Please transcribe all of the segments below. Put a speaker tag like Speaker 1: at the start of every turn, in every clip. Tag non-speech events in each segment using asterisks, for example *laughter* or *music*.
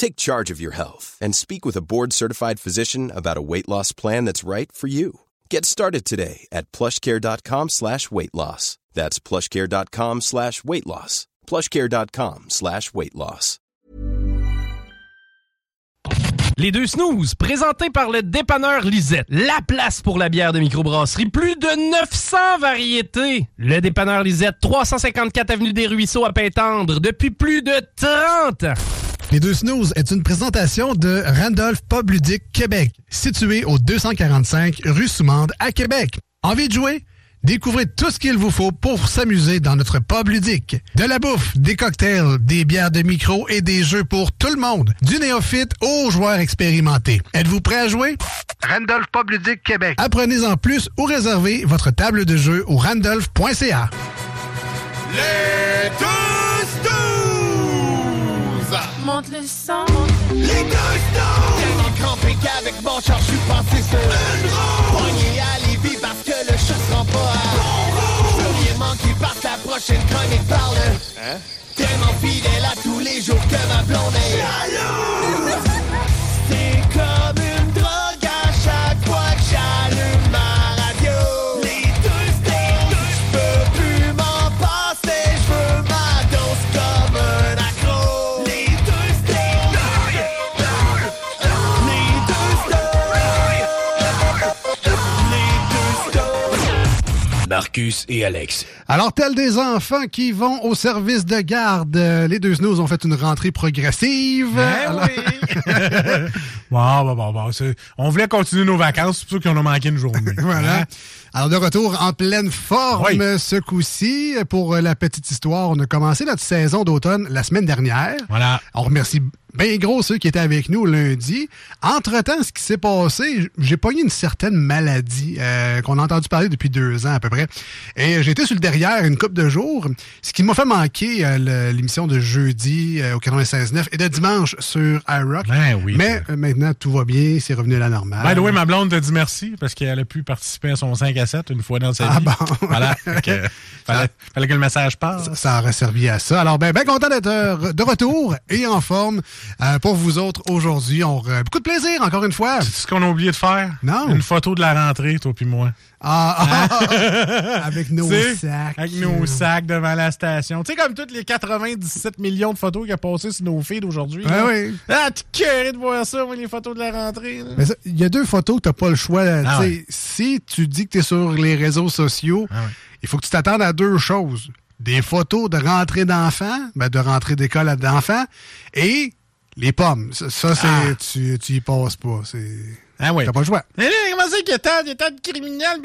Speaker 1: Take charge of your health and speak with a board-certified physician about a weight loss plan that's right for you. Get started today at plushcare.com slash weight loss. That's plushcare.com slash weight loss. plushcare.com slash weight loss.
Speaker 2: Les deux snooze, présentés par le dépanneur Lisette. La place pour la bière de microbrasserie. Plus de 900 variétés. Le dépanneur Lisette, 354 Avenue des Ruisseaux à Pintendre, depuis plus de 30 ans.
Speaker 3: Les deux snooze est une présentation de Randolph Pub Ludique Québec, situé au 245 rue Soumande à Québec. Envie de jouer? Découvrez tout ce qu'il vous faut pour s'amuser dans notre pub ludique. De la bouffe, des cocktails, des bières de micro et des jeux pour tout le monde. Du néophyte aux joueurs expérimentés. Êtes-vous prêt à jouer? Randolph Pub Ludique Québec. Apprenez-en plus ou réservez votre table de jeu au randolph.ca.
Speaker 4: Les!
Speaker 5: Monte le sang.
Speaker 4: Les deux snooze! Tellement crampé qu'avec mon char, je suis passé sur une roue. Poigné à Lévis parce que le chat se rend pas à rien manquer par ta prochaine chronique parle. Hein? Tellement fidèle à tous les jours que ma blonde est jalouse.
Speaker 6: Marcus et Alex.
Speaker 3: Alors, tels des enfants qui vont au service de garde, euh, les deux snooze ont fait une rentrée progressive. Alors- *laughs*
Speaker 7: Bon, bon, bon, bon. c'est- On voulait continuer nos vacances, c'est pour ça qu'on a manqué une journée. *laughs*
Speaker 3: Voilà.
Speaker 7: Hein?
Speaker 3: Alors, de retour en pleine forme
Speaker 7: Oui.
Speaker 3: ce coup-ci. Pour euh, la petite histoire, on a commencé notre saison d'automne la semaine dernière.
Speaker 7: Voilà.
Speaker 3: On remercie bien gros ceux qui étaient avec nous lundi. Entre-temps, ce qui s'est passé, j'ai pogné une certaine maladie euh, qu'on a entendu parler depuis deux ans à peu près. Et été sur le derrière une couple de jours, ce qui m'a fait manquer euh, l'émission de jeudi euh, au 96.9 et de dimanche sur iRock.
Speaker 7: Ben oui.
Speaker 3: Mais euh, maintenant, tout va bien, c'est revenu à la normale.
Speaker 7: Ben oui, ma blonde te dit merci parce qu'elle a pu participer à son 5 à 7 une fois dans sa
Speaker 3: Ah
Speaker 7: vie.
Speaker 3: bon? *laughs*
Speaker 7: Voilà. Que, *laughs* fallait, fallait que le message passe.
Speaker 3: Ça, ça aurait servi à ça. Alors, ben, ben content d'être euh, de retour et en forme euh, pour vous autres aujourd'hui. On aura beaucoup de plaisir, encore une fois.
Speaker 7: C'est ce qu'on a oublié de faire?
Speaker 3: Non.
Speaker 7: Une photo de la rentrée, toi puis moi.
Speaker 3: Ah, ah, ah, avec nos
Speaker 7: Tu sais,
Speaker 3: sacs.
Speaker 7: Avec nos sacs devant la station. Tu sais, comme toutes les 97 millions de photos qu'il a passées sur nos feeds aujourd'hui.
Speaker 3: Ah oui.
Speaker 7: Ah, t'es curé de voir ça, moi, les photos de la rentrée.
Speaker 3: Il y a deux photos que tu n'as pas le choix.
Speaker 7: Ah
Speaker 3: Tu
Speaker 7: ouais.
Speaker 3: Si tu dis que tu es sur les réseaux sociaux,
Speaker 7: Ah ouais.
Speaker 3: il faut que tu t'attendes à deux choses. Des photos de rentrée d'enfants, ben de rentrée d'école d'enfants, et les pommes. Ça, ça, c'est
Speaker 7: Ah.
Speaker 3: tu, tu y passes pas. C'est
Speaker 7: Ah oui.
Speaker 3: T'as pas le choix.
Speaker 7: Mais là, comment c'est qu'il y a tant, il y a tant de criminels?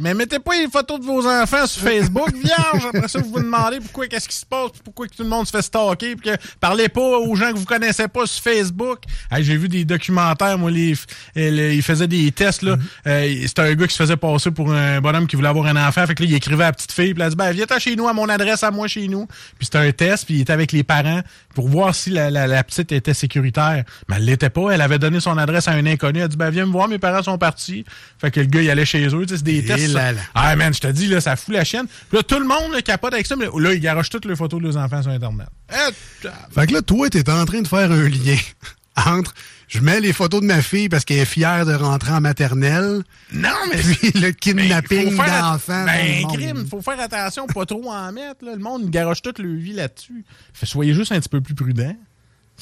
Speaker 7: Mais mettez pas les photos de vos enfants sur Facebook, vierge. Après ça, vous vous demandez pourquoi qu'est-ce qui se passe, pis pourquoi que tout le monde se fait stalker, puis que parlez pas aux gens que vous connaissez pas sur Facebook. Hey, J'ai vu des documentaires, moi, les, euh, les- ils faisaient des tests, là. Euh, C'était un gars qui se faisait passer pour un bonhomme qui voulait avoir un enfant. Fait que là, il écrivait à la petite fille, puis elle dit, ben, viens chez nous, à mon adresse, à moi, chez nous. Puis c'était un test, puis il était avec les parents pour voir si la, la, la petite était sécuritaire. Mais elle l'était pas. Elle avait donné son adresse à un inconnu. Elle dit, ben, viens me voir, mes parents sont partis. Fait que le gars, il allait chez eux. Tu sais, c'est des
Speaker 3: Et
Speaker 7: tests. ça.
Speaker 3: là là.
Speaker 7: Ah, man, je te dis, là, ça fout la chienne. Puis là, tout le monde là, capote avec ça. Mais là, ils garochent toutes les photos de leurs enfants sur Internet. Eh,
Speaker 3: Fait que là, toi, t'es en train de faire un lien *laughs* entre je mets les photos de ma fille parce qu'elle est fière de rentrer en maternelle,
Speaker 7: non, mais
Speaker 3: puis le kidnapping d'enfants.
Speaker 7: Ben, crime, faut faire attention, pas trop en mettre. Là. Le monde garoche toute leur vie là-dessus. Fait, soyez juste un petit peu plus prudent.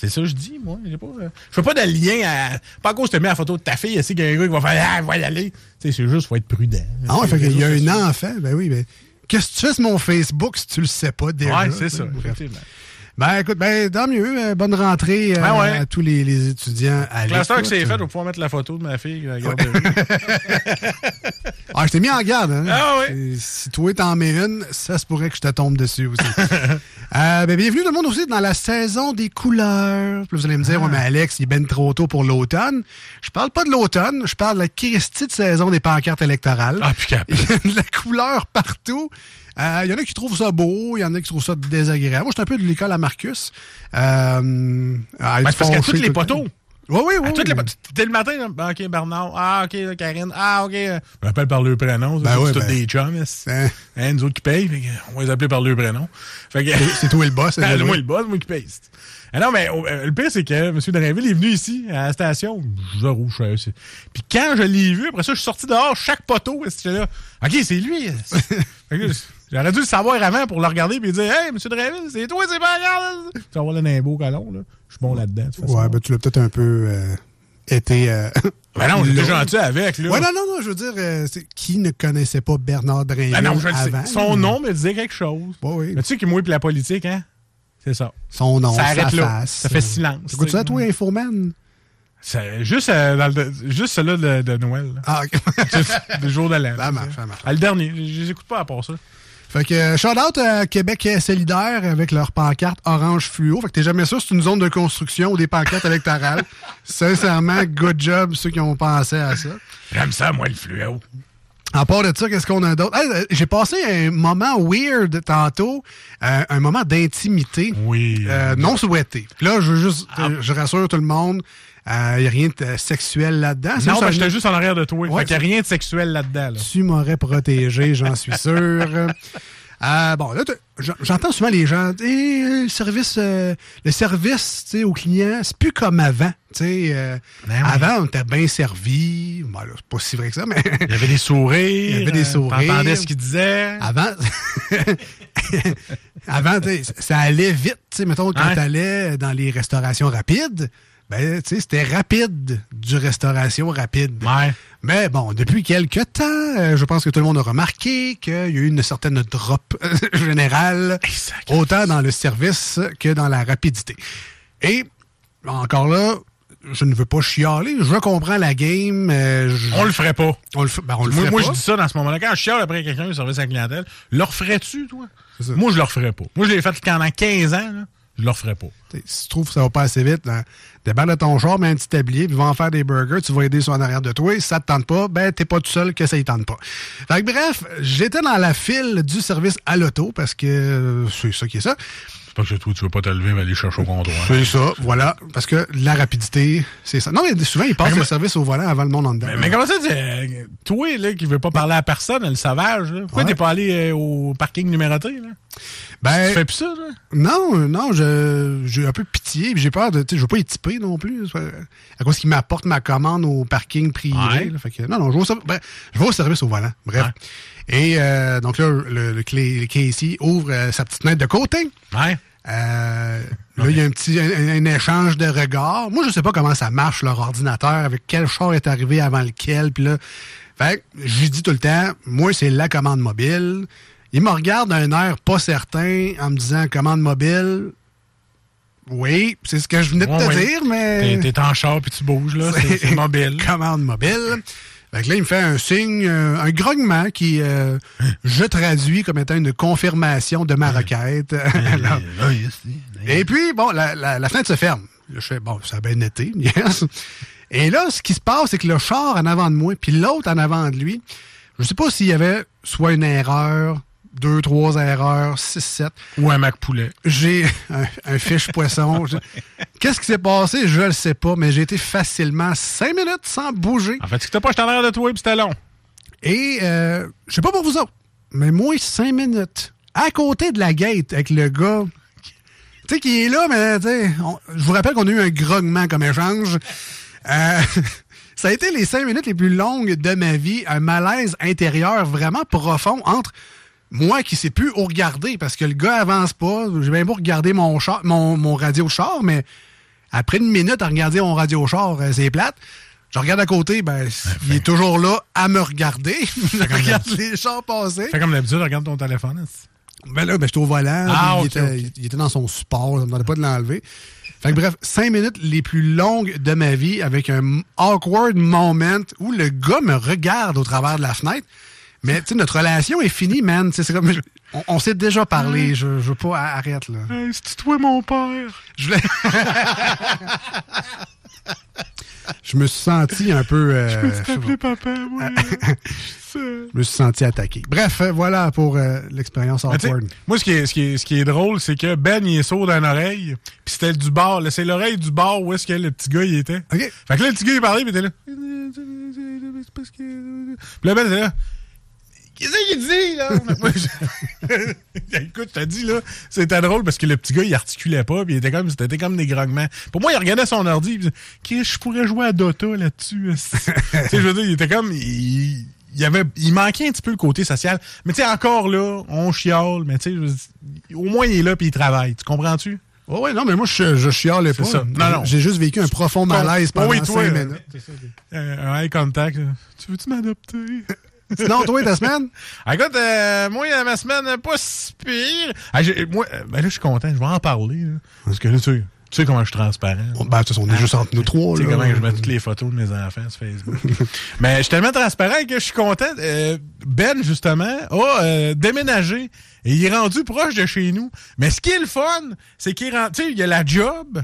Speaker 7: C'est ça que je dis, moi. Pas, euh, je fais pas de lien à. Pas à cause que tu mets la photo de ta fille, et c'est qu'il y a un gars qui va faire Ah, va y aller. Tu sais, c'est juste, faut être prudent.
Speaker 3: Ah ouais,
Speaker 7: C'est
Speaker 3: fait qu'il y a un enfant. Ben oui, ben. Qu'est-ce que tu fais sur mon Facebook si tu le sais pas déjà?
Speaker 7: Ouais, c'est ça,
Speaker 3: Bref.
Speaker 7: effectivement.
Speaker 3: Ben écoute, ben tant mieux. euh, bonne rentrée euh,
Speaker 7: Ah ouais.
Speaker 3: à tous les, les étudiants à
Speaker 7: L'instant que c'est fait, on va pouvoir mettre la photo de ma fille à la garderie. *laughs*
Speaker 3: Ah, je t'ai mis en garde. Hein?
Speaker 7: Ah.
Speaker 3: Si toi t'en mets une, ça se pourrait que je te tombe dessus aussi. *laughs* Euh, ben, bienvenue tout le monde aussi dans la saison des couleurs. Vous allez me dire, ouais, mais Alex, il est ben trop tôt pour l'automne. Je parle pas de l'automne, je parle de la Christie de saison des pancartes électorales.
Speaker 7: Ah, puis. *laughs*
Speaker 3: Il y a de la couleur partout. Euh, Il y en a qui trouvent ça beau, il y en a qui trouvent ça désagréable. Moi, je suis un peu de l'école à Marcus. Euh, à
Speaker 7: Ben, parce qu'à toutes les poteaux.
Speaker 3: Oui, oui, oui.
Speaker 7: À toutes les. Dès le matin, là, ben, OK, Bernard. Ah, OK, Karine. Ah, OK. euh, Je m'appelle par le prénom.
Speaker 3: Ben
Speaker 7: c'est tous
Speaker 3: ben.
Speaker 7: des chums.
Speaker 3: Hein,
Speaker 7: Hein, nous autres qui payent. on va les appeler par le prénom. Fait que.
Speaker 3: C'est toi le boss. *laughs* C'est
Speaker 7: moi, le boss, moi qui paye. Ah non, mais euh, le pire, c'est que M. Drainville est venu ici, à la station. Je rouge, je sais. Puis quand je l'ai vu, après ça, je suis sorti dehors, chaque poteau, là. OK, c'est lui. *laughs* Fait que J'aurais dû le savoir avant pour le regarder et dire Hey, M. Drainville, c'est toi, c'est pas grave. Tu vas voir le nimbo colon, là. Je suis bon là-dedans.
Speaker 3: Ouais, ben tu l'as peut-être un peu euh, été. euh, *laughs*
Speaker 7: Ben non, *laughs* j'étais gentil avec, là.
Speaker 3: Ouais, non, non, non, je veux dire, euh, qui ne connaissait pas Bernard Drainville
Speaker 7: Ben non, je sais.
Speaker 3: avant?
Speaker 7: Son nom me disait quelque chose.
Speaker 3: Ouais, oui.
Speaker 7: Mais tu sais que moi et la politique, hein? C'est ça.
Speaker 3: Son nom,
Speaker 7: Ça
Speaker 3: sa
Speaker 7: arrête là.
Speaker 3: face.
Speaker 7: Ça fait silence.
Speaker 3: Écoute ça, toi, Infoman?
Speaker 7: C'est juste, euh, dans le, juste celui-là de, de Noël. là.
Speaker 3: Ah, ok. *laughs*
Speaker 7: Le jour de l'an.
Speaker 3: Ça marche, ça marche.
Speaker 7: Ah, le dernier, je je les écoute pas à part ça.
Speaker 3: Fait que, euh, shout out à Québec solidaire avec leur pancarte orange fluo. Fait que t'es jamais sûr si c'est une zone de construction ou des pancartes électorales. *laughs* Sincèrement, good job ceux qui ont pensé à ça.
Speaker 7: J'aime ça, moi, le fluo.
Speaker 3: À part de ça, qu'est-ce qu'on a d'autre? Hey, euh, J'ai passé un moment weird tantôt, euh, un moment d'intimité
Speaker 7: Oui.
Speaker 3: euh, non souhaité. Là, je veux juste, euh, je rassure tout le monde, il n'y a rien de euh, sexuel là-dedans.
Speaker 7: Non, ben, j'étais juste en arrière de toi.
Speaker 3: Ouais,
Speaker 7: fait qu'il n'y a rien de sexuel là-dedans. Là.
Speaker 3: tu m'aurais protégé, j'en suis sûr. *laughs* Euh, bon, là, j'entends souvent les gens, Eh, le service, euh, le service aux clients, c'est plus comme avant. euh,
Speaker 7: Ben oui.
Speaker 3: Avant, on était bien servi. Bon, c'est pas si vrai que ça, mais
Speaker 7: Il y avait des sourires.
Speaker 3: Il y avait des
Speaker 7: euh,
Speaker 3: sourires.
Speaker 7: T'entendais ce qu'il disait.
Speaker 3: avant, *laughs* avant, ça allait vite. Mettons, quand
Speaker 7: Ouais.
Speaker 3: t'allais dans les restaurations rapides, ben, tu sais, c'était rapide du restauration rapide.
Speaker 7: Ouais.
Speaker 3: Mais bon, depuis quelques temps, euh, je pense que tout le monde a remarqué qu'il y a eu une certaine drop *laughs* générale,
Speaker 7: sacré.
Speaker 3: autant dans le service que dans la rapidité. Et encore là, je ne veux pas chialer, je comprends la game. euh, je-
Speaker 7: On le ferait pas.
Speaker 3: on le, fait- ben, on le
Speaker 7: Moi,
Speaker 3: ferait
Speaker 7: moi
Speaker 3: pas.
Speaker 7: je dis ça dans ce moment-là. Quand je chiale après quelqu'un au service à la clientèle, le referais-tu, toi? Moi, je le referais pas. Moi, je l'ai fait pendant 15 ans, là. Je le referais pas.
Speaker 3: Si tu trouves que ça va pas assez vite, hein, débarque de ton char, mets un petit tablier, puis va en faire des burgers, tu vas aider sur en arrière de toi. Si ça te tente pas, ben t'es pas tout seul que ça y tente pas. Fait que bref, j'étais dans la file du service à l'auto parce que euh, c'est ça qui est ça.
Speaker 7: C'est pas que toi, tu veux pas te lever mais aller chercher au comptoir.
Speaker 3: C'est ça, voilà. Parce que la rapidité, c'est ça. Non, mais souvent, ils passent le service au volant avant le monde en dedans.
Speaker 7: Mais, mais comment ça, tu- euh, toi, là, qui veut pas parler à personne, le sauvage, là, pourquoi
Speaker 3: Ouais.
Speaker 7: t'es pas allé euh, au parking numéroté, là?
Speaker 3: ben,
Speaker 7: Tu fais plus ça, là?
Speaker 3: Non, euh, non, j'ai un peu pitié, j'ai peur de, tu sais, je veux pas y typer non plus, à cause qu'il m'apporte ma commande au parking privé.
Speaker 7: Ouais.
Speaker 3: là, fait que, non, non, je vais, au, bref, je vais au service au volant. Bref.
Speaker 7: Ouais.
Speaker 3: Et euh, donc là, le, le, le Casey ouvre euh, sa petite fenêtre de côté.
Speaker 7: Ouais.
Speaker 3: Euh, Là, il y a un petit un, un échange de regards. Moi, je sais pas comment ça marche, leur ordinateur, avec quel char est arrivé avant lequel. Puis là, fait que j'ai dit tout le temps, moi, c'est la commande mobile. Il me regarde d'un air pas certain en me disant commande mobile. Oui, c'est ce que je venais de
Speaker 7: Ouais,
Speaker 3: te
Speaker 7: ouais.
Speaker 3: dire, mais.
Speaker 7: T'es en char puis tu bouges, là. *laughs* C'est mobile.
Speaker 3: commande mobile. Fait que là, il me fait un signe, euh, un grognement qui, euh, je traduis comme étant une confirmation de ma requête. *laughs* Alors, et puis, bon, la, la, la fenêtre se ferme. Je fais, bon, ça a bien été, *laughs* yes. Et là, ce qui se passe, c'est que le char en avant de moi, puis l'autre en avant de lui, je sais pas s'il y avait soit une erreur, deux, trois erreurs, six, sept.
Speaker 7: Ou un Mac poulet.
Speaker 3: J'ai *laughs* un, un fiche poisson. Qu'est-ce qui s'est passé? Je le sais pas, mais j'ai été facilement cinq minutes sans bouger.
Speaker 7: En fait, si t'as pas, j'étais en arrière de toi puis c'était long.
Speaker 3: Et euh, je sais pas pour vous autres, mais moi, cinq minutes à côté de la gate avec le gars, tu sais, qui est là, mais je vous rappelle qu'on a eu un grognement comme échange. Euh, *laughs* ça a été les cinq minutes les plus longues de ma vie, un malaise intérieur vraiment profond entre moi qui sais plus où regarder parce que le gars avance pas. J'ai bien beau regarder mon, char, mon, mon radio char, mais après une minute à regarder mon radio char, euh, c'est plate. Je regarde à côté, ben, il est toujours là à me regarder. *laughs* Je regarde les chars passer.
Speaker 7: Fais comme d'habitude, regarde ton téléphone.
Speaker 3: Ben là, ben, j'étais au volant.
Speaker 7: Ah,
Speaker 3: il, était, il- dans son support. Ça me demandait pas de l'enlever. Fait que bref, cinq minutes les plus longues de ma vie avec un awkward moment où le gars me regarde au travers de la fenêtre. Mais, tu sais, notre relation est finie, man. C'est comme, je- on, on s'est déjà parlé. Je, je veux pas, arrête, là.
Speaker 7: c'est toi mon père?
Speaker 3: Je voulais- *laughs* Je me suis senti un peu... euh, je sais pas.
Speaker 7: papa, moi? *laughs*
Speaker 3: Je me suis senti attaqué. Bref, euh, voilà pour euh, l'expérience awkward.
Speaker 7: moi, ce qui est, ce qui est, ce qui est drôle, c'est que Ben, il est sourd d'une oreille, puis c'était du bar, c'est l'oreille du bar où est-ce que le petit gars, il était.
Speaker 3: OK.
Speaker 7: Fait que là, le petit gars, il parlait, puis il était là. C'est parce que- Puis là, Ben, il était là. Qu'est-ce qu'il dit, là? *laughs* Écoute, je te dis, là, c'était drôle parce que le petit gars, il articulait pas, puis il était comme, c'était comme des grognements. Pour moi, il regardait son ordi, puis il disait, Qu'est-ce que je pourrais jouer à Dota là-dessus? *laughs* tu sais, je veux dire, il était comme, il, avait, il manquait un petit peu le côté social. Mais tu sais, encore là, on chiale, mais tu sais, au moins, il est là, puis il travaille. Tu comprends-tu?
Speaker 3: Oh ouais, non, mais moi, je, je chialais pas.
Speaker 7: ça. Non, non.
Speaker 3: J'ai juste vécu un profond malaise
Speaker 7: Oh
Speaker 3: pendant
Speaker 7: oui, toi,
Speaker 3: cinq
Speaker 7: là.
Speaker 3: minutes.
Speaker 7: Euh, un eye contact. Tu veux-tu m'adopter?
Speaker 3: Sinon, toi, ta semaine?
Speaker 7: Ah, Écoute, euh, moi, ma semaine, euh, pas si pire. Ah, moi, euh, ben là, je suis content, je vais en parler. là. parce que là, tu sais, tu sais comment je suis transparent.
Speaker 3: Bon, ben, de toute façon, on est juste entre nous trois.
Speaker 7: Tu sais comment je mets toutes les photos de mes enfants sur Facebook. *laughs* Mais je suis tellement transparent que je suis content. Euh, ben, justement, a euh, déménagé et il est rendu proche de chez nous. Mais ce qui est le fun, c'est qu'il est rendu, tu sais, il y a la job,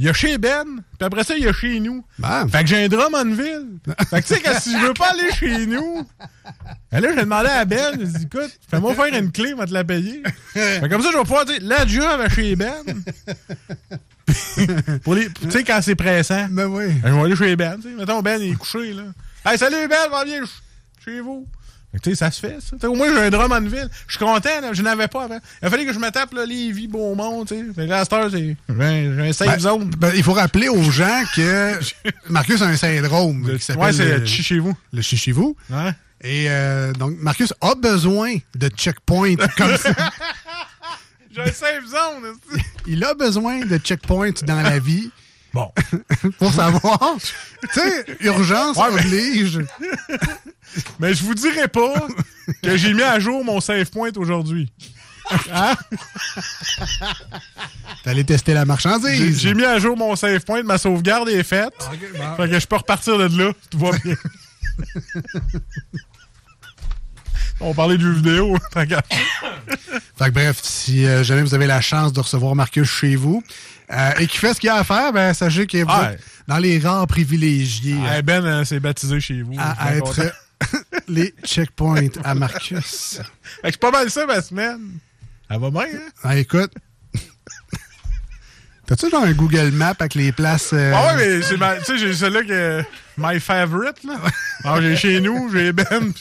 Speaker 7: il y a chez Ben, puis après ça, il y a chez nous.
Speaker 3: Ben.
Speaker 7: Fait que j'ai un Drummondville. Fait que tu sais que si je veux pas aller chez nous, ben là, j'ai demandé à Ben, j'ai dit, écoute, fais-moi faire une clé, on va te la payer. Fait que comme ça, je vais pouvoir dire, la job à chez Ben. *laughs* Pour les, tu sais, quand c'est pressant.
Speaker 3: Ben oui.
Speaker 7: Ben, je vais aller chez Ben, tu sais. Mettons, Ben, il est couché, là. Hey, salut, Ben, va bien chez vous. Tu sais, ça se fait, ça. Au moins, j'ai un drum en ville. Je suis content, là. Je n'avais pas avant. Il a fallu que je me tape, là, Lévis, Beaumont, tu sais. Là, j'ai un, safe
Speaker 3: Ben,
Speaker 7: zone.
Speaker 3: ben, il faut rappeler aux gens que *laughs* Marcus a un syndrome qui
Speaker 7: Ouais, c'est
Speaker 3: le,
Speaker 7: chez vous.
Speaker 3: le chichivou.
Speaker 7: Ouais.
Speaker 3: Et euh, donc, Marcus a besoin de checkpoints comme ça. *laughs*
Speaker 7: J'ai un safe zone, *laughs*
Speaker 3: Il a besoin de checkpoints dans la vie
Speaker 7: Bon.
Speaker 3: pour savoir. tu sais, urgence
Speaker 7: Ouais,
Speaker 3: oblige.
Speaker 7: Mais je vous dirai pas *laughs* que j'ai mis à jour mon save point aujourd'hui. Hein?
Speaker 3: T'allais tester la marchandise.
Speaker 7: j'ai mis à jour mon save point, ma sauvegarde est faite. Fait que je peux repartir de là. Tout va bien. *laughs* On parlait de jeux vidéo. Fait que-
Speaker 3: Fait que bref, si euh, jamais vous avez la chance de recevoir Marcus chez vous euh, et qu'il fait ce qu'il a à faire, ben sachez vous
Speaker 7: Ouais.
Speaker 3: êtes dans les rares privilégiés
Speaker 7: Ah, ben euh, s'est baptisé chez vous.
Speaker 3: à, à être. *laughs* les checkpoints à Marcus.
Speaker 7: Fait que c'est pas mal ça ma semaine. Elle va bien, hein?
Speaker 3: Ah, écoute. *laughs* T'as-tu genre un Google Map avec les places. euh,
Speaker 7: Ah ouais, mais c'est ma- tu sais, j'ai celui-là que. My favorite, là. Alors, j'ai chez nous, j'ai Ben.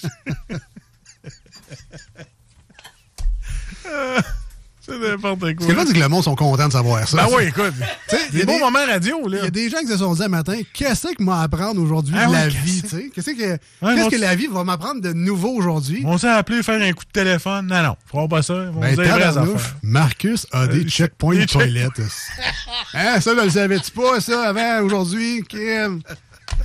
Speaker 7: *laughs* C'est n'importe quoi.
Speaker 3: c'est que le monde sont contents de savoir ça.
Speaker 7: Ben oui, écoute. Des
Speaker 3: a
Speaker 7: beaux
Speaker 3: des-
Speaker 7: moments radio, là.
Speaker 3: Il y a des gens qui se sont dit un matin, qu'est-ce que m'a apprendre aujourd'hui
Speaker 7: Ah
Speaker 3: de la vie, tu sais? Qu'est-ce que,
Speaker 7: Ouais,
Speaker 3: qu'est-ce
Speaker 7: mon-
Speaker 3: que la vie va m'apprendre de nouveau aujourd'hui?
Speaker 7: On s'est appelé faire un coup de téléphone. Non, non, ferons pas ça. On
Speaker 3: Ben. Marcus a des
Speaker 7: Euh,
Speaker 3: checkpoints
Speaker 7: des
Speaker 3: de toilettes. *laughs* hein, ça, je le savais-tu pas, ça, avant, aujourd'hui? Kim?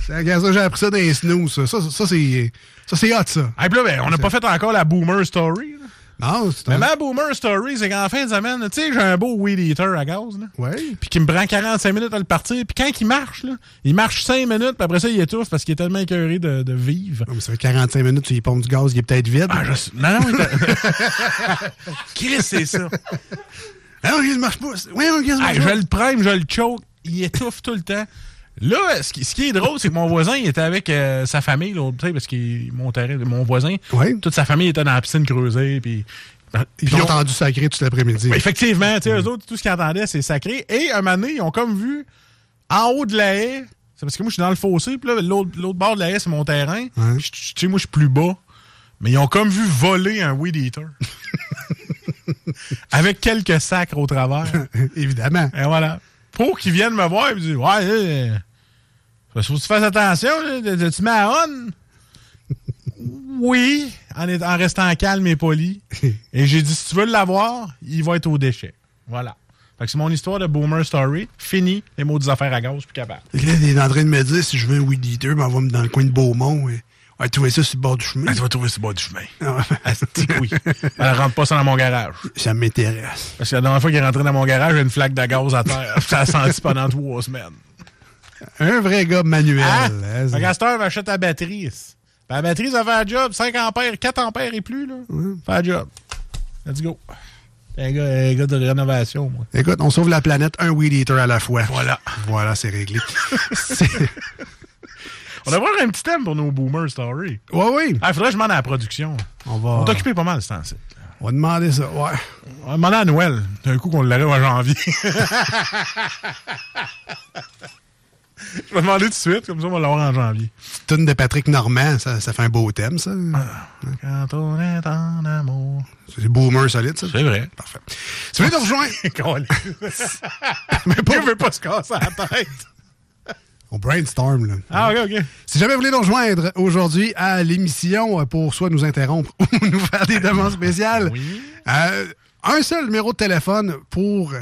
Speaker 3: J'ai appris ça dans les snooze, ça. Ça, ça, c'est hot, ça.
Speaker 7: Ah, puis là, ben, on n'a pas fait encore la Boomer Story. là.
Speaker 3: Non, c'est
Speaker 7: Mais
Speaker 3: un...
Speaker 7: ma Boomer Story, c'est qu'en fin de semaine, tu sais, j'ai un beau weed eater à gaz, là.
Speaker 3: Ouais.
Speaker 7: Puis qui me prend 45 minutes à le partir. Puis quand il marche, là, il marche 5 minutes, puis après ça, il étouffe parce qu'il est tellement écœuré de, de vivre.
Speaker 3: Non, mais ça fait 45 minutes, tu y pompes du gaz, il est peut-être vide.
Speaker 7: Ah, je Non, non, *laughs* Chris, c'est ça.
Speaker 3: Ah, non, il marche pas. Oui, on
Speaker 7: Ah, je le prime, je le choke, il étouffe tout le temps. Là, ce qui, ce qui est drôle, c'est que mon voisin, il était avec euh, sa famille, sais, parce qu'il mon terrain, mon voisin,
Speaker 3: Ouais.
Speaker 7: toute sa famille était dans la piscine creusée, puis...
Speaker 3: Ils ont
Speaker 7: on-
Speaker 3: entendu sacré tout l'après-midi.
Speaker 7: Effectivement, tu sais, eux autres, tout ce qu'ils entendaient, c'est sacré. Et un moment donné, ils ont comme vu, en haut de la haie, c'est parce que moi, je suis dans le fossé, puis là, l'autre bord de la haie, c'est mon terrain. Tu sais, moi, je suis plus bas. Mais ils ont comme vu voler un weed eater. *laughs* Avec quelques sacres au travers.
Speaker 3: Évidemment.
Speaker 7: Et voilà. Pour qu'ils viennent me voir et me disent Ouais, là, faut que tu fasses attention, tu- mets à on. Oui, en, est- en restant calme et poli. *laughs* Et j'ai dit si tu veux l'avoir, il va être au déchet. Voilà. Fait que c'est mon histoire de Boomer Story. Fini, les mots des affaires à gaz, plus capable.
Speaker 3: Là, il est en train de me dire si je veux un weed eater, ben, on va me dans le coin de Beaumont. et Ouais, trouver ça sur le bord du chemin.
Speaker 7: Elle va trouver sur le bord du chemin.
Speaker 3: Ah,
Speaker 7: Asti que *laughs* oui. Elle rentre pas ça dans mon garage.
Speaker 3: ça m'intéresse.
Speaker 7: Parce que la dernière fois qu'il est rentré dans mon garage, il y a une flaque de gaz à terre. *laughs* Ça a senti pendant trois semaines.
Speaker 3: Un vrai gars manuel.
Speaker 7: Ah!
Speaker 3: hein,
Speaker 7: Fait qu'à cette heure, achète ta batterie. Ben, la batterie, ça fait un job. 5 ampères, 4 ampères et plus, là. Fait un job. Let's go. Un gars, un gars de rénovation, moi.
Speaker 3: Écoute, on sauve la planète un weed eater à la fois.
Speaker 7: Voilà.
Speaker 3: Voilà, c'est réglé. *laughs*
Speaker 7: On devrait avoir un petit thème pour nos boomer stories.
Speaker 3: ouais, oui.
Speaker 7: Ah, faudrait que je demande à la production.
Speaker 3: On va,
Speaker 7: On est occupé pas mal ce temps-ci.
Speaker 3: on va demander ça. Ouais.
Speaker 7: On va demander à Noël. D'un coup qu'on l'arrive en janvier. *laughs* je vais demander tout de suite, comme ça on va l'avoir en janvier.
Speaker 3: Tune de Patrick Normand, ça, ça fait un beau thème, ça.
Speaker 7: Quand on est en amour.
Speaker 3: C'est boomer solide, ça.
Speaker 7: C'est vrai.
Speaker 3: Parfait. Vous voulez nous rejoindre, *laughs* *laughs*
Speaker 7: Mais pas, veut pas se casser la tête.
Speaker 3: On brainstorm, là.
Speaker 7: Ah, ok, ok.
Speaker 3: Si jamais vous voulez nous rejoindre aujourd'hui à l'émission euh, pour soit nous interrompre *laughs* ou nous faire des demandes spéciales,
Speaker 7: Oui.
Speaker 3: euh, un seul numéro de téléphone pour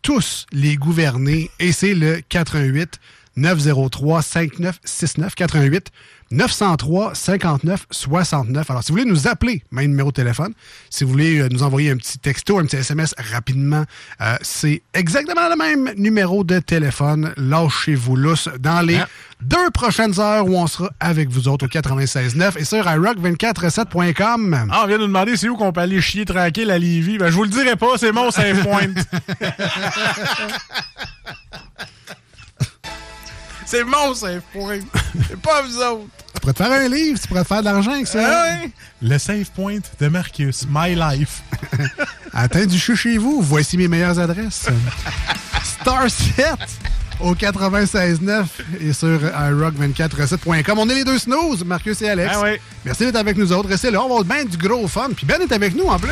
Speaker 3: tous les gouvernés et c'est le 88 903 5969 88 903 59 69. Alors, si vous voulez nous appeler, même numéro de téléphone, si vous voulez euh, nous envoyer un petit texto, un petit SMS rapidement, euh, c'est exactement le même numéro de téléphone. Lâchez-vous lousse dans les
Speaker 7: Ah.
Speaker 3: deux prochaines heures où on sera avec vous autres au 96.9 et sur iRock247.com.
Speaker 7: Ah, on vient de nous demander c'est où qu'on peut aller chier tranquille à Lévis? Ben, je vous le dirai pas, c'est mon save point. *laughs* c'est mon save point. C'est pas vous autres.
Speaker 3: Tu pourrais te faire un livre, tu pourrais te faire de l'argent avec ça.
Speaker 7: Ah? Le save point de Marcus, My Life. *laughs*
Speaker 3: Atteint du chou chez vous, voici mes meilleures adresses. Star 7 au 96.9 et sur iRock247.com. On est les deux snooze, Marcus et Alex.
Speaker 7: Ah ouais.
Speaker 3: Merci d'être avec nous autres. Restez là, on va avoir bien du gros fun. Puis Ben est avec nous en plus.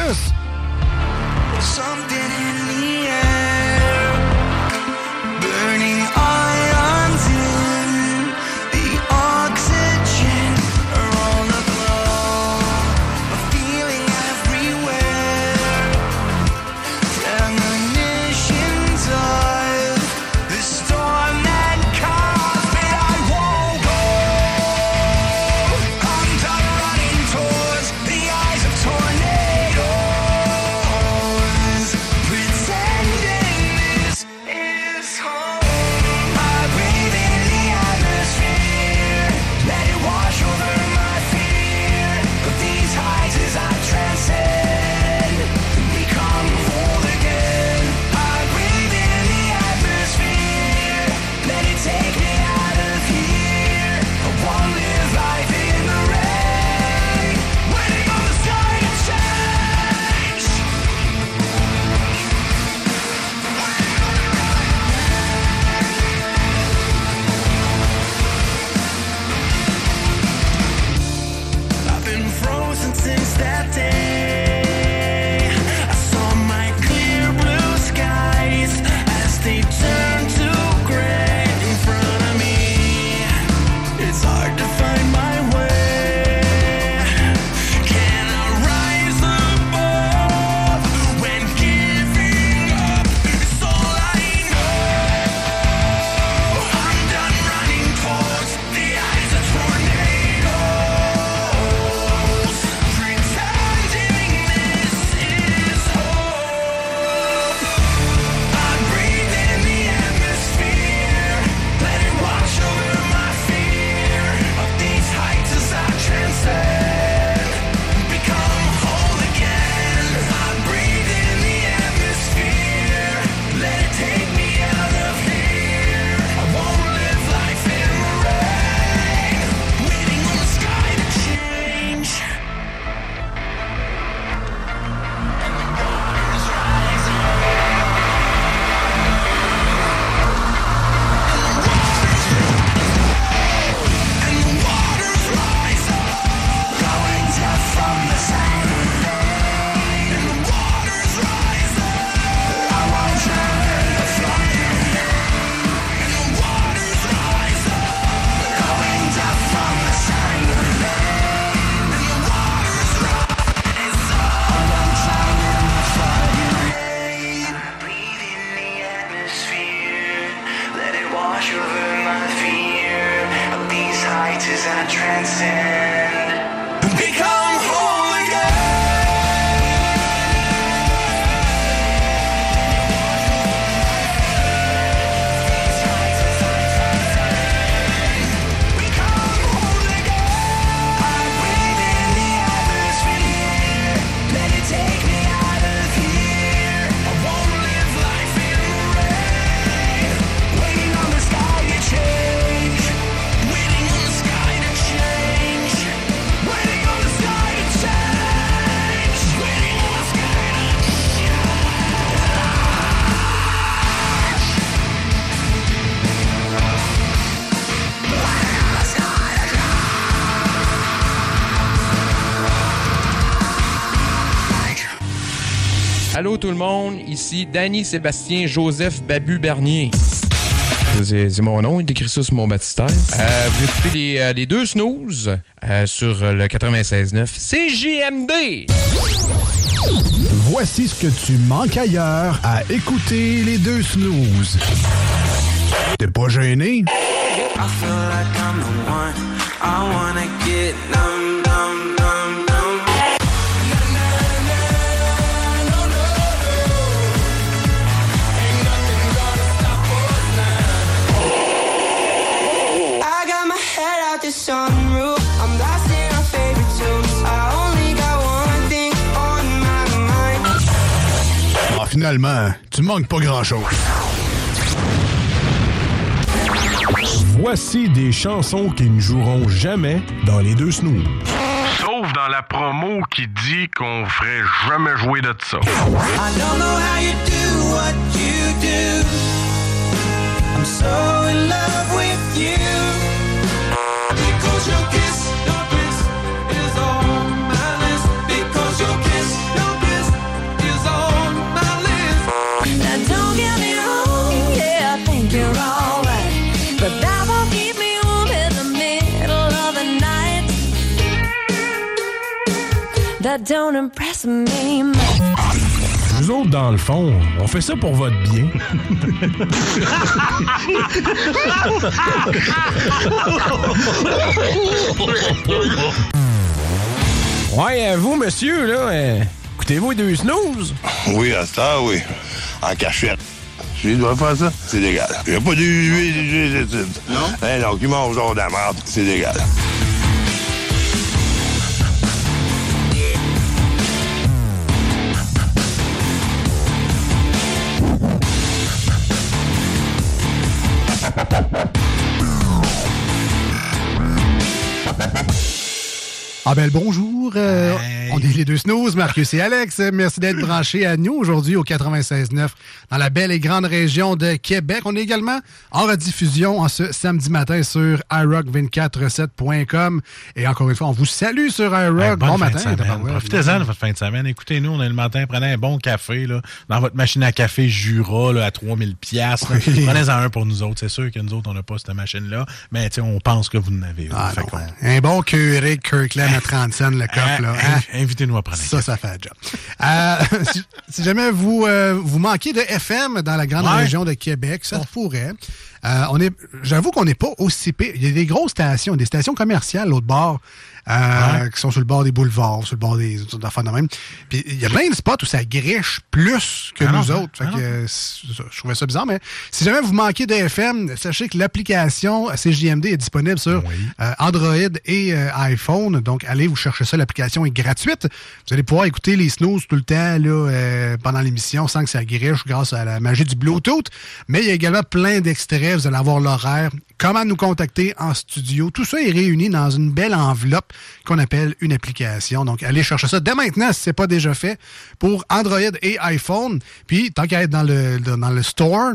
Speaker 4: Chances I transcend.
Speaker 5: Allô tout le monde, ici Danny Sébastien Joseph Babu Bernier. C'est mon nom, il écrit ça sur mon baptistère. Euh, vous écoutez les, euh, les deux snooze euh, sur le 96.9 CJMD.
Speaker 3: Voici ce que tu manques ailleurs à écouter les deux snooze. T'es pas gêné?
Speaker 4: I feel like I'm the one. I wanna get numb, numb,
Speaker 3: Ah, finalement, tu manques pas grand-chose.
Speaker 6: Voici des chansons qui ne joueront jamais dans les deux snooze.
Speaker 8: Sauf dans la promo qui dit qu'on ferait jamais jouer de ça.
Speaker 4: I don't know how you do what you do. I'm so in love with you.
Speaker 9: That don't impress me much.
Speaker 6: Nous autres, dans le fond, on fait ça pour votre bien.
Speaker 5: Ouais, euh, vous, monsieur, là, euh, écoutez-vous les deux snooze?
Speaker 10: Oui, à ça, oui. En cachette. Je dois faire ça, c'est légal. Il n'y a pas de huile, Non? Eh non, qui mange genre de la merde, c'est légal.
Speaker 3: Ah ben bonjour, euh, on est les deux snooze, Marcus et Alex. Merci d'être *laughs* branchés à nous aujourd'hui au 96.9 dans la belle et grande région de Québec. On est également en rediffusion en ce samedi matin sur iRock247.com. Et encore une fois, on vous salue sur iRock.
Speaker 7: Hey,
Speaker 3: bon matin.
Speaker 7: Profitez-en de votre fin de semaine. Écoutez-nous, on est le matin, prenez un bon café là, dans votre machine à café Jura là, à 3000 pièces.
Speaker 3: Oui.
Speaker 7: Prenez-en un pour nous autres. C'est sûr que nous autres, on n'a pas cette machine-là, mais on pense que vous en avez.
Speaker 3: Ah, non, hein. Un bon Keurig Kirkland à 30 cents, le coffre.
Speaker 7: Ah,
Speaker 3: là.
Speaker 7: inv-
Speaker 3: hein?
Speaker 7: Invitez-nous à prendre
Speaker 3: Ça, ça fait un job. Euh, *laughs* si, si jamais vous, euh, vous manquez de FM dans la grande
Speaker 7: Ouais.
Speaker 3: région de Québec, ça pourrait. Euh, on est, j'avoue qu'on n'est pas aussi pire. Il y a des grosses stations, des stations commerciales l'autre bord, euh, qui sont sur le bord des boulevards, sur le bord des affaires de même. Puis il y a plein de spots où ça griche plus que
Speaker 7: Ah
Speaker 3: nous
Speaker 7: non,
Speaker 3: autres. Fait
Speaker 7: ah
Speaker 3: que, euh, je trouvais ça bizarre, mais si jamais vous manquez de FM, sachez que l'application CJMD est disponible sur euh, Android et euh, iPhone. Donc, allez vous chercher ça. L'application est gratuite. Vous allez pouvoir écouter les snooze tout le temps là, pendant l'émission sans que ça griche grâce à la magie du Bluetooth. Mais il y a également plein d'extraits. Vous allez avoir l'horaire, comment nous contacter en studio. Tout ça est réuni dans une belle enveloppe qu'on appelle une application. Donc, allez chercher ça dès maintenant si ce n'est pas déjà fait pour Android et iPhone. Puis, tant qu'à être dans le, dans le store,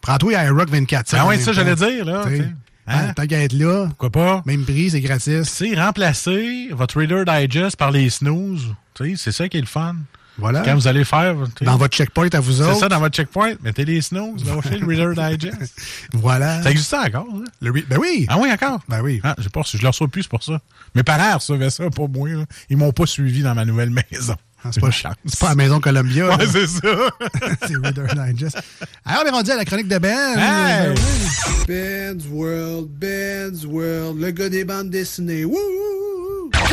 Speaker 3: prends-toi iRock 24
Speaker 7: Ah ouais, ça, j'allais dire, là.
Speaker 3: T'sais,
Speaker 7: t'sais.
Speaker 3: hein? Tant qu'à être là,
Speaker 7: Pourquoi pas?
Speaker 3: même prix, c'est gratis.
Speaker 7: C'est remplacer votre Reader Digest par les snooze. C'est ça qui est le fun.
Speaker 3: Voilà.
Speaker 7: Quand vous allez faire.
Speaker 3: Dans votre checkpoint à vous
Speaker 7: C'est
Speaker 3: autres.
Speaker 7: ça, dans votre checkpoint. Mettez les snooze. Là, le Reader Digest. *laughs*
Speaker 3: Voilà.
Speaker 7: Ça existe encore?
Speaker 3: Le re- ben oui.
Speaker 7: Ah oui, encore?
Speaker 3: Ben oui.
Speaker 7: Ah, j'ai pas. Je le reçois plus, c'est pour ça. Mes parents recevaient ça, pas moi. là. Ils m'ont pas suivi dans ma nouvelle maison.
Speaker 3: Ah, C'est pas, c'est pas la Maison Columbia.
Speaker 7: Ouais, c'est ça. *laughs*
Speaker 3: c'est Reader Digest. Alors, on est rendu à la chronique de Ben.
Speaker 7: Hey!
Speaker 3: Ben. Ben's World, Ben's World, le gars des bandes dessinées. Wouh!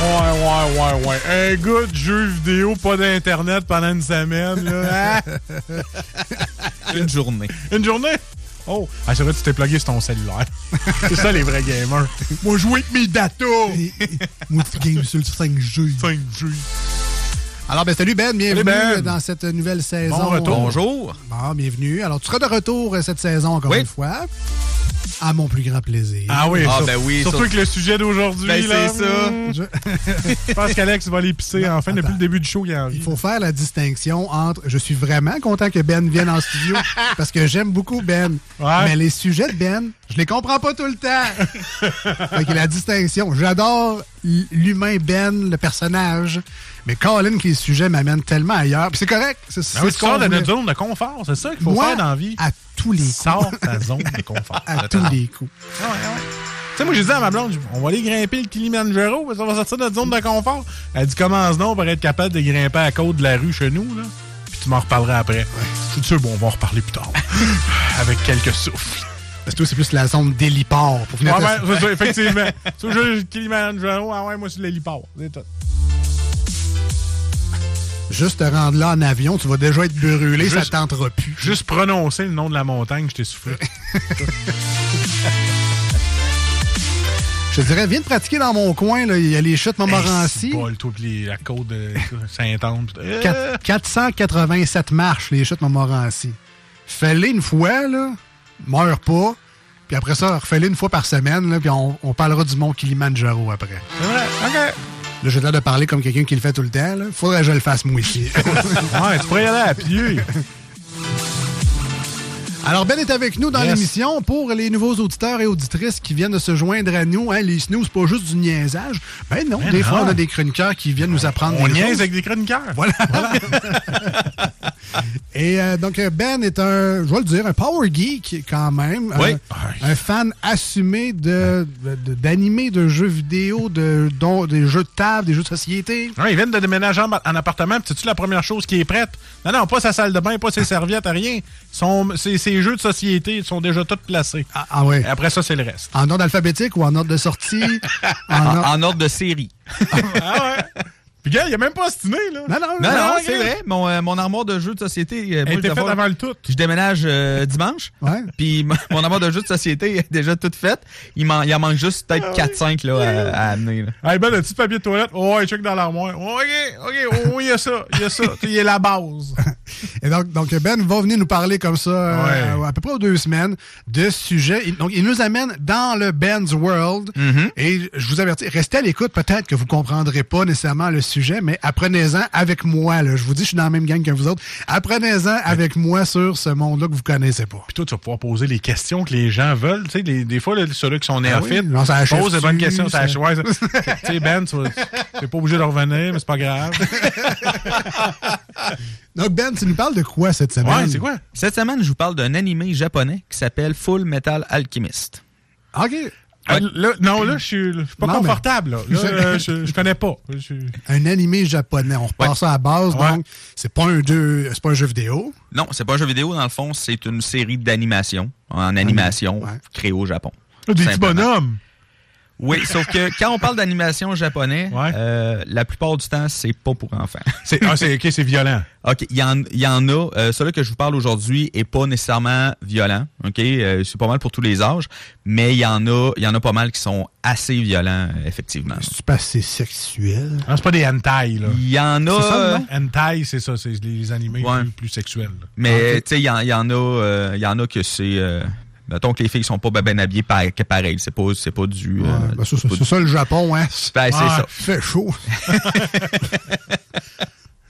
Speaker 7: Ouais, ouais, ouais, ouais. Un gars de jeux vidéo, pas d'internet pendant une semaine, là. *laughs*
Speaker 11: Une journée.
Speaker 7: Une journée? Oh, ah, c'est vrai, tu t'es plugué sur ton cellulaire. *laughs* c'est ça, les vrais gamers. Moi, jouer avec mes datas.
Speaker 3: Moi, tu games sur le 5G.
Speaker 7: 5G.
Speaker 3: Alors, ben, salut Ben, bienvenue
Speaker 7: Ben.
Speaker 3: dans cette nouvelle saison.
Speaker 7: Bon retour.
Speaker 11: Bonjour.
Speaker 3: Bon, bienvenue. Alors, tu seras de retour euh, cette saison encore
Speaker 11: Oui.
Speaker 3: une fois. À mon plus grand plaisir.
Speaker 7: Ah oui,
Speaker 11: Ah,
Speaker 7: sur-
Speaker 11: ben oui,
Speaker 7: surtout
Speaker 11: sur-
Speaker 7: avec le sujet d'aujourd'hui.
Speaker 11: Ben,
Speaker 7: là.
Speaker 11: c'est ça.
Speaker 7: Hmm.
Speaker 3: Je-
Speaker 7: Je pense qu'Alex va l'épicer enfin depuis le début du show. Il en
Speaker 3: Il faut faire la distinction entre je suis vraiment content que Ben vienne en studio *laughs* parce que j'aime beaucoup Ben.
Speaker 7: Ouais.
Speaker 3: Mais les sujets de Ben, je les comprends pas tout le temps. *laughs* fait que la distinction, j'adore l'humain Ben, le personnage, mais Colin que les sujets m'amènent tellement ailleurs. Puis c'est correct. C'est
Speaker 7: Ah oui, sors de notre zone de confort. C'est ça qu'il faut
Speaker 3: Moi,
Speaker 7: faire dans la vie.
Speaker 3: à tous les coups.
Speaker 7: Sors ta zone de *laughs* confort.
Speaker 3: À tous les coups.
Speaker 7: Tu sais, moi, j'ai dit à ma blonde, on va aller grimper le Kilimanjaro, parce qu'on va sortir de notre zone de confort. Elle dit, commence donc pour être capable de grimper à la côte de la rue chez nous, là. Puis tu m'en reparleras après. Je suis sûr, bon, on va en reparler plus tard. *laughs* Avec quelques souffles.
Speaker 3: Parce que toi, c'est plus la zone d'héliport pour venir
Speaker 7: Ouais, ouais, ça, *laughs* effectivement. Le Kilimanjaro, ah ouais, moi, c'est l'héliport. C'est tout.
Speaker 3: Juste te rendre là en avion, tu vas déjà être brûlé, ça tentera plus.
Speaker 7: Juste prononcer le nom de la montagne, je t'ai soufflé. *laughs*
Speaker 3: Je te dirais, viens de pratiquer dans mon coin, là. il y a les chutes Montmorency.
Speaker 7: Hey, puis les- la côte de Saint-Anne. Euh,
Speaker 3: Quatre- 487 marches, les chutes Montmorency. Fais-les une fois, là. Meurs pas. Puis après ça, refais-les une fois par semaine, là, puis on, on parlera du mont Kilimanjaro après.
Speaker 7: C'est vrai, OK.
Speaker 3: Là, j'ai l'air de parler comme quelqu'un qui le fait tout le temps. Là. Faudrait que je le fasse moi ici.
Speaker 7: Ouais, tu pourrais y aller à pied. *laughs*
Speaker 3: Alors, Ben est avec nous dans
Speaker 7: Yes.
Speaker 3: l'émission pour les nouveaux auditeurs et auditrices qui viennent de se joindre à nous. Hein, les snooze, c'est pas juste du niaisage. Ben non,
Speaker 7: Ben
Speaker 3: des
Speaker 7: non.
Speaker 3: fois, on a des chroniqueurs qui viennent nous apprendre
Speaker 7: On
Speaker 3: des
Speaker 7: niaise
Speaker 3: choses.
Speaker 7: avec des chroniqueurs.
Speaker 3: Voilà. *laughs* Et euh, donc, euh, Ben est un, je vais le dire, un power geek quand même.
Speaker 11: Oui.
Speaker 3: Un, un fan assumé de, de- d'animés, de, jeux vidéo, de, dont- des jeux de table, des jeux de société.
Speaker 7: Ouais, ils viennent de déménager en, en appartement, c'est-tu la première chose qui est prête? Non, non, pas sa salle de bain, pas ses *laughs* serviettes, rien. Son, ses, ses jeux de société sont déjà tous placés.
Speaker 3: Ah, ah.
Speaker 7: Et après ça, c'est le reste.
Speaker 3: En ordre alphabétique ou en ordre de sortie? *laughs* en ordre-
Speaker 11: en ordre de série.
Speaker 7: ah ouais? Gars, il a même pas stiné, là.
Speaker 3: Non, non,
Speaker 11: Non, c'est vrai. Mon, euh, mon armoire de jeux de société. euh,
Speaker 7: Elle était
Speaker 11: je
Speaker 7: faite avant le tout.
Speaker 11: Je déménage euh, dimanche.
Speaker 3: Ouais.
Speaker 11: Puis *laughs* mon armoire de jeux de société est déjà toute faite. Il, il en manque juste
Speaker 7: Ah
Speaker 11: peut-être 4-5 là, à, à amener. là.
Speaker 7: Hey, ben, le petit papier de toilette. Oh, ouais, check dans l'armoire. Oh, OK, OK, oh, il y a ça, il y a ça. *laughs* Il y a la base. *laughs*
Speaker 3: Et donc, donc, Ben va venir nous parler comme ça, euh,
Speaker 7: Ouais.
Speaker 3: à peu près aux deux semaines, de ce sujet. Il- Donc, il nous amène dans le Ben's World.
Speaker 7: Mm-hmm.
Speaker 3: Et je vous avertis, restez à l'écoute. Peut-être que vous comprendrez pas nécessairement le sujet, mais apprenez-en avec moi. Là. Je vous dis, je suis dans la même gang que vous autres. Apprenez-en avec moi sur ce monde-là que vous connaissez pas.
Speaker 7: Puis toi, tu vas pouvoir poser les questions que les gens veulent. Tu sais, les- des fois, là, ceux-là qui sont
Speaker 3: Ah
Speaker 7: néophytes
Speaker 3: oui? Ça achève
Speaker 7: posent des bonnes questions. Ça tu sais, Ben, tu t'es pas obligé de revenir, mais c'est pas grave. *laughs*
Speaker 3: Donc, Ben, tu nous parles de quoi cette semaine?
Speaker 7: Ouais, c'est quoi?
Speaker 11: Cette semaine, je vous parle d'un animé japonais qui s'appelle Full Metal Alchemist.
Speaker 3: OK.
Speaker 7: Ah, là, non, là, je suis je suis pas
Speaker 3: Non,
Speaker 7: confortable. Là, Là,
Speaker 3: Je- *laughs*
Speaker 7: euh, je, je connais pas. Je
Speaker 3: Un animé japonais. On repart
Speaker 11: Ouais.
Speaker 3: ça à la base.
Speaker 7: Ouais.
Speaker 3: Donc, c'est pas un jeu, c'est pas un jeu vidéo.
Speaker 11: Non, c'est pas un jeu vidéo, dans le fond, c'est une série d'animation, en animation,
Speaker 3: Ouais.
Speaker 11: créée au Japon.
Speaker 7: Des petits bonhommes.
Speaker 11: Oui, sauf que quand on parle d'animation japonais,
Speaker 7: Ouais.
Speaker 11: euh, la plupart du temps, c'est pas pour enfants. *laughs*
Speaker 7: C'est, ah, c'est, ok, c'est violent.
Speaker 11: OK, il y en, il y en a. Euh, celui que je vous parle aujourd'hui est pas nécessairement violent. OK, Euh, c'est pas mal pour tous les âges, mais il y en a, il y en a pas mal qui sont assez violents, euh, effectivement.
Speaker 3: C'est pas assez sexuel.
Speaker 7: Ah, c'est pas des hentai, là.
Speaker 11: Il y en a,
Speaker 7: C'est ça,
Speaker 11: euh?
Speaker 7: Hentai, c'est ça, c'est les animés
Speaker 11: Ouais.
Speaker 7: plus, plus sexuels. là.
Speaker 11: mais tu sais, il y, en- il y en a, euh, il y en a que c'est. Mettons que les filles sont pas ben, habillées par- que pareil. C'est pas, c'est pas du. euh,
Speaker 3: ben, ça,
Speaker 11: c'est
Speaker 3: c'est c'est ça le Japon, hein?
Speaker 11: du- Ben, c'est ça.
Speaker 3: Il fait chaud. *laughs*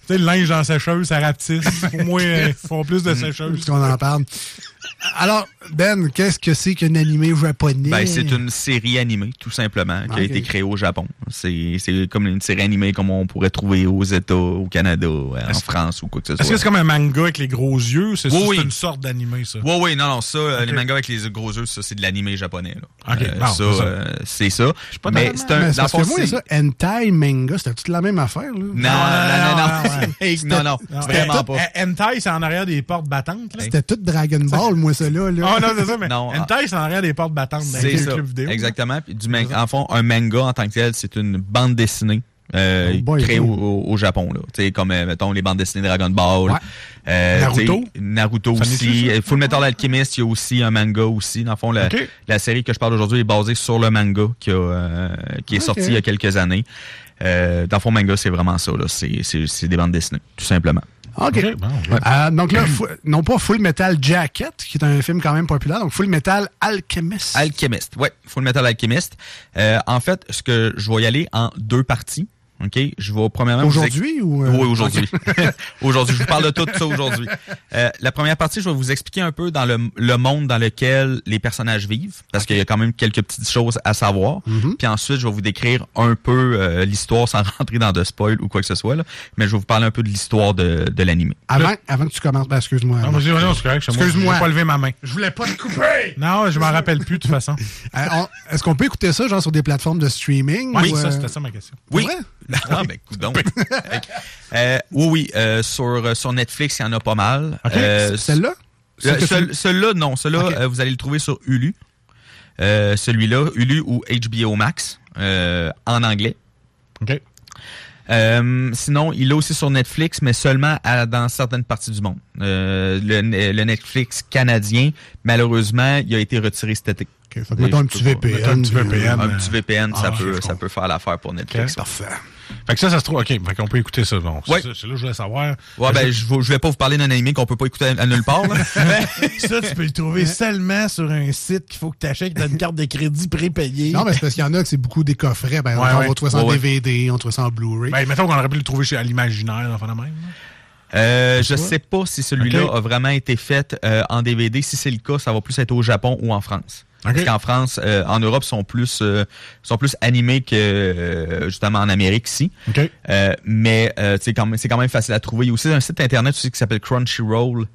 Speaker 7: Tu sais, le linge la sécheuse, ça rapetisse. Au moins, ils font plus de sécheuse.
Speaker 3: Puisqu'on en parle. Alors, Ben, qu'est-ce que c'est qu'un animé japonais?
Speaker 11: Ben, c'est une série animée, tout simplement, qui a été créée au Japon. C'est c'est comme une série animée comme on pourrait trouver aux États, au Canada, en France ou quoi que ce soit.
Speaker 7: Est-ce que c'est comme un manga avec les gros yeux? C'est
Speaker 11: Oui, oui.
Speaker 7: une sorte d'animé, ça?
Speaker 11: Oui, oui, non, non, ça, euh, les mangas avec les gros yeux, ça, c'est de l'animé japonais. Là.
Speaker 7: Ok,
Speaker 11: Euh,
Speaker 7: bon,
Speaker 11: ça,
Speaker 7: c'est ça.
Speaker 11: euh, c'est ça.
Speaker 3: Pas
Speaker 11: Mais c'est un.
Speaker 3: Mais parce que moi,
Speaker 11: c'est-
Speaker 3: ça, hentai manga, c'était toute la même affaire, là.
Speaker 11: Non, non, non, non.
Speaker 3: Hey, c'était- *laughs*
Speaker 11: Non, non,
Speaker 7: C'était
Speaker 11: vraiment
Speaker 7: tout-
Speaker 11: pas.
Speaker 7: Hentai, c'est en arrière des portes battantes. là.
Speaker 3: C'était tout Dragon Ball, moi, ça, là. là.
Speaker 7: Ah non, c'est ça, mais
Speaker 11: Non,
Speaker 7: Hentai, c'est en arrière des portes battantes dans
Speaker 11: C'est
Speaker 7: les clubs vidéo.
Speaker 11: Exactement. Puis du man- en fond, un manga en tant que tel, c'est une bande dessinée. euh,
Speaker 3: Oh boy,
Speaker 11: créée
Speaker 3: oui.
Speaker 11: au, Japon là, tu sais comme euh, mettons les bandes dessinées Dragon Ball,
Speaker 3: Ouais.
Speaker 11: euh,
Speaker 7: Naruto.
Speaker 11: Naruto
Speaker 7: Ça
Speaker 11: aussi? Euh, Full Metal Alchemist, il y a aussi un manga aussi. Dans le fond, la, série que je parle aujourd'hui est basée sur le manga qui, a, euh, qui est sorti il y a quelques années. Euh, dans le fond, manga, c'est vraiment ça. là. C'est, c'est, c'est des bandes dessinées, tout simplement.
Speaker 3: OK.
Speaker 7: Ok, bon, ouais.
Speaker 3: Euh, donc là, non pas Full Metal Jacket, qui est un film quand même populaire, donc Full Metal Alchemist.
Speaker 11: Alchemist, ouais, Full Metal Alchemist. Euh, en fait, ce que je vais y aller en deux parties. OK? Je vais premièrement. vous
Speaker 3: Aujourd'hui ou... euh,
Speaker 11: Oui, aujourd'hui. *laughs* aujourd'hui. Je vous parle de tout ça aujourd'hui. *laughs* Euh, la première partie, je vais vous expliquer un peu dans le, le monde dans lequel les personnages vivent, parce qu'il y a quand même quelques petites choses à savoir.
Speaker 3: Mhm.
Speaker 11: Puis ensuite, je vais vous décrire un peu euh, l'histoire sans *laughs* rentrer dans de spoil ou quoi que ce soit. Là. Mais je vais vous parler un peu de l'histoire de, de l'anime.
Speaker 3: Avant, avant que tu commences, ben, excuse-moi.
Speaker 7: Non, vas-y, vas-y, c'est correct.
Speaker 3: Excuse-moi.
Speaker 7: Je vais pas lever ma main.
Speaker 3: Je voulais pas te couper!
Speaker 7: Non, je m'en rappelle plus, de toute façon.
Speaker 3: Euh, Est-ce qu'on peut écouter ça, genre, sur des plateformes de streaming?
Speaker 7: Oui,
Speaker 3: ou,
Speaker 7: ça, c'était ça ma question.
Speaker 11: Oui. *laughs* Ah, ben, coudonc. euh, oui, oui. euh, sur, sur Netflix, il y en a pas mal. Euh,
Speaker 3: Celle-là?
Speaker 11: Euh, Celui-là, non. Celui-là, euh, vous allez le trouver sur Hulu. Euh, Celui-là, Hulu ou HBO Max, euh, en anglais.
Speaker 7: OK.
Speaker 11: Euh, sinon, il est aussi sur Netflix, mais seulement à- dans certaines parties du monde. Euh, le, le Netflix canadien, malheureusement, il a été retiré cet été.
Speaker 3: OK, fait que mettons un petit VPN.
Speaker 7: Un petit VPN.
Speaker 3: euh,
Speaker 11: Un petit VPN, ça,
Speaker 7: Ah,
Speaker 11: peut, ça peut faire l'affaire pour Netflix.
Speaker 3: Parfait.
Speaker 7: Fait que ça, ça se trouve. OK, fait qu'on peut écouter ça. Bon, c'est
Speaker 11: Ouais.
Speaker 7: ça, c'est là que je voulais savoir.
Speaker 11: Ouais, ben, je, je vais pas vous parler d'un anime qu'on peut pas écouter à, à nulle part. là. *laughs*
Speaker 7: ça, tu peux le trouver seulement sur un site qu'il faut que tu achètes, qui a une carte de crédit prépayée.
Speaker 3: Non, mais c'est parce qu'il y en a que c'est beaucoup des coffrets. Ben,
Speaker 7: Ouais,
Speaker 3: on
Speaker 7: ouais.
Speaker 3: va trouver ça en. DVD, on trouve ça en Blu-ray.
Speaker 7: Ben, mettons qu'on aurait pu le trouver chez, à l'imaginaire, enfin de même.
Speaker 11: Euh, je sais pas si celui-là a vraiment été fait euh, en DVD. Si c'est le cas, ça va plus être au Japon ou en France.
Speaker 7: Ok.
Speaker 11: Parce qu'en France, euh, en Europe, sont plus euh, sont plus animés que euh, justement en Amérique ici.
Speaker 7: OK.
Speaker 11: Euh, mais euh, c'est quand même c'est quand même facile à trouver. Il y a aussi un site internet aussi qui s'appelle Crunchyroll,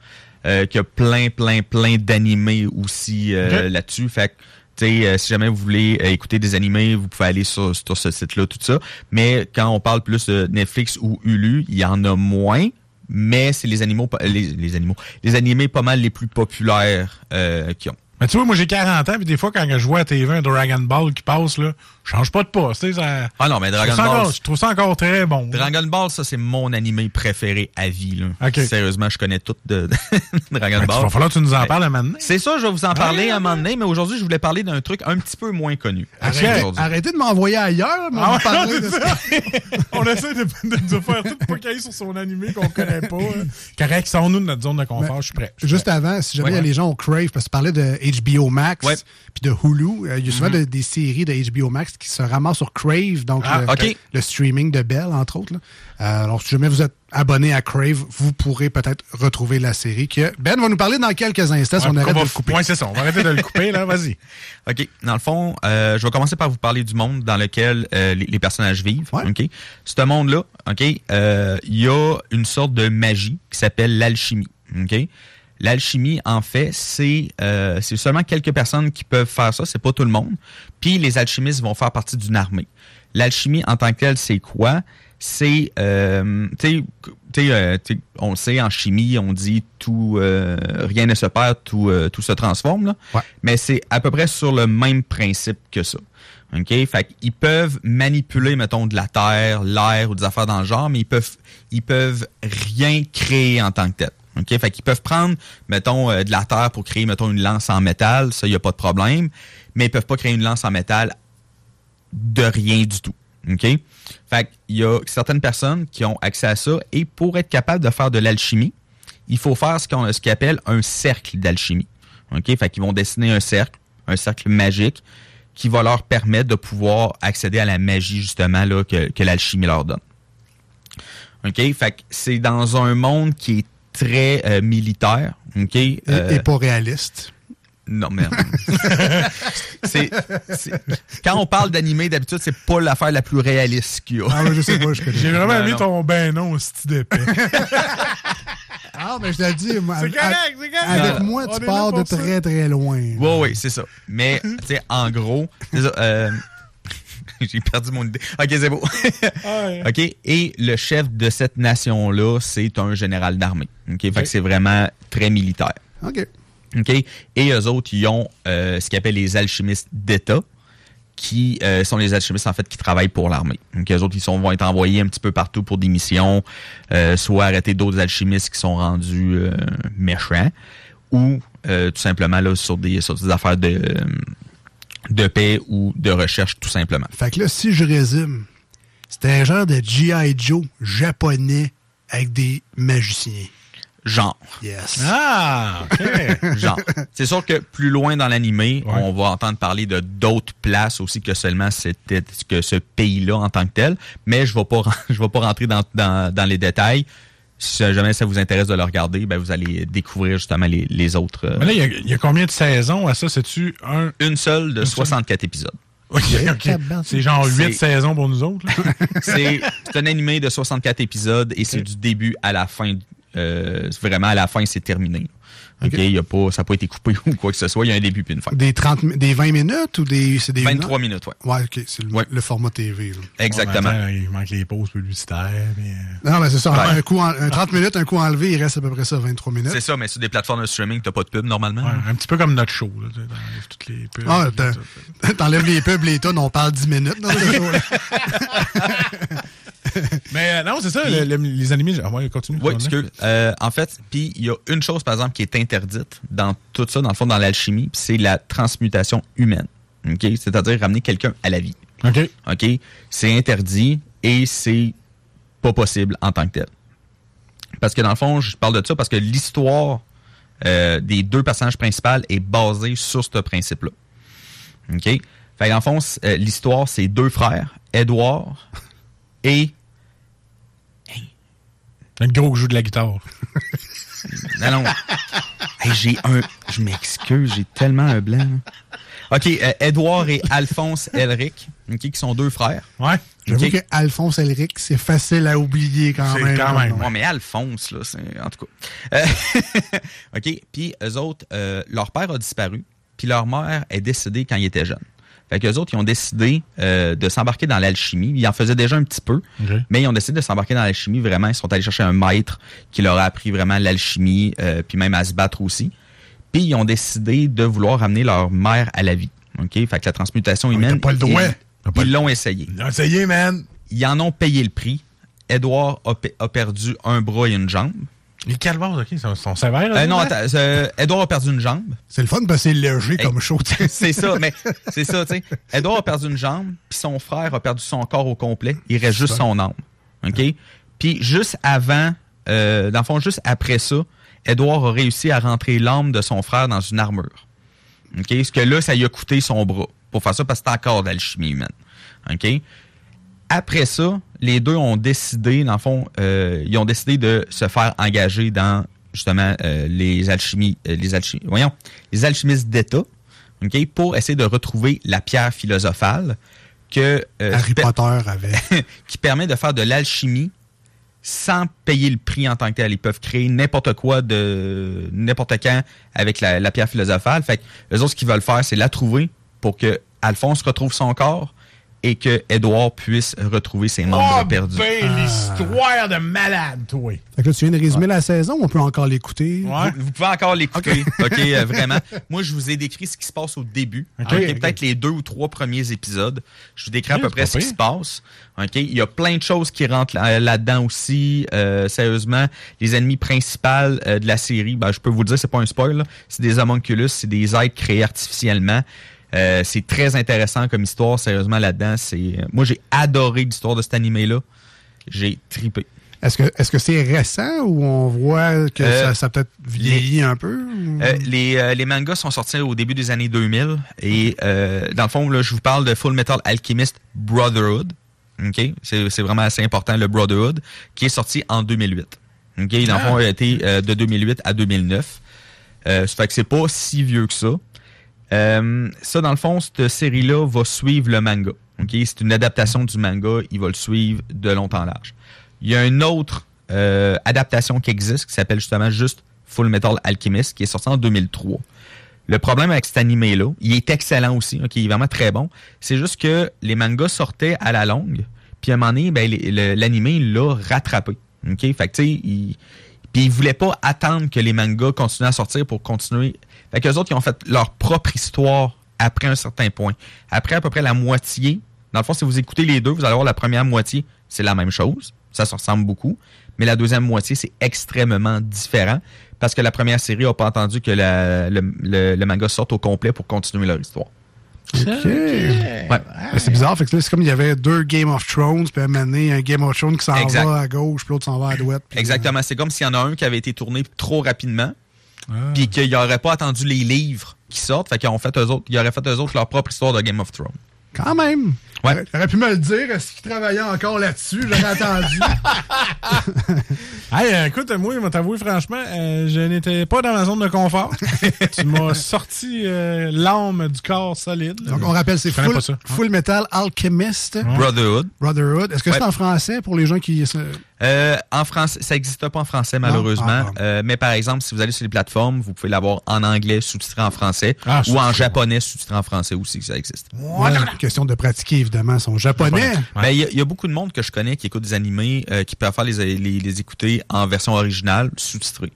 Speaker 11: euh, qui a plein plein plein d'animés aussi euh, là-dessus. Fait que tu sais, euh, si jamais vous voulez euh, écouter des animés, vous pouvez aller sur, sur ce site-là, tout ça. Mais quand on parle plus de Netflix ou Hulu, il y en a moins. Mais c'est les animaux, les, les animaux, les animés pas mal les plus populaires euh, qui ont.
Speaker 7: Mais tu vois, moi, j'ai 40 ans, puis des fois, quand je vois à TV un Dragon Ball qui passe, là, je change pas de poste, tu sais, ça...
Speaker 11: Ah non, mais Dragon Ball,
Speaker 7: encore, je trouve ça encore très bon.
Speaker 11: Dragon Ball, ça c'est mon animé préféré à vie. Là. Sérieusement, je connais tout de, de *laughs* Dragon
Speaker 7: Ben, il
Speaker 11: Ball.
Speaker 7: va falloir que tu nous en parles un moment donné.
Speaker 11: C'est ça, je vais vous en parler
Speaker 7: Ouais,
Speaker 11: un moment donné, mais aujourd'hui, je voulais parler d'un truc un petit peu moins connu.
Speaker 3: Arrêtez, arrêtez de m'envoyer ailleurs, mais on
Speaker 7: Ah
Speaker 3: va
Speaker 7: ouais,
Speaker 3: parler de
Speaker 7: ça. *laughs* On essaie de, nous faire tout qu'il sur son animé qu'on connaît pas. hein. Correct, sans nous de notre zone de confort, je suis prêt.
Speaker 3: Juste avant, si jamais
Speaker 11: Ouais.
Speaker 3: il y a les gens au Crave, parce que tu parlais de HBO Max
Speaker 11: Ouais.
Speaker 3: puis de Hulu, euh, il y a souvent de- des séries de HBO Max qui se ramassent sur Crave, donc
Speaker 7: Ah,
Speaker 3: le, streaming de Bell, entre autres. là. Euh, alors, si jamais vous êtes abonné à Crave, vous pourrez peut-être retrouver la série que Ben va nous parler dans quelques instants si on arrête
Speaker 7: on
Speaker 3: de
Speaker 7: va-
Speaker 3: le couper.
Speaker 7: Ouais, c'est ça. On va arrêter de le couper, là. Vas-y. *laughs*
Speaker 11: OK. Dans le fond, euh, je vais commencer par vous parler du monde dans lequel euh, les, les personnages vivent.
Speaker 3: Ouais.
Speaker 11: OK? Ce monde-là, OK, euh, il y a une sorte de magie qui s'appelle l'alchimie. OK? L'alchimie, en fait, c'est euh, c'est seulement quelques personnes qui peuvent faire ça, c'est pas tout le monde. Puis les alchimistes vont faire partie d'une armée. L'alchimie en tant que telle, c'est quoi? C'est, euh, tu sais, euh, tu sais, on le sait, en chimie, on dit tout, euh, rien ne se perd, tout, euh, tout se transforme. Là.
Speaker 3: Ouais.
Speaker 11: Mais c'est à peu près sur le même principe que ça. OK? Fait qu'ils peuvent manipuler, mettons, de la terre, l'air ou des affaires dans le genre, mais ils peuvent, ils peuvent rien créer en tant que tel. OK? Fait qu'ils peuvent prendre, mettons, euh, de la terre pour créer, mettons, une lance en métal, ça, il n'y a pas de problème, mais ils peuvent pas créer une lance en métal de rien du tout. OK? Fait qu'il y a certaines personnes qui ont accès à ça et pour être capable de faire de l'alchimie, il faut faire ce qu'on appelle un cercle d'alchimie. OK? Fait qu'ils vont dessiner un cercle, un cercle magique qui va leur permettre de pouvoir accéder à la magie justement là, que, que l'alchimie leur donne. OK? Fait que c'est dans un monde qui est très euh, militaire. ok?
Speaker 3: Et,
Speaker 11: Euh,
Speaker 3: et pas réaliste.
Speaker 11: Non, merde. *laughs* c'est, Quand on parle d'animé, d'habitude, c'est pas l'affaire la plus réaliste qu'il y a.
Speaker 3: Ah je sais pas, je connais.
Speaker 7: J'ai vraiment aimé ton ben non, style d'épée. *laughs*
Speaker 3: Ah, mais je t'ai dit, moi,
Speaker 7: C'est
Speaker 3: avec-
Speaker 7: correct, c'est correct.
Speaker 3: avec
Speaker 11: Non,
Speaker 3: moi, tu pars de
Speaker 7: ça.
Speaker 3: très, très loin.
Speaker 11: Oui, oui, c'est ça. Mais, tu sais, en gros, euh, *laughs* j'ai perdu mon idée. OK, c'est beau.
Speaker 7: Ouais.
Speaker 11: OK, et le chef de cette nation-là, c'est un général d'armée. OK, fait que c'est vraiment très militaire.
Speaker 3: OK.
Speaker 11: OK, et eux autres, ils ont euh, ce qu'ils appellent les alchimistes d'État, qui euh, sont les alchimistes, en fait, qui travaillent pour l'armée. Donc, eux autres, ils sont, vont être envoyés un petit peu partout pour des missions, euh, soit arrêter d'autres alchimistes qui sont rendus euh, méchants, ou euh, tout simplement là, sur, des, sur des affaires de, de paix ou de recherche, tout simplement.
Speaker 3: Fait que là, si je résume, c'était un genre de G.I. Joe japonais avec des magiciens.
Speaker 11: Genre.
Speaker 3: Yes.
Speaker 7: Ah, OK. *laughs*
Speaker 11: Genre. C'est sûr que plus loin dans l'animé, on va entendre parler de d'autres places aussi que seulement c'était que ce pays-là en tant que tel. Mais je ne vais pas *laughs* je vais pas rentrer dans, dans, dans les détails. Si jamais ça vous intéresse de le regarder, ben vous allez découvrir justement les, les autres. euh,
Speaker 7: Mais là, il y a- il y, a combien de saisons à ça? C'est-tu un?
Speaker 11: une seule de
Speaker 7: Une seule?
Speaker 11: 64 épisodes.
Speaker 7: OK, OK. C'est genre
Speaker 11: C'est-
Speaker 7: 8 saisons pour nous autres. *laughs*
Speaker 11: c'est un animé de 64 épisodes et c'est du début à la fin. Euh, vraiment, à la fin, c'est terminé. OK,
Speaker 3: OK.
Speaker 11: il y a pas, ça n'a pas été coupé *laughs* ou quoi que ce soit. Il y a un début puis une fin.
Speaker 3: Des, 30, mi- des 20 minutes ou des. C'est des
Speaker 11: 23 minutes, ouais.
Speaker 3: Ouais, OK. C'est le, le format TV. là.
Speaker 11: Exactement.
Speaker 7: Ouais, mais attends, il manque les pauses publicitaires. mais, euh,
Speaker 3: Non, mais c'est ça.
Speaker 11: Ouais.
Speaker 3: Un, coup en- un 30 minutes, un coup enlevé, il reste à peu près ça, 23 minutes.
Speaker 11: C'est ça, mais sur des plateformes de streaming, t'as pas de pub normalement.
Speaker 7: ouais, un petit peu comme notre show. Tu toutes les pubs.
Speaker 3: Ah, *laughs* t'enlèves les pubs, les tonnes, on parle 10 minutes dans ce. *laughs* *laughs*
Speaker 7: Mais euh, non, c'est ça, le- le- les animés. Ah, ouais, continue.
Speaker 11: Oui, excuse. Euh, en fait, puis il y a une chose, par exemple, qui est interdite dans tout ça, dans le fond, dans l'alchimie, c'est la transmutation humaine. OK? C'est-à-dire ramener quelqu'un à la vie.
Speaker 7: OK.
Speaker 11: OK? C'est interdit et c'est pas possible en tant que tel. Parce que dans le fond, je parle de ça parce que l'histoire euh, des deux personnages principaux est basée sur ce principe-là. OK? Fait que dans le fond, euh, l'histoire, c'est deux frères, Edouard et
Speaker 7: Un gros qui joue de la guitare.
Speaker 11: Non, non. Hey, j'ai un. Je m'excuse, j'ai tellement un blanc. OK, euh, Edouard et Alphonse Elric, ok, qui sont deux frères.
Speaker 7: Ouais.
Speaker 3: J'avoue
Speaker 11: Ok.
Speaker 3: que Alphonse Elric, c'est facile à oublier quand
Speaker 7: C'est
Speaker 3: même.
Speaker 7: quand même.
Speaker 11: Ouais, mais Alphonse, là, c'est. En tout cas. Euh, *laughs* OK, puis eux autres, euh, leur père a disparu, puis leur mère est décédée quand ils étaient jeunes. Fait qu'eux autres, ils ont décidé euh, de s'embarquer dans l'alchimie. Ils en faisaient déjà un petit peu, mais ils ont décidé de s'embarquer dans l'alchimie vraiment. Ils sont allés chercher un maître qui leur a appris vraiment l'alchimie, euh, puis même à se battre aussi. Puis ils ont décidé de vouloir ramener leur mère à la vie. OK? Fait que la transmutation
Speaker 3: Ouais,
Speaker 11: humaine.
Speaker 3: t'as pas le droit.
Speaker 11: ils- l'ont essayé.
Speaker 7: Ils ont essayé, man.
Speaker 11: Ils en ont payé le prix. Edouard a, pe- a perdu un bras et une jambe.
Speaker 7: Les calvaires, OK, ils sont, sont sévères.
Speaker 11: Euh,
Speaker 7: là,
Speaker 11: non,
Speaker 7: hein?
Speaker 11: attends. euh, Edouard a perdu une jambe.
Speaker 3: C'est le fun parce que c'est léger comme show. sais. *laughs*
Speaker 11: c'est ça, mais c'est ça, tu sais. Edouard a perdu une jambe, puis son frère a perdu son corps au complet. Il reste juste son âme. OK? Puis juste avant, euh, dans le fond, juste après ça, Edouard a réussi à rentrer l'âme de son frère dans une armure. OK? Ce que là, ça lui a coûté son bras pour faire ça parce que c'est encore d'alchimie humaine. OK? Après ça, les deux ont décidé, dans le fond, euh, ils ont décidé de se faire engager dans justement euh, les alchimies, euh, les alchi- voyons, les alchimistes d'État, ok, pour essayer de retrouver la pierre philosophale que
Speaker 3: Harry Potter *laughs* avait.
Speaker 11: qui permet de faire de l'alchimie sans payer le prix en tant que tel. Ils peuvent créer n'importe quoi de n'importe quand avec la, la pierre philosophale. Fait que eux autres, ce qu'ils veulent faire, c'est la trouver pour que Alphonse retrouve son corps et que Edouard puisse retrouver ses membres
Speaker 7: Oh,
Speaker 11: perdus.
Speaker 7: ben, l'histoire de malade, toi.
Speaker 3: Fait que là, tu viens de résumer la saison, on peut encore l'écouter.
Speaker 7: Ouais.
Speaker 11: Vous, vous pouvez encore l'écouter, ok, euh, vraiment. Moi, je vous ai décrit ce qui se passe au début,
Speaker 7: Ok.
Speaker 11: peut-être les deux ou trois premiers épisodes. Je vous décris à peu près ce qui se passe. Ok, il y a plein de choses qui rentrent là- là-dedans aussi. Euh, sérieusement, les ennemis principaux euh, de la série, ben, je peux vous le dire, c'est pas un spoil. là. C'est des homunculus, c'est des êtres créés artificiellement. Euh, c'est très intéressant comme histoire, sérieusement là-dedans. C'est, euh, moi, j'ai adoré l'histoire de cet animé-là. J'ai tripé.
Speaker 3: Est-ce que est-ce que c'est récent ou on voit que
Speaker 11: Euh,
Speaker 3: ça, peut-être vieilli un peu?
Speaker 11: Euh, les, euh, les mangas sont sortis au début des années 2000 et dans le fond, là, je vous parle de Full Metal Alchemist Brotherhood. C'est c'est vraiment assez important, le Brotherhood, qui est sorti en 2008. OK? Dans le
Speaker 2: Ah.
Speaker 11: fond, il a été euh, de 2008 à 2009. Euh, ça fait que c'est pas si vieux que ça. Euh, ça, dans le fond, cette série-là va suivre le manga. C'est une adaptation du manga. Il va le suivre de longtemps en large. Il y a une autre euh, adaptation qui existe qui s'appelle justement juste Full Metal Alchemist qui est sorti en 2003. Le problème avec cet animé-là, il est excellent aussi, il est vraiment très bon. C'est juste que les mangas sortaient à la longue, puis à un moment donné, ben, l'animé l'a rattrapé. Ok, fait il, puis ils voulaient pas attendre que les mangas continuent à sortir pour continuer. Fait que les autres, ils ont fait leur propre histoire après un certain point. Après à peu près la moitié, dans le fond, si vous écoutez les deux, vous allez voir la première moitié, c'est la même chose. Ça se ressemble beaucoup. Mais la deuxième moitié, c'est extrêmement différent parce que la première série n'a pas entendu que la- le, le- le manga sorte au complet pour continuer leur histoire.
Speaker 3: OK.
Speaker 11: Ouais.
Speaker 3: C'est bizarre. Fait que là, c'est comme il y avait deux Game of Thrones, puis à un moment donné, un Game of Thrones qui s'en
Speaker 11: Exact.
Speaker 3: va à gauche, puis l'autre s'en va à droite.
Speaker 11: Exactement. C'est comme s'il y en a un qui avait été tourné trop rapidement,
Speaker 3: Ah.
Speaker 11: puis qu'il n'aurait pas attendu les livres qui sortent, fait qu'ils ont fait eux autres, ils auraient fait eux autres leur propre histoire de Game of Thrones.
Speaker 3: Quand même.
Speaker 11: Ouais.
Speaker 3: T'aurais pu me le dire. Est-ce qu'il travaillait encore là-dessus? J'aurais attendu. *laughs*
Speaker 7: Hey, euh, écoute, moi, je vais t'avouer franchement, euh, je n'étais pas dans ma zone de confort. *laughs* tu m'as sorti euh, l'âme du corps solide. là.
Speaker 3: Donc, on rappelle, c'est Full,
Speaker 7: pas ça.
Speaker 3: Full Metal Alchemist.
Speaker 11: Brotherhood.
Speaker 3: Brotherhood. Est-ce que c'est en français pour les gens qui...
Speaker 11: Euh, en français, ça n'existe pas en français malheureusement.
Speaker 3: Ah.
Speaker 11: Euh, mais par exemple, si vous allez sur les plateformes, vous pouvez l'avoir en anglais sous-titré en français
Speaker 3: Ah,
Speaker 11: ou en japonais sous-titré en français aussi, ça existe.
Speaker 3: Ouais, question de pratiquer, évidemment, son japonais.
Speaker 11: Ben, il y, a- il y a beaucoup de monde que je connais qui écoute des animés, euh, qui préfèrent les, les, les écouter en version originale, sous-titrée.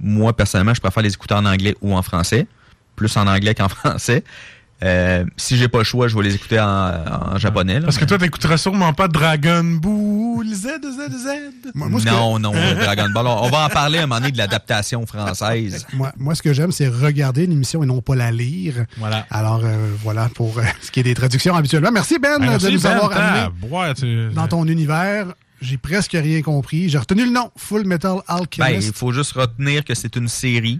Speaker 11: Moi, personnellement, je préfère les écouter en anglais ou en français, plus en anglais qu'en *laughs* français. Euh, si j'ai pas le choix, je vais les écouter en, en japonais. là,
Speaker 7: Parce que
Speaker 11: mais-
Speaker 7: toi, t'écouteras sûrement pas Dragon Ball Z, Z, Z.
Speaker 11: non, non, euh, *laughs* Dragon Ball. On va en parler à un moment donné de l'adaptation française.
Speaker 3: Moi, moi, ce que j'aime, c'est regarder l'émission et non pas la lire.
Speaker 7: Voilà.
Speaker 3: Alors, euh, voilà pour euh, ce qui est des traductions habituellement. Merci, Ben,
Speaker 7: Ben, merci,
Speaker 3: de nous
Speaker 7: Ben,
Speaker 3: avoir
Speaker 7: t'as-
Speaker 3: amené
Speaker 7: ouais, tu-
Speaker 3: dans ton univers. J'ai presque rien compris. J'ai retenu le nom, Full Metal
Speaker 11: Ben, il
Speaker 3: Alchemist.
Speaker 11: faut juste retenir que c'est une série.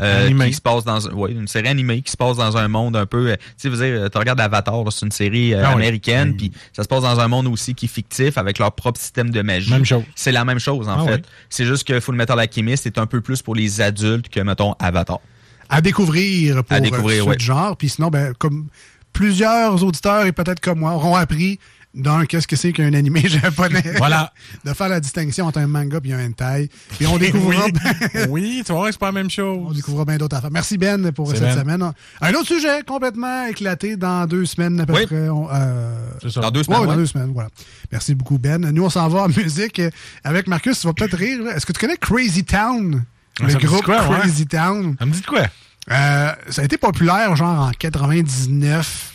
Speaker 11: Euh, qui se passe dans ouais, une série animée qui se passe dans un monde un peu euh, tu sais vous dire tu regardes Avatar c'est une série euh,
Speaker 7: Ah oui.
Speaker 11: américaine puis ça se passe dans un monde aussi qui est fictif avec leur propre système de magie c'est la même chose en
Speaker 7: Ah
Speaker 11: fait
Speaker 7: oui.
Speaker 11: c'est juste que Full Metal Alchemist est un peu plus pour les adultes que mettons Avatar
Speaker 3: à découvrir pour
Speaker 11: À découvrir,
Speaker 3: euh,
Speaker 11: ouais.
Speaker 3: de genre. Puis sinon, ben, comme plusieurs auditeurs et peut-être comme moi auront appris d'un qu'est-ce que c'est qu'un animé *laughs* japonais?
Speaker 7: Voilà.
Speaker 3: de faire la distinction entre un manga et un hentai. Puis on découvrira,
Speaker 7: oui, *laughs* oui, tu vois, c'est pas la même chose.
Speaker 3: on découvrira bien d'autres affaires. Merci Ben pour cette
Speaker 7: Ben.
Speaker 3: semaine. Un autre sujet complètement éclaté dans deux semaines à peu
Speaker 11: Oui.
Speaker 3: près. On- euh,
Speaker 7: C'est ça.
Speaker 11: dans deux
Speaker 3: Ouais,
Speaker 11: semaines
Speaker 3: ouais, dans deux semaines, voilà. Merci beaucoup, Ben. Nous, on s'en va en musique euh, avec Marcus. Tu vas peut-être rire. Est-ce que tu connais Crazy Town? Le groupe
Speaker 7: quoi, ouais?
Speaker 3: Crazy Town.
Speaker 7: Ça me dit de quoi?
Speaker 3: Euh, ça a été populaire, genre, en 99.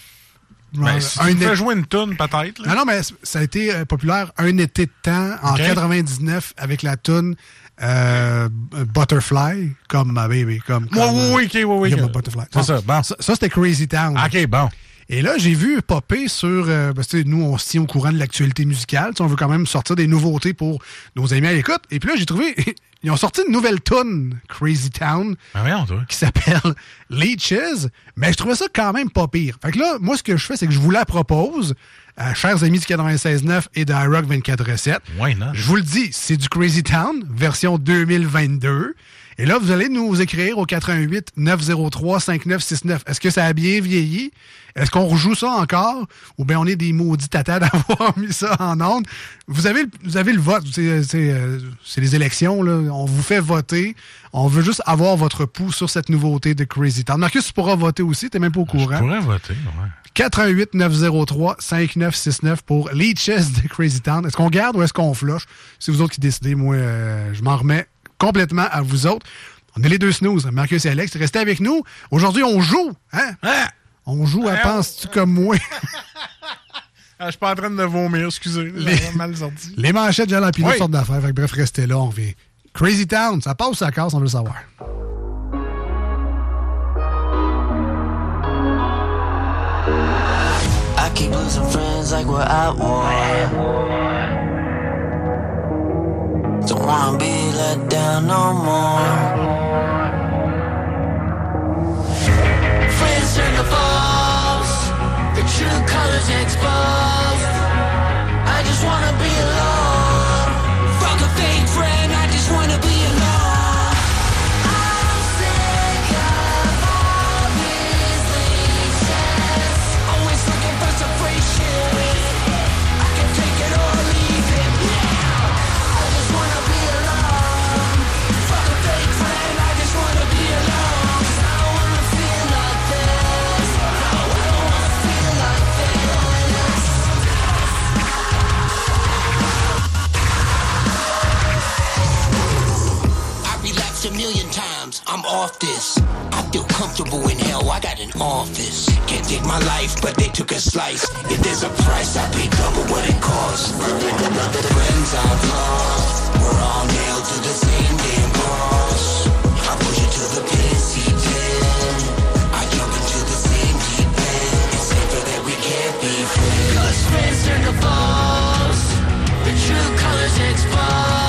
Speaker 7: Ben, si tu
Speaker 3: un
Speaker 7: jouer une toune, peut-être.
Speaker 3: non, non, mais ça a été euh, populaire un été de temps, en
Speaker 7: Ok.
Speaker 3: 99, avec la tune euh, Butterfly, comme ma baby, comme...
Speaker 7: Oui,
Speaker 3: comme,
Speaker 7: oui, oui, ok, oui, oui.
Speaker 3: Comme
Speaker 7: ok.
Speaker 3: Butterfly.
Speaker 7: C'est ça, bon.
Speaker 3: Ça, ça, c'était Crazy Town.
Speaker 7: OK, bon.
Speaker 3: Et là, j'ai vu popper sur. euh, parce que nous, on se tient au courant de l'actualité musicale. On veut quand même sortir des nouveautés pour nos amis à l'écoute. Et puis là, j'ai trouvé. *laughs* Ils ont sorti une nouvelle tune, Crazy Town,
Speaker 7: Ben voyons, toi?
Speaker 3: qui s'appelle *laughs* Leeches. Mais je trouvais ça quand même pas pire. Fait que là, moi, ce que je fais, c'est que je vous la propose, à chers amis du 96.9 et de iRock 24.7.
Speaker 7: Why not?
Speaker 3: Je vous le dis, c'est du Crazy Town, version 2022. Et là, vous allez nous écrire au 88 903 5969. Est-ce que ça a bien vieilli? Est-ce qu'on rejoue ça encore? Ou bien on est des maudits tatas *laughs* d'avoir mis ça en onde? Vous avez, le- vous avez le vote. C'est euh, c'est les élections. Là. On vous fait voter. On veut juste avoir votre pouls sur cette nouveauté de Crazy Town. Marcus, tu pourras voter aussi. T'es même pas au
Speaker 7: Je
Speaker 3: courant.
Speaker 7: pourrais voter, ouais.
Speaker 3: 88 903 5969 pour Leeches de Crazy Town. Est-ce qu'on garde ou est-ce qu'on flush? C'est vous autres qui décidez. Moi, euh, je m'en remets complètement à vous autres. On est les deux snooze, Marcus et Alex. Restez avec nous. Aujourd'hui, on joue. Hein? On joue à Penses-tu comme moi? *laughs*
Speaker 7: Ah, je suis pas en train de vomir, excusez.
Speaker 3: Les-
Speaker 7: J'ai mal sorti.
Speaker 3: Les manchettes jalapino
Speaker 7: Oui.
Speaker 3: sortent d'affaires. Bref, restez là. On vient. Crazy Town, ça passe ou ça casse? On veut le savoir.
Speaker 12: I keep losing friends like we're at war. Don't wanna be let down no more. Friends turn to false, the true colors exposed. Off this. I feel comfortable in hell, I got an office. Can't take my life, but they took a slice. If there's a price, I pay double what it costs. The Friends I've lost, we're all nailed to the same damn cross. I push it to the pissy pen. I jump into the same deep end. It's safer that we can't be friends.
Speaker 4: Cause friends to foes The true colors exposed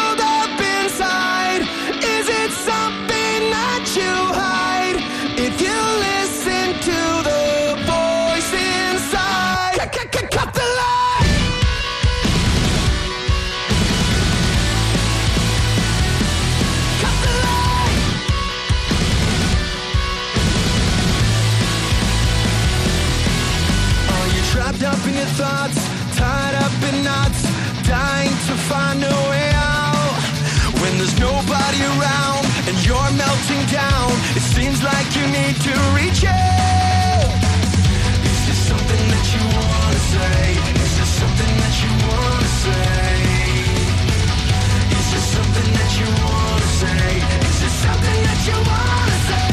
Speaker 4: Thoughts, tied up in knots, dying to find a way out? When there's nobody around and you're melting down, it seems like you need to reach out. Is this something that you wanna say? Is this something that you wanna say? Is this something that you wanna say? Is this something that you wanna say?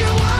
Speaker 4: You wanna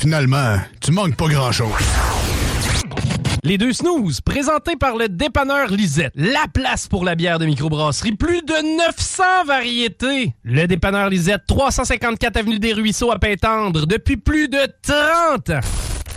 Speaker 3: Finalement, tu manques pas grand-chose.
Speaker 2: Les deux snooze, présentés par le dépanneur Lisette. La place pour la bière de microbrasserie. Plus de 900 variétés. Le dépanneur Lisette, 354 Avenue des Ruisseaux à Pintendre, depuis plus de 30 ans.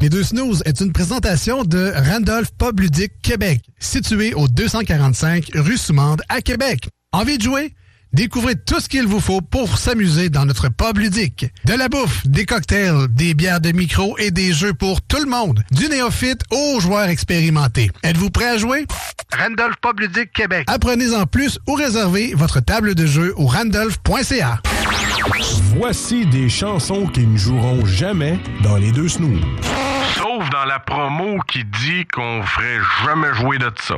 Speaker 3: Les deux snooze est une présentation de Randolph Pub Ludique Québec, situé au 245 rue Soumande à Québec. Envie de jouer? Découvrez tout ce qu'il vous faut pour s'amuser dans notre pub ludique. De la bouffe, des cocktails, des bières de micro et des jeux pour tout le monde. Du néophyte aux joueurs expérimentés. Êtes-vous prêt à jouer? Randolph Pub Ludique Québec. Apprenez en plus ou réservez votre table de jeu au randolph.ca.
Speaker 6: Voici des chansons qui ne joueront jamais dans les deux snooze.
Speaker 8: Sauf dans la promo qui dit qu'on ferait jamais jouer de ça.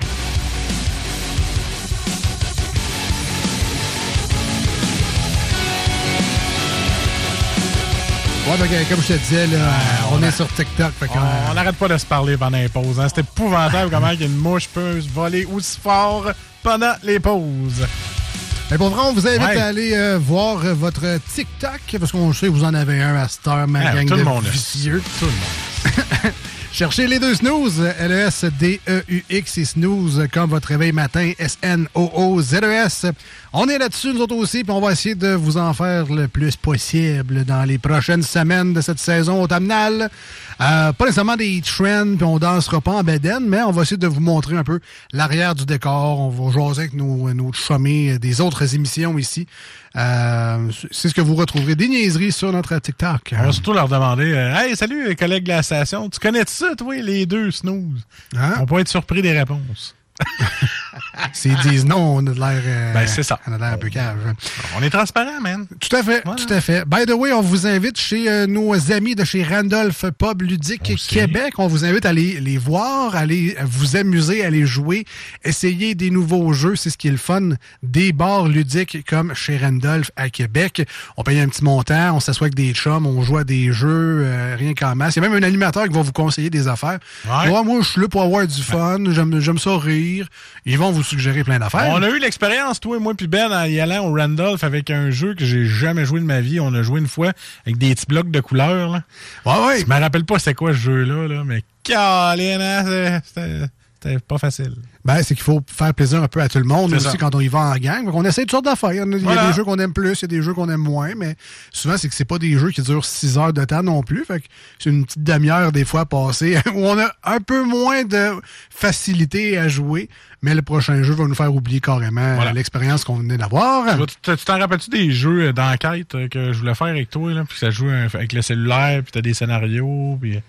Speaker 3: Ouais, comme je te disais, là, on, est sur TikTok. fait
Speaker 7: On n'arrête pas de se parler pendant les pauses. Hein. C'est épouvantable *laughs* comment une mouche peut se voler aussi fort pendant les pauses.
Speaker 3: Mais pour vrai, on vous invite
Speaker 7: Ouais.
Speaker 3: à aller euh, voir euh, votre TikTok, parce qu'on sait que vous en avez un à cette heure, ma
Speaker 7: Ah,
Speaker 3: gang
Speaker 7: tout
Speaker 3: de
Speaker 7: le monde.
Speaker 3: vicieux.
Speaker 7: Tout le monde. *laughs*
Speaker 3: Cherchez les deux snooze, L-E-S-D-E-U-X et snooze, comme votre réveil matin, S-N-O-O-Z-E-S. On est là-dessus, nous autres aussi, puis on va essayer de vous en faire le plus possible dans les prochaines semaines de cette saison automnale. Euh, pas nécessairement des trends, puis on dansera pas en bedaine, mais on va essayer de vous montrer un peu l'arrière du décor. On va jaser avec nos, nos chumés des autres émissions ici. Euh, c'est ce que vous retrouverez des niaiseries sur notre TikTok.
Speaker 7: On va surtout leur demander euh, Hey, salut, les collègues de la station. Tu connais ça, toi, les deux snooze?
Speaker 3: Hein?
Speaker 7: On peut être surpris des réponses. *laughs*
Speaker 3: S'ils disent non, on a de l'air. euh,
Speaker 7: Ben, c'est ça.
Speaker 3: On a l'air un peu cave.
Speaker 7: On est transparent, man.
Speaker 3: Tout à fait, tout à fait. By the way, on vous invite chez euh, nos amis de chez Randolph Pub Ludique Québec. On vous invite à les, les voir, à aller vous amuser, à aller jouer, essayer des nouveaux jeux. C'est ce qui est le fun des bars ludiques comme chez Randolph à Québec. On paye un petit montant, on s'assoit avec des chums, on joue à des jeux, euh, rien qu'en masse. Il y a même un animateur qui va vous conseiller des affaires.
Speaker 7: Ouais.
Speaker 3: Ouais, moi, je suis là pour avoir du fun, j'aime j'aime ça rire. Ils vont vous suggérer plein d'affaires.
Speaker 7: On a eu l'expérience, toi et moi, puis Ben, en y allant au Randolph avec un jeu que j'ai jamais joué de ma vie. On a joué une fois avec des petits blocs de couleurs. Là.
Speaker 3: Ouais, ouais.
Speaker 7: Je me rappelle pas c'est quoi ce jeu-là, là, mais Caroline, hein, c'était c'était pas facile.
Speaker 3: Ben, c'est qu'il faut faire plaisir un peu à tout le monde, aussi
Speaker 7: ça.
Speaker 3: quand on y va en gang. Donc, on essaie toutes sortes d'affaires. Il y a- il y a
Speaker 7: Voilà.
Speaker 3: des jeux qu'on aime plus, il y a des jeux qu'on aime moins, mais souvent, c'est que c'est pas des jeux qui durent six heures de temps non plus. Fait que c'est une petite demi-heure, des fois, passée, *laughs* où on a un peu moins de facilité à jouer, mais le prochain jeu va nous faire oublier carrément
Speaker 7: Voilà.
Speaker 3: l'expérience qu'on venait d'avoir.
Speaker 7: Tu t'en rappelles-tu des jeux euh, d'enquête euh, que je voulais faire avec toi, là, puis ça joue euh, avec le cellulaire, puis t'as des scénarios, puis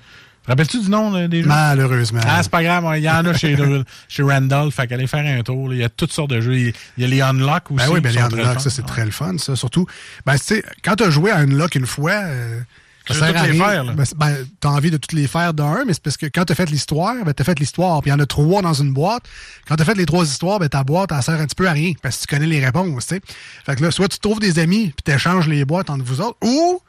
Speaker 7: Rappelles-tu du nom des jeux?
Speaker 3: Malheureusement.
Speaker 7: Ah, c'est pas grave, il y en a chez, *laughs* chez Randolph, fait qu'allez faire un tour. Il y a toutes sortes de jeux. Il y a les Unlock aussi.
Speaker 3: Ben oui, ben les Unlock, ça, c'est très le fun, ça. Surtout, ben, tu sais, quand tu as joué à Unlock une fois, euh,
Speaker 7: Tu
Speaker 3: ça sert à
Speaker 7: les faire, là.
Speaker 3: Ben, ben, t'as envie de toutes les faire d'un, mais c'est parce que quand t'as fait l'histoire, ben, t'as fait l'histoire, puis il y en a trois dans une boîte. Quand t'as fait les trois histoires, ben, ta boîte, elle sert un petit peu à rien, parce que tu connais les réponses, tu sais. Fait que là, soit tu trouves des amis, puis t'échanges les boîtes entre vous autres, ou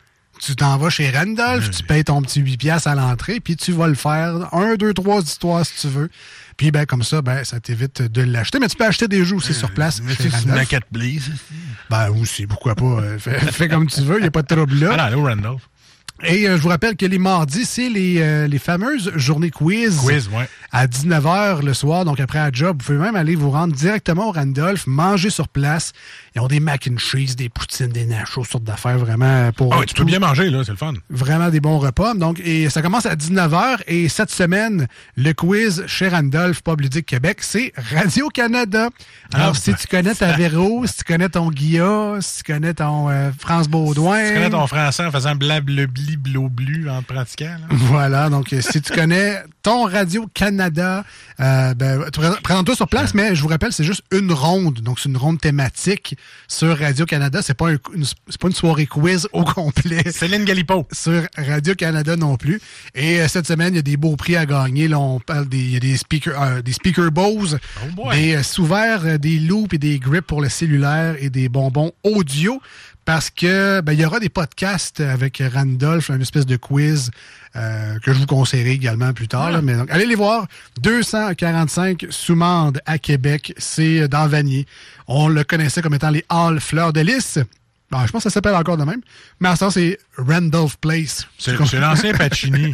Speaker 3: tu t'en vas chez Randolph, tu payes ton petit 8 piastres à l'entrée, puis tu vas le faire un, deux, trois histoires si tu veux. Puis ben comme ça, ben ça t'évite de l'acheter. Mais tu peux acheter des jeux aussi sur place.
Speaker 7: mais tu Blaze.
Speaker 3: Ben aussi, pourquoi pas. euh, fais, fais comme tu veux, il n'y a pas de trouble là.
Speaker 7: Ah non, allez au Randolph.
Speaker 3: Et euh, je vous rappelle que les mardis, c'est les, euh, les fameuses journées quiz.
Speaker 7: Quiz, ouais.
Speaker 3: À 19h le soir, donc après la job, vous pouvez même aller vous rendre directement au Randolph, manger sur place. Ils ont des mac and cheese, des poutines, des nachos, sortes d'affaires vraiment pour
Speaker 7: Ah oui, tu peux bien manger, là, c'est le fun.
Speaker 3: Vraiment des bons repas. Donc, et ça commence à 19h. Et cette semaine, le quiz chez Randolph, Pub Ludique Québec, c'est Radio-Canada. Alors,
Speaker 7: Ah,
Speaker 3: si
Speaker 7: ben,
Speaker 3: tu connais ta Véro, si tu connais ton Guilla, si tu connais ton euh, France Baudouin.
Speaker 7: Tu connais ton français en faisant blablabli bleu-blu en te pratiquant, là?
Speaker 3: Voilà, donc euh, si tu connais ton Radio-Canada, euh, ben, présente-toi sur place, mais je vous rappelle, c'est juste une ronde. Donc, c'est une ronde thématique sur Radio-Canada. C'est pas, un- une, c'est pas une soirée quiz au complet. *laughs*
Speaker 7: Céline Galipo.
Speaker 3: Sur Radio-Canada non plus. Et euh, cette semaine, il y a des beaux prix à gagner. Là, on parle des, il y a des speakers, euh, des speaker Bose,
Speaker 7: boy.
Speaker 3: des euh, des loops et des grips pour le cellulaire et des bonbons audio. Parce que ben, il y aura des podcasts avec Randolph, une espèce de quiz euh, que je vous conseillerai également plus tard. là. mais donc, allez les voir. 245 Soumande à Québec, c'est euh, dans Vanier. On le connaissait comme étant les Halles Fleurs de Lys. Bon, je pense que ça s'appelle encore de même. Mais à ça, c'est Randolph Place.
Speaker 7: C'est l'ancien *laughs* Pacini.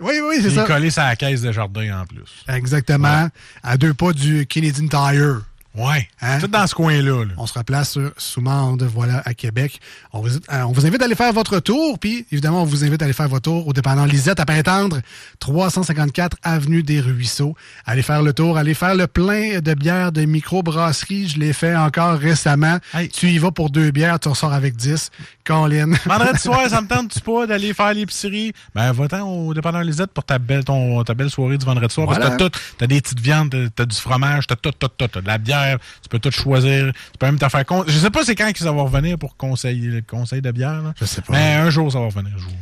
Speaker 3: Oui, oui, c'est
Speaker 7: Il
Speaker 3: ça.
Speaker 7: est collé la caisse de jardin en plus.
Speaker 3: Exactement. À deux pas du Canadian Tire.
Speaker 7: Ouais.
Speaker 3: Hein?
Speaker 7: Tout dans ce coin-là. là.
Speaker 3: On se replace sur Soumande, voilà, à Québec. On vous, euh, on vous invite à aller faire votre tour, puis évidemment, on vous invite à aller faire votre tour au dépendant Lisette à Pintendre, 354 Avenue des Ruisseaux. Allez faire le tour, allez faire le plein de bières de microbrasserie. Je l'ai fait encore récemment. Tu y vas pour deux bières, tu ressors avec 10. Colin. *laughs*
Speaker 7: Vendredi *laughs* soir, ça me tente-tu pas d'aller faire l'épicerie? Ben, va-t'en au dépanneur Lisette pour ta belle, ton, ta belle soirée du vendredi soir.
Speaker 3: Voilà.
Speaker 7: Parce que t'as tout. T'as des petites viandes, t'as- t'as du fromage, t'as tout, tout, tout. T'as de la bière, tu peux tout choisir. Tu peux même te faire... con- Je sais pas c'est quand qu'ils vont revenir pour conseiller, le conseil de bière. Là.
Speaker 3: Je sais pas.
Speaker 7: Mais un jour, ça va revenir. Un jour.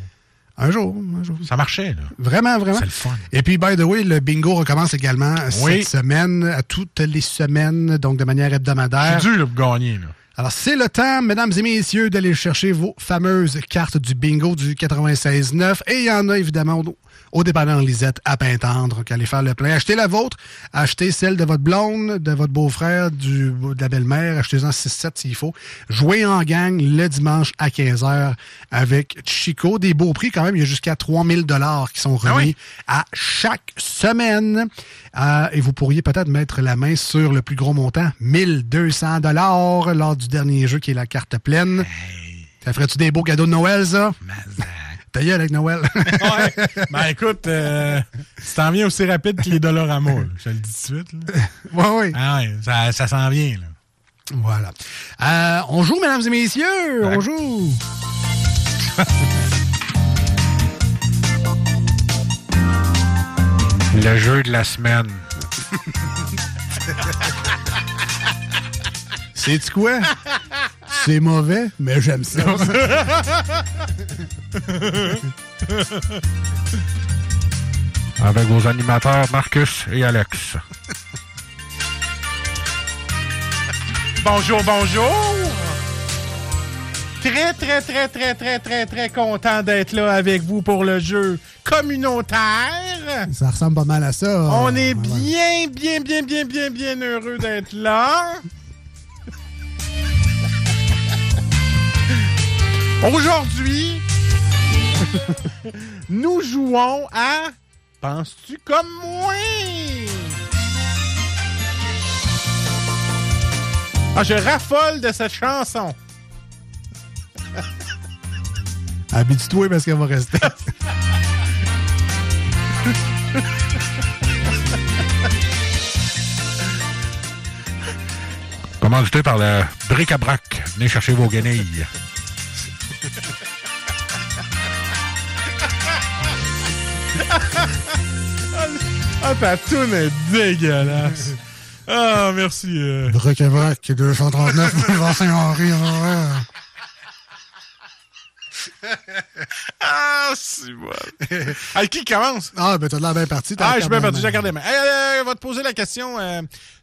Speaker 3: Un jour, un jour.
Speaker 7: Ça marchait, là.
Speaker 3: Vraiment, vraiment.
Speaker 7: C'est le fun.
Speaker 3: Et puis, by the way, le bingo recommence également
Speaker 7: Oui.
Speaker 3: cette semaine, à toutes les semaines, donc de manière hebdomadaire.
Speaker 7: C'est dur pour gagner. Là.
Speaker 3: Alors, c'est le temps, mesdames et messieurs, d'aller chercher vos fameuses cartes du bingo du 96.9. Et il y en a évidemment au, au dépanneur Lisette à Pintendre. Donc, allez faire le plein. Achetez la vôtre, achetez celle de votre blonde, de votre beau-frère, du, de la belle-mère. Achetez-en 6-7 s'il faut. Jouez en gang le dimanche à 15h avec Chico. Des beaux prix quand même. Il y a jusqu'à 3000 dollars qui sont remis à chaque semaine. Euh, et vous pourriez peut-être mettre la main sur le plus gros montant, 1200 dollars lors du dernier jeu qui est la carte pleine. Ça ferait-tu des beaux cadeaux de Noël, ça? Ta gueule avec Noël? *laughs*
Speaker 7: ouais. Ben écoute, euh, tu t'en viens aussi rapide que les Dollarama, là. je te le dis tout de suite. Là. *laughs*
Speaker 3: ouais, ouais.
Speaker 7: Ah ouais, ça, ça s'en vient. Là.
Speaker 3: Voilà. Euh, on joue, mesdames et messieurs. On joue. *laughs*
Speaker 7: Le jeu de la semaine.
Speaker 3: C'est quoi? C'est mauvais, mais j'aime ça. *laughs*
Speaker 7: Avec vos animateurs Marcus et Alex. bonjour, bonjour! Très, très, très, très, très, très, très content d'être là avec vous pour le jeu communautaire.
Speaker 3: Ça ressemble pas mal à ça.
Speaker 7: On est bien, bien, bien, bien, bien, bien heureux d'être là. *laughs* Aujourd'hui, *laughs* nous jouons à Penses-tu comme moi? Ah, je raffole de cette chanson. *laughs*
Speaker 3: Habitue-toi parce qu'elle va rester.
Speaker 7: Commandité par le bric-à-brac. Venez chercher vos guenilles. Ah, ta toune est dégueulasse. Ah, merci. euh.
Speaker 3: Bric-à-brac, 239 boulevard Saint-Henri.
Speaker 7: Ah, c'est bon. Hey, qui commence?
Speaker 3: Ah, ben t'as de l'air bien parti.
Speaker 7: Ah,
Speaker 3: la
Speaker 7: je suis bien
Speaker 3: dans
Speaker 7: j'ai
Speaker 3: la
Speaker 7: regardé.
Speaker 3: main.
Speaker 7: Hey, on va te poser la question. euh,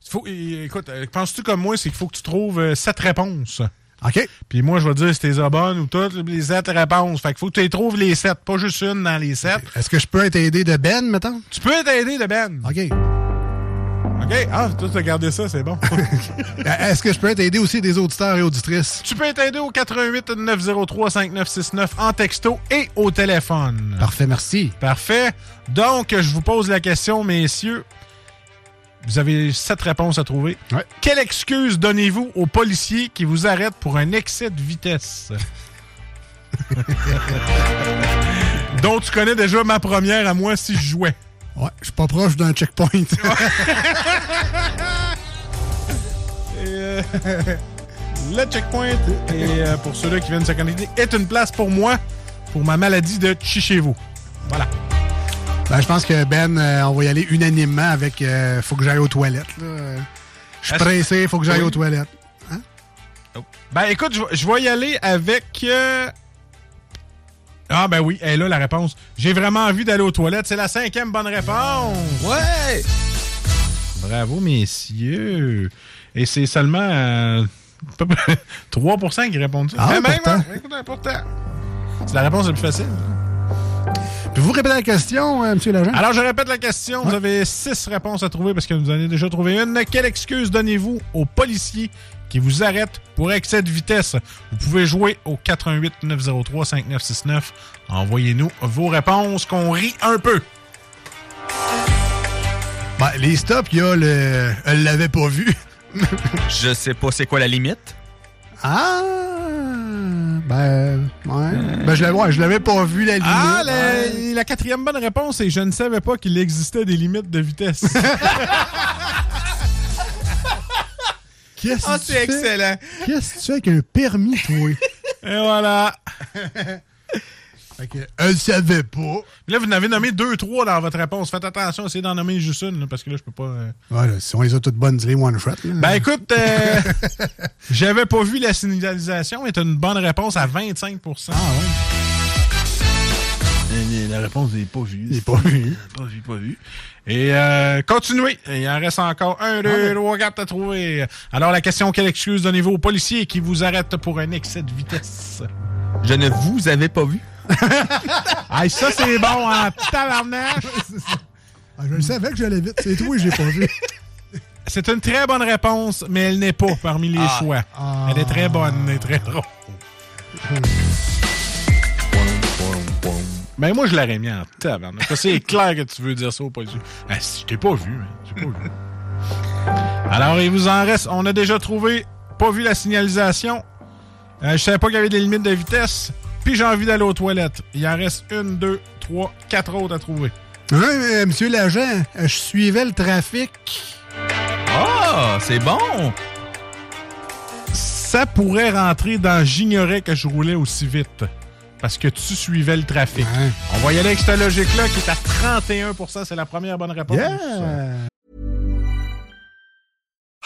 Speaker 7: faut, euh, écoute, euh, penses-tu comme moi, c'est qu'il faut que tu trouves euh, sept réponses?
Speaker 3: OK.
Speaker 7: Puis moi, je vais dire si t'es les bonnes ou toutes les sept réponses. Fait qu'il faut que tu les trouves les sept, pas juste une dans les sept.
Speaker 3: Est-ce que je peux être aidé de Ben, mettons?
Speaker 7: Tu peux être aidé de Ben.
Speaker 3: OK.
Speaker 7: OK? Ah, toi, t'as gardé ça, c'est bon. *laughs*
Speaker 3: Est-ce que je peux être aidé aussi des auditeurs et auditrices?
Speaker 7: tu peux être aidé au 88 903 5969 en texto et au téléphone.
Speaker 3: Parfait, merci.
Speaker 7: Parfait. Donc, je vous pose la question, messieurs. Vous avez sept réponses à trouver. Quelle excuse donnez-vous aux policiers qui vous arrêtent pour un excès de vitesse? *laughs* Donc, tu connais déjà ma première à moi si je jouais.
Speaker 3: Ouais, je suis pas proche d'un checkpoint. *laughs*
Speaker 7: Et, euh, *laughs* le checkpoint, et euh, pour ceux-là qui viennent se connecter, est une place pour moi, pour ma maladie de chichez-vous. Voilà.
Speaker 3: Ben, je pense que Ben, euh, on va y aller unanimement avec euh, faut que j'aille aux toilettes. là. Je suis pressé, faut que j'aille
Speaker 7: Oui.
Speaker 3: aux toilettes.
Speaker 7: Ben écoute, je vais- je vais y aller avec. euh, Ah ben oui, elle est là la réponse. J'ai vraiment envie d'aller aux toilettes. C'est la cinquième bonne réponse. Ouais! Bravo, messieurs. Et c'est seulement euh, à peu près 3% qui répondent ça.
Speaker 3: Ah,
Speaker 7: Mais même, hein, écoute, pourtant. C'est la réponse la plus facile.
Speaker 3: Pouvez-vous répéter la question, euh, M. Legend?
Speaker 7: Alors, je répète la question. Vous avez six réponses à trouver parce que vous en avez déjà trouvé une. Quelle excuse donnez-vous aux policiers qui vous arrêtent pour excès de vitesse? Vous pouvez jouer au 88 903 5969. Envoyez-nous vos réponses qu'on rit un peu.
Speaker 3: Ben, les stops, il y a le. Elle l'avait pas vu. *laughs*
Speaker 11: Je sais pas c'est quoi la limite.
Speaker 3: Ah! Ben. Ouais. Ben, je l'avais ouais, je l'avais pas vu, la limite.
Speaker 7: Ah, la,
Speaker 3: Ouais.
Speaker 7: la quatrième bonne réponse est je ne savais pas qu'il existait des limites de vitesse. *laughs*
Speaker 3: Qu'est-ce
Speaker 7: Ah,
Speaker 3: que
Speaker 7: c'est excellent.
Speaker 3: Qu'est-ce que tu fais avec un permis, toi?
Speaker 7: Et voilà. *laughs*
Speaker 3: Fait que, elle savait pas.
Speaker 7: Là, vous en avez nommé deux, trois dans votre réponse. Faites attention, essayez d'en nommer juste une, là, parce que là, je peux pas. euh,
Speaker 3: Ouais, là, si on les a toutes bonnes, dis-les one shot. là.
Speaker 7: Ben écoute, euh, *laughs* j'avais pas vu la signalisation, est une bonne réponse à 25 Ah ouais. La réponse n'est pas vue.
Speaker 3: J'ai pas vu. *laughs*
Speaker 7: Pas vu, pas vu. Et euh, continuez. Il en reste encore un, deux, trois, quatre à trouver. Alors la question, quelle excuse donnez-vous aux policiers qui vous arrêtent pour un excès de vitesse?
Speaker 11: Je ne vous avais pas vu. *laughs*
Speaker 7: Ça c'est bon en tabarnak! *laughs*
Speaker 3: Ah, je le savais que j'allais vite. C'est tout, et j'ai pas vu. *laughs*
Speaker 7: C'est une très bonne réponse, mais elle n'est pas parmi les
Speaker 3: Ah.
Speaker 7: choix.
Speaker 3: Ah.
Speaker 7: Elle est très bonne et très drôle. Ben moi, je l'aurais mis en tabarnak. C'est clair que tu veux dire ça au policier. Ah, si, je t'ai pas vu, hein. J'ai pas vu. Alors, il vous en reste. On a déjà trouvé, pas vu la signalisation. Euh, je savais pas qu'il y avait des limites de vitesse. Puis j'ai envie d'aller aux toilettes. Il en reste une, deux, trois, quatre autres à trouver.
Speaker 3: Ouais, mais, monsieur l'agent, euh, je suivais le trafic.
Speaker 11: Ah, c'est bon.
Speaker 7: Ça pourrait rentrer dans j'ignorais que je roulais aussi vite. Parce que tu suivais le trafic. On va y aller avec cette logique-là qui est à 31% C'est la première bonne réponse.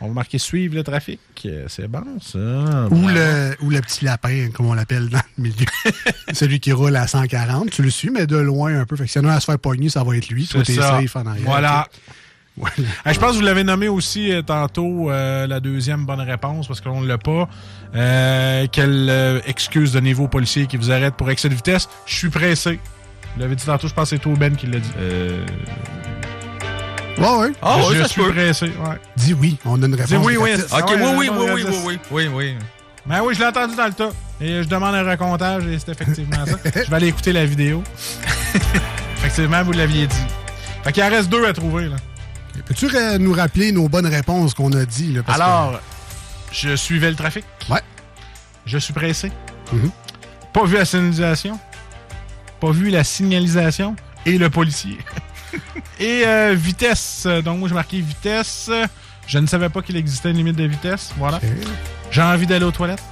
Speaker 7: On va marquer suivre le trafic. C'est bon, ça.
Speaker 3: Ou le, ou le petit lapin, comme on l'appelle dans le milieu. *laughs* Celui qui roule à 140. Tu le suis, mais de loin un peu. Fait que s'il y en a à se faire pogner, ça va être lui. Toi,
Speaker 7: C'est
Speaker 3: t'es
Speaker 7: ça.
Speaker 3: safe en arrière.
Speaker 7: Voilà. *laughs*
Speaker 3: Voilà.
Speaker 7: Je pense que vous l'avez nommé aussi euh, tantôt, euh, la deuxième bonne réponse, parce qu'on ne l'a pas. Euh, quelle euh, excuse donnez-vous aux policiers qui vous arrêtent pour excès de vitesse? Je suis pressé. Vous l'avez dit tantôt, je pense que c'est toi, Ben, qui l'a dit.
Speaker 11: Euh... Ah,
Speaker 7: je
Speaker 11: ouais, ça se
Speaker 7: suis
Speaker 11: peut.
Speaker 7: pressé, ouais.
Speaker 3: Dis oui, on a une réponse.
Speaker 7: Dis oui, oui.
Speaker 11: Ok, oui, oui, oui, oui, oui, oui, oui, oui.
Speaker 7: Ben oui, je l'ai entendu dans le tas. Et je demande un recomptage et c'est effectivement ça. *laughs* Je vais aller écouter la vidéo. *laughs* effectivement, vous l'aviez dit. Fait qu'il en reste deux à trouver, là.
Speaker 3: Peux-tu nous rappeler nos bonnes réponses qu'on a dit? Là, parce que-
Speaker 7: Alors, je suivais le trafic.
Speaker 3: Ouais.
Speaker 7: Je suis pressé.
Speaker 3: Mhm.
Speaker 7: Pas vu la signalisation. Pas vu la signalisation. Et le policier. *laughs* *laughs* et euh, vitesse. Donc, moi, j'ai marqué vitesse. Je ne savais pas qu'il existait une limite de vitesse. Voilà. J'ai envie d'aller aux toilettes.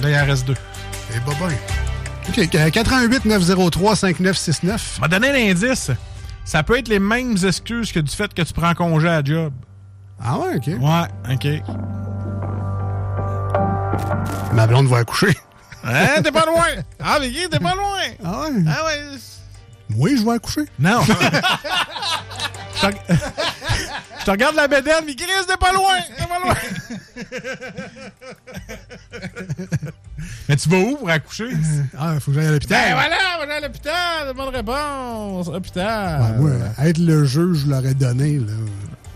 Speaker 7: Là, il en reste deux.
Speaker 3: Et bye bye. OK, euh, 88 903 5969.
Speaker 7: m'a donné un indice. Ça peut être les mêmes excuses que du fait que tu prends congé à job.
Speaker 3: Ah ouais, OK.
Speaker 7: Ouais, OK.
Speaker 3: Ma blonde va accoucher.
Speaker 7: Hein, t'es pas *laughs* loin. Ah, mais t'es pas loin.
Speaker 3: Ah ouais?
Speaker 7: Ah ouais.
Speaker 3: Oui, je vais accoucher.
Speaker 7: Non. *laughs* je, te... *laughs* je te regarde la bédaine, mais Chris, t'es pas loin. T'es pas loin. *laughs* mais tu vas où pour accoucher?
Speaker 3: Ah, faut que j'aille à l'hôpital.
Speaker 7: Ben voilà, aller à l'hôpital. Bonne réponse. Hôpital.
Speaker 3: Ouais, moi, être le juge, je l'aurais donné. Là.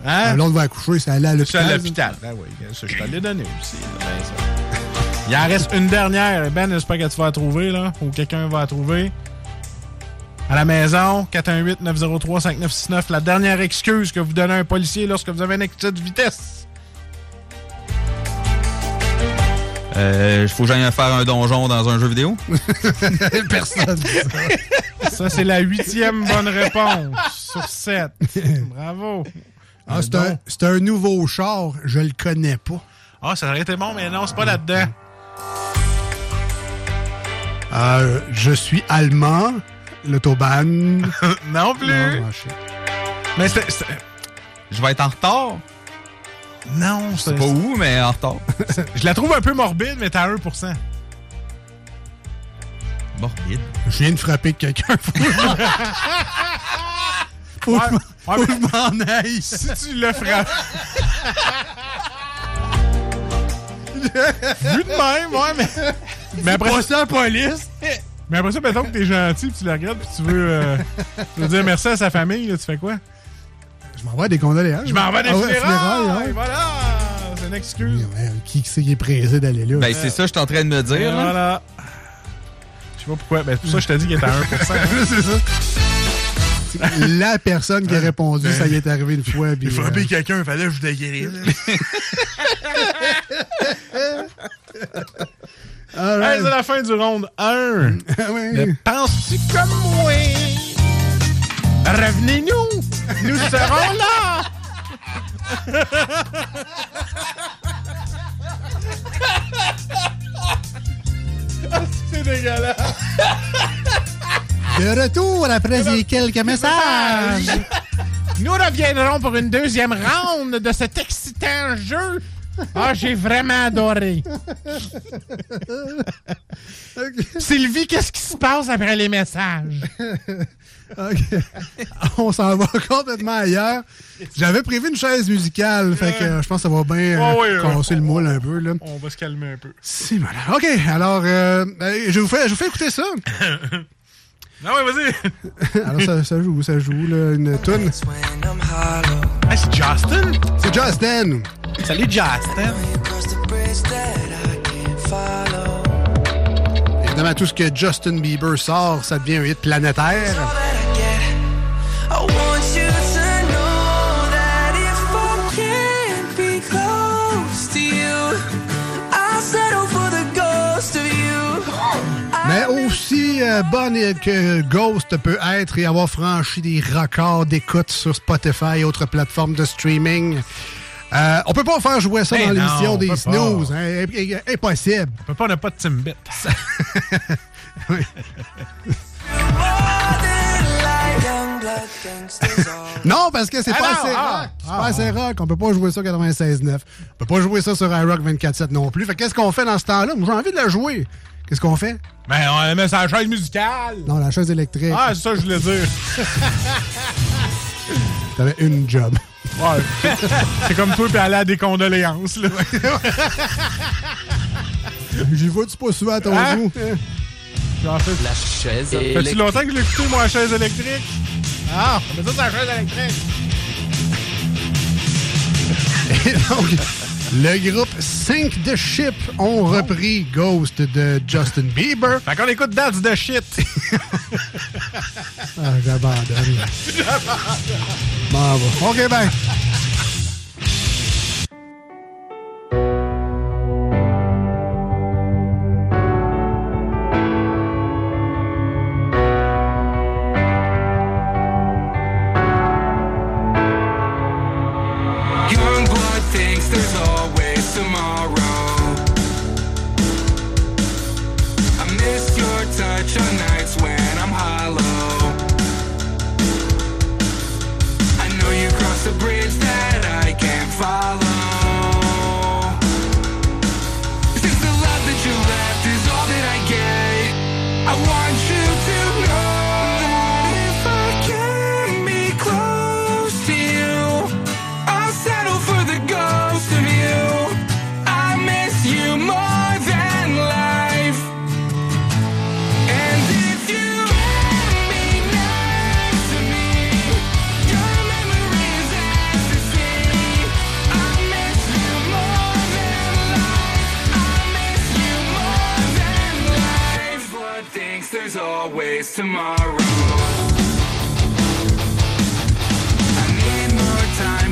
Speaker 7: Hein?
Speaker 3: Blonde va accoucher, c'est aller à
Speaker 7: Je suis à
Speaker 3: l'hôpital.
Speaker 7: l'hôpital. Ben oui, je te l'ai donné aussi. ben ça. Il en reste une dernière. Ben, j'espère que tu vas la trouver, là. Ou quelqu'un va la trouver. À la maison, 418-903-5969. La dernière excuse que vous donnez à un policier lorsque vous avez un excès de vitesse.
Speaker 11: Euh, faut que j'aille faire un donjon dans un jeu vidéo? *laughs*
Speaker 3: Personne.
Speaker 7: Ça, c'est la huitième bonne réponse sur sept. Bravo.
Speaker 3: Ah, c'est un, c'est un nouveau char, je le connais pas.
Speaker 7: Ah, ça aurait été bon, mais non, c'est pas là-dedans.
Speaker 3: Euh, je suis allemand, l'autobahn. *laughs*
Speaker 7: non plus.
Speaker 3: Non.
Speaker 7: Mais c'est. c'est-
Speaker 11: Je vais être en retard.
Speaker 7: Non,
Speaker 11: sais pas où, mais en retard. *laughs*
Speaker 7: Je la trouve un peu morbide, mais t'as 1%.
Speaker 11: Morbide.
Speaker 3: Je viens de frapper quelqu'un. Faut que je m'en- *laughs* faut que je m'en aille.
Speaker 7: Si tu le frappes. Vu de même, ouais, mais. Mais après
Speaker 3: pas ça, la police.
Speaker 7: Mais après ça, mettons que t'es gentil, puis tu la regardes, puis tu veux, euh, tu veux dire merci à sa famille, là, tu fais quoi?
Speaker 3: Je m'envoie des condoléances.
Speaker 7: Je m'en vais des
Speaker 3: Ah ouais,
Speaker 7: funérailles!
Speaker 3: ouais.
Speaker 7: Voilà! C'est une excuse.
Speaker 3: Qui c'est qui est pressé d'aller là?
Speaker 11: Ben, c'est ça que je suis en train de me dire. là.
Speaker 7: voilà. Je sais pas pourquoi. Ben, c'est pour ça que je t'ai dit qu'il était à 1%. hein. *laughs*
Speaker 3: c'est ça. La personne qui a répondu, ça y est arrivé une fois. puis,
Speaker 7: J'ai frappé
Speaker 3: euh,
Speaker 7: quelqu'un, fallait que je déguérisse. *laughs*
Speaker 3: all
Speaker 7: Hey,
Speaker 3: right.
Speaker 7: c'est la fin du round 1. *laughs*
Speaker 3: Ouais.
Speaker 7: Mais penses-tu comme moi? Revenez-nous! Nous serons là! Ah, c'est dégueulasse!
Speaker 3: De retour après ces quelques messages.
Speaker 7: Nous reviendrons pour une deuxième round de cet excitant jeu. Ah, j'ai vraiment adoré. Sylvie, qu'est-ce qui se passe après les messages?
Speaker 3: OK. On s'en va complètement ailleurs. J'avais prévu une chaise musicale, fait que euh, je pense que ça va bien euh, casser le moule un peu. Là.
Speaker 7: On va se calmer un peu.
Speaker 3: Si, voilà. OK, alors, euh, euh, je, vous fais, je vous fais écouter ça. *laughs*
Speaker 7: Non, ouais, vas-y. *laughs*
Speaker 3: Alors, ça, ça joue, ça joue, là, une toune.
Speaker 7: Hey, c'est Justin?
Speaker 3: C'est Justin.
Speaker 7: Salut, Justin.
Speaker 3: Évidemment, tout ce que Justin Bieber sort, ça devient un hit planétaire. Mais aussi euh, bonne que Ghost peut être et avoir franchi des records d'écoute sur Spotify et autres plateformes de streaming. Euh, on peut pas faire jouer ça
Speaker 7: ben
Speaker 3: dans l'émission des snooze. Hein. Impossible.
Speaker 7: On peut pas, on n'a pas de Timbit. *laughs*
Speaker 3: non, parce que c'est
Speaker 7: ah
Speaker 3: pas assez
Speaker 7: ah,
Speaker 3: rock. C'est
Speaker 7: ah,
Speaker 3: pas assez rock. On peut pas jouer ça 96.9. On peut pas jouer ça sur iRock 24.7 non plus. Fait qu'est-ce qu'on fait dans ce temps-là? J'ai envie de la jouer. Qu'est-ce qu'on fait?
Speaker 7: Ben, on la met sur la chaise musicale.
Speaker 3: Non, la chaise électrique.
Speaker 7: Ah, c'est ça que je voulais dire. *laughs*
Speaker 3: T'avais une job.
Speaker 7: Ouais. C'est comme toi, puis aller à des condoléances, là. *laughs*
Speaker 3: J'y vois-tu pas souvent à ton
Speaker 7: hein?
Speaker 3: goût?
Speaker 7: J'en fais.
Speaker 5: La chaise
Speaker 7: Fait-tu longtemps que je l'ai écouté, moi, chaise électrique? Ah, mais ça, c'est la chaise électrique.
Speaker 3: Et donc... Le groupe 5 de Ship ont repris Ghost de Justin Bieber.
Speaker 7: Fait qu'on écoute That's the Shit. *laughs*
Speaker 3: ah, j'abandonne. j'abandonne. Bon, OK, ben.
Speaker 4: always tomorrow. I need more time.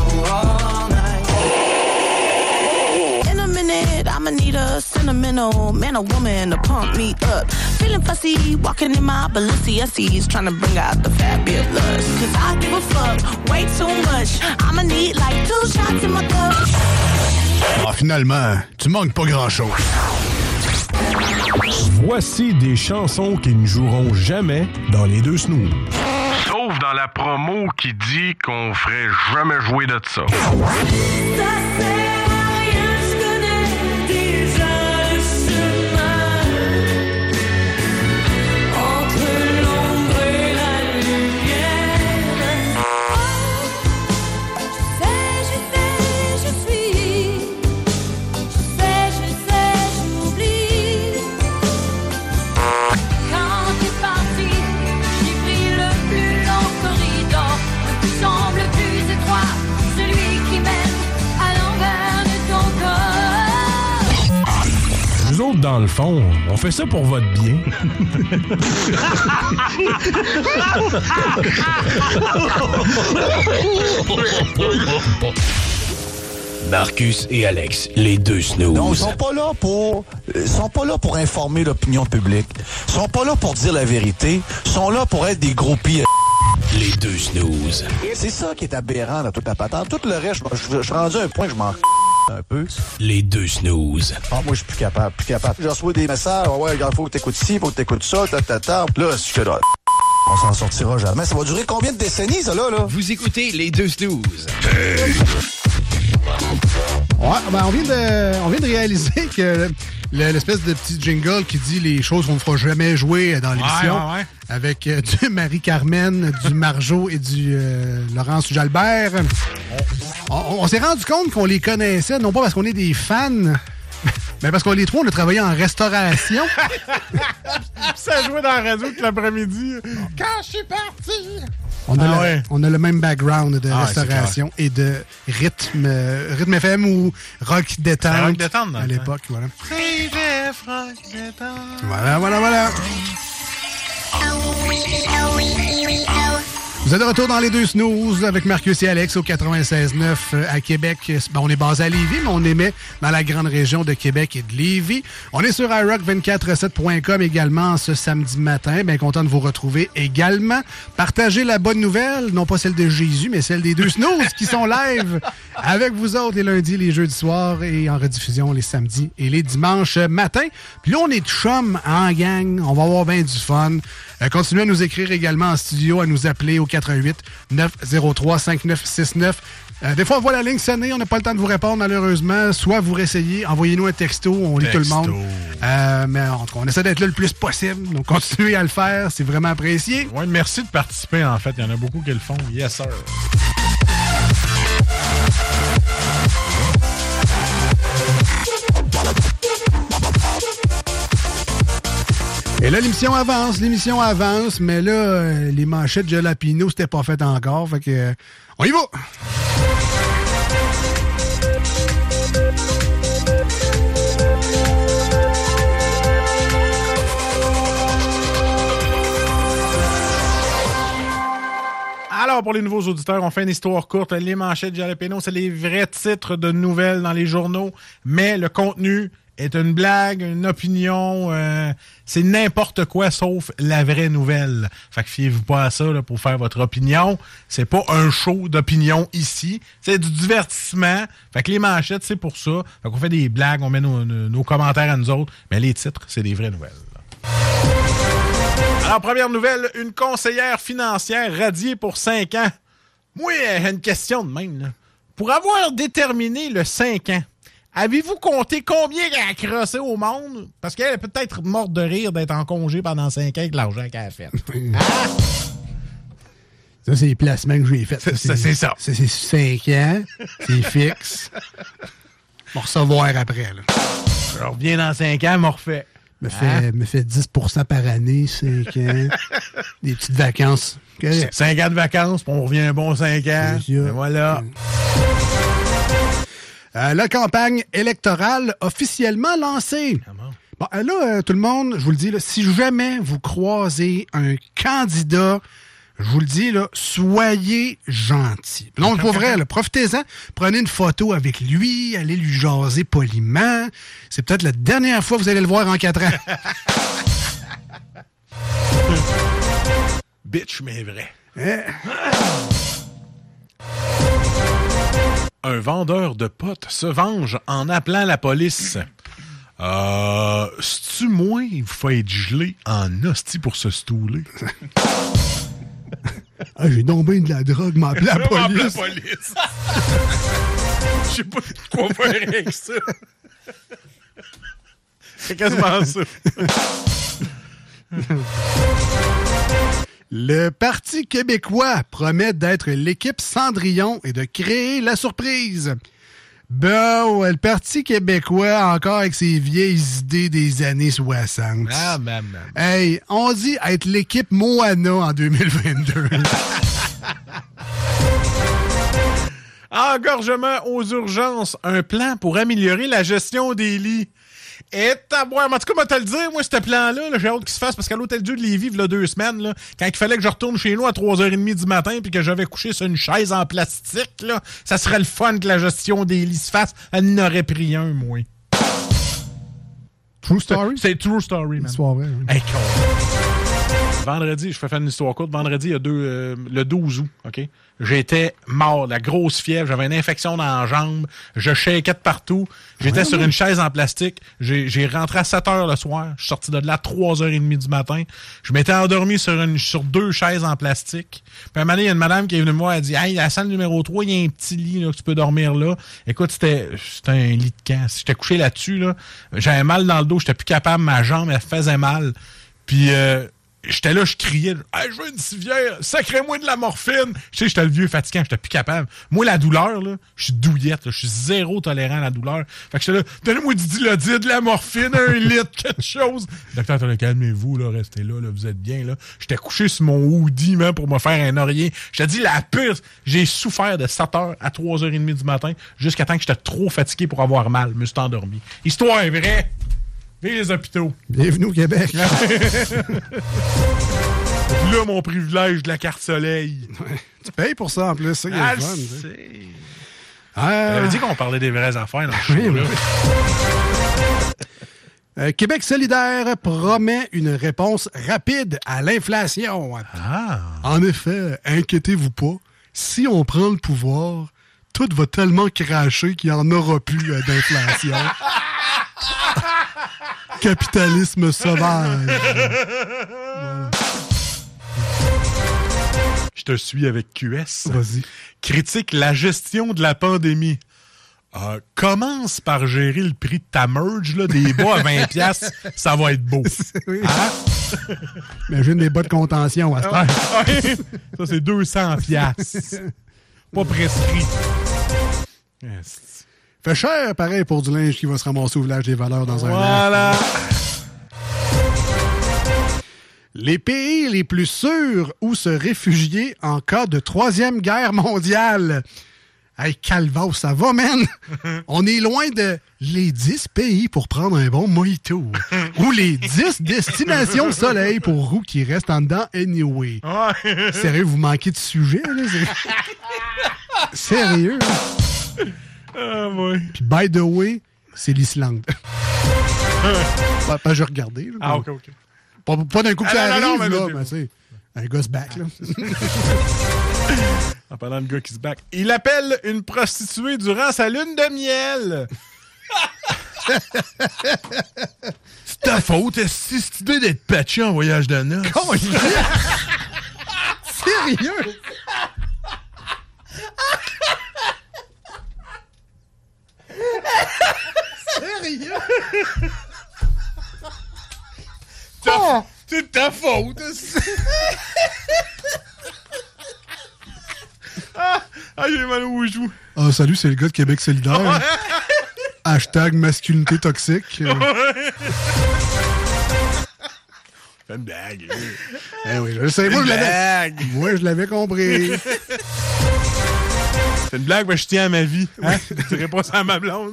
Speaker 3: finalement, tu manques pas grand-chose.
Speaker 13: Voici des chansons qui ne joueront jamais dans les deux snooze.
Speaker 8: Sauf dans la promo qui dit qu'on ferait jamais jouer de ça.
Speaker 6: Le fond, on fait ça pour votre bien.
Speaker 14: Marcus et Alex, les deux snooze.
Speaker 15: Non, ils sont pas là pour ils sont pas là pour informer l'opinion publique. Ils sont pas là pour dire la vérité. Ils sont là pour être des gros pires.
Speaker 14: Les deux snooze.
Speaker 15: C'est ça qui est aberrant dans toute la patente. Tout le reste, je, suis rendu à un point que je m'en un peu.
Speaker 14: Les deux snooze.
Speaker 15: Ah, moi, je suis plus capable, plus capable. Je reçois des messages, ouais, ouais, regarde, faut que t'écoutes ci, faut que t'écoutes ça, ta, ta, ta. Là, je fais là. On s'en sortira jamais. Ça va durer combien de décennies, ça, là, là?
Speaker 14: Vous écoutez les deux snooze.
Speaker 3: Ouais, ben on, vient de, on vient de réaliser que l'espèce de petit jingle qui dit les choses qu'on ne fera jamais jouer dans l'émission,
Speaker 7: Ouais, ouais, ouais.
Speaker 3: avec euh, du *laughs* Marie-Carmen, du Marjo et du euh, Laurence Jalbert, on, on s'est rendu compte qu'on les connaissait, non pas parce qu'on est des fans, *laughs* mais parce qu'on les trois, on a travaillé en restauration. *laughs*
Speaker 7: Ça jouait dans la radio tout l'après-midi. Quand je suis parti!
Speaker 3: On a,
Speaker 7: Ah
Speaker 3: le, on a le même background de
Speaker 7: Ah,
Speaker 3: restauration et de rythme, euh, rythme FM ou rock détente,
Speaker 7: rock détente, dans
Speaker 3: à
Speaker 7: le
Speaker 3: l'époque. Voilà, voilà, voilà. Vous êtes de retour dans les deux snooze avec Marcus et Alex au 96.9 euh, à Québec. Ben, on est basé à Lévis, mais on émet dans la grande région de Québec et de Lévis. On est sur iRock247.com également ce samedi matin. Bien content de vous retrouver également. Partagez la bonne nouvelle, non pas celle de Jésus, mais celle des deux snooze qui sont live avec vous autres les lundis, les jeudis soirs et en rediffusion les samedis et les dimanches matin. Puis là, on est chum en gang. On va avoir bien du fun. Euh, continuez à nous écrire également en studio, à nous appeler au 88 903 5969. Euh, des fois, on voit la ligne sonner, on n'a pas le temps de vous répondre malheureusement. Soit vous réessayez, envoyez-nous un texto, on lit tout le monde. Euh, mais en tout cas, on essaie d'être là le plus possible. Donc, continuez à le faire, c'est vraiment apprécié.
Speaker 7: Ouais, merci de participer, en fait. Il y en a beaucoup qui le font. Yes, sir.
Speaker 3: Et là, l'émission avance, l'émission avance, mais là, euh, les manchettes de Jalapino, c'était pas fait encore. Fait que, euh, on y va!
Speaker 7: Alors, pour les nouveaux auditeurs, on fait une histoire courte. Les manchettes de Jalapeno, c'est les vrais titres de nouvelles dans les journaux, mais le contenu est une blague, une opinion, euh, c'est n'importe quoi sauf la vraie nouvelle. Fait que fiez-vous pas à ça pour faire votre opinion. C'est pas un show d'opinion ici, c'est du divertissement. Fait que les manchettes, c'est pour ça. Fait qu'on fait des blagues, on met nos, commentaires à nous autres, mais les titres, c'est des vraies nouvelles. Alors, première nouvelle, une conseillère financière radiée pour 5 ans. Moi, j'ai une question de même. Pour avoir déterminé le 5 ans, avez-vous compté combien elle a crossé au monde? Parce qu'elle est peut-être morte de rire d'être en congé pendant 5 ans avec l'argent qu'elle a fait. *laughs*
Speaker 3: Ça, c'est les placements que j'ai faits.
Speaker 7: ça, c'est ça.
Speaker 3: C'est 5 ans. C'est fixe. On va recevoir après. Là.
Speaker 7: Je reviens dans 5 ans, m'en refait.
Speaker 3: Me fait, me fait 10% par année, 5 ans. *laughs* Des petites vacances. Correct.
Speaker 7: 5 ans de vacances, puis on revient un bon 5 ans. Et voilà.
Speaker 3: Euh, la campagne électorale officiellement lancée. Bon, euh, là, euh, tout le monde, je vous le dis, là, si jamais vous croisez un candidat, je vous le dis, là, soyez gentil. Non, pour vrai, là, profitez-en, prenez une photo avec lui, allez lui jaser poliment. C'est peut-être la dernière fois que vous allez le voir en quatre ans. *laughs*
Speaker 7: Bitch, mais vrai.
Speaker 3: Eh,
Speaker 7: Un vendeur de potes se venge en appelant la police. Euh, c'est-tu moi, il faut être gelé en hostie pour se stouler? *laughs*
Speaker 3: ah, j'ai donc bien de la drogue, m'appeler la
Speaker 7: M'appeler la
Speaker 3: police.
Speaker 7: police. Je sais pas quoi faire avec ça. C'est quasiment ça. *laughs*
Speaker 3: Le Parti québécois promet d'être l'équipe Cendrillon et de créer la surprise. Bon, le Parti québécois, encore avec ses vieilles idées des années 60.
Speaker 7: Ah, ben, ben.
Speaker 3: Hey, on dit être l'équipe Moana en 2022.
Speaker 7: Engorgement aux urgences, un plan pour améliorer la gestion des lits. Et à boire. En tout cas, moi, te le dire, moi, ce plan-là, là, j'ai hâte qu'il se fasse parce qu'à l'hôtel Dieu de Lévis, il y a deux semaines, là, quand il fallait que je retourne chez nous à 3h30 du matin puis que j'avais couché sur une chaise en plastique, là, ça serait le fun que la gestion des lits se fasse. Elle n'aurait pris un, moi.
Speaker 3: True story?
Speaker 7: C'est true story, man.
Speaker 3: Histoire vraie.
Speaker 7: Hey. Vendredi, je fais faire une histoire courte. Vendredi, il y a deux, euh, le 12 août, OK? J'étais mort, la grosse fièvre, j'avais une infection dans la jambe, je shakeais de partout. J'étais sur une chaise en plastique. J'ai rentré à 7 heures le soir. Je suis sorti de là à 3h30 du matin. Je m'étais endormi sur, une, sur deux chaises en plastique. Puis à un moment donné, il y a une madame qui est venue me voir, elle a dit Hey, la salle numéro 3, il y a un petit lit là, que tu peux dormir là. Écoute, c'était c'était un lit de camp. J'étais couché là-dessus. Là. J'avais mal dans le dos, j'étais plus capable, ma jambe, elle faisait mal. Puis euh, j'étais là, je criais Hey, je veux une civière, sacrez-moi de la morphine. Je sais, j'étais le vieux fatigant, j'étais plus capable. Moi, la douleur, là, je suis douillette, là, je suis zéro tolérant à la douleur. Fait que j'étais là, donnez-moi du dilodide, de la morphine, un *laughs* litre, quelque chose. Docteur, calmez-vous, là, restez là, là, vous êtes bien, là. J'étais couché sur mon hoodie, man, pour me faire un oreiller. Je te dis, la pire, j'ai souffert de 7h à 3h30 du matin, jusqu'à temps que j'étais trop fatigué pour avoir mal. Je me suis endormi. Histoire vraie. Vive les hôpitaux.
Speaker 3: Bienvenue au Québec. *laughs*
Speaker 7: là, mon privilège de la carte soleil.
Speaker 3: tu payes pour ça en plus, ça,
Speaker 7: Ah,
Speaker 3: fun. Ah,
Speaker 7: avait dit qu'on parlait des vraies affaires dans le show, là.
Speaker 3: Euh, Québec solidaire promet une réponse rapide à l'inflation. En effet, inquiétez-vous pas, si on prend le pouvoir, tout va tellement cracher qu'il n'y en aura plus euh, d'inflation. *laughs* Capitalisme sauvage.
Speaker 7: Je te suis avec QS.
Speaker 3: Vas-y.
Speaker 7: Critique la gestion de la pandémie. Euh, commence par gérer le prix de ta merge, là, des bas à 20$, piastres, ça va être beau. *laughs* Hein?
Speaker 3: Imagine des bas de contention à.
Speaker 7: Ça, c'est 200$. piastres. Pas prescrit. Yes.
Speaker 3: Fait cher, pareil, pour du linge qui va se ramasser au village des valeurs dans un.
Speaker 7: Voilà.
Speaker 3: Les pays les plus sûrs où se réfugier en cas de troisième guerre mondiale. Hey, Calva, ça va, man? *laughs* On est loin de les 10 pays pour prendre un bon mojito. ou les 10 destinations soleil pour roues qui restent en dedans anyway. Sérieux, vous manquez de sujet, là? *laughs* Sérieux?
Speaker 7: Ah, ouais.
Speaker 3: Puis, by the way, c'est l'Islande. *laughs* pas, pas je regardais. là.
Speaker 7: Ah, ok, ok.
Speaker 3: Pas, pas d'un coup que
Speaker 7: Ah,
Speaker 3: ça
Speaker 7: non, non,
Speaker 3: arrive,
Speaker 7: non, mais
Speaker 3: là, mais un gosse back, là. *laughs*
Speaker 7: En parlant de gars qui se back. Il appelle une prostituée durant sa lune de miel. *laughs* C'est ta faute, est-ce cette idée d'être patché en voyage de noces?
Speaker 3: Sérieux? Sérieux? *laughs*
Speaker 7: Ta- C'est ta faute. *laughs* ah, ah, j'ai mal au joue.
Speaker 3: Ah, salut, c'est le gars de Québec solidaire. Hashtag masculinité toxique. *laughs*
Speaker 7: Fais une blague.
Speaker 3: eh oui, je le sais. Moi, je l'avais. Moi, je l'avais compris.
Speaker 7: C'est une blague, mais je tiens à ma vie. Hein? Pas ça à ma blonde.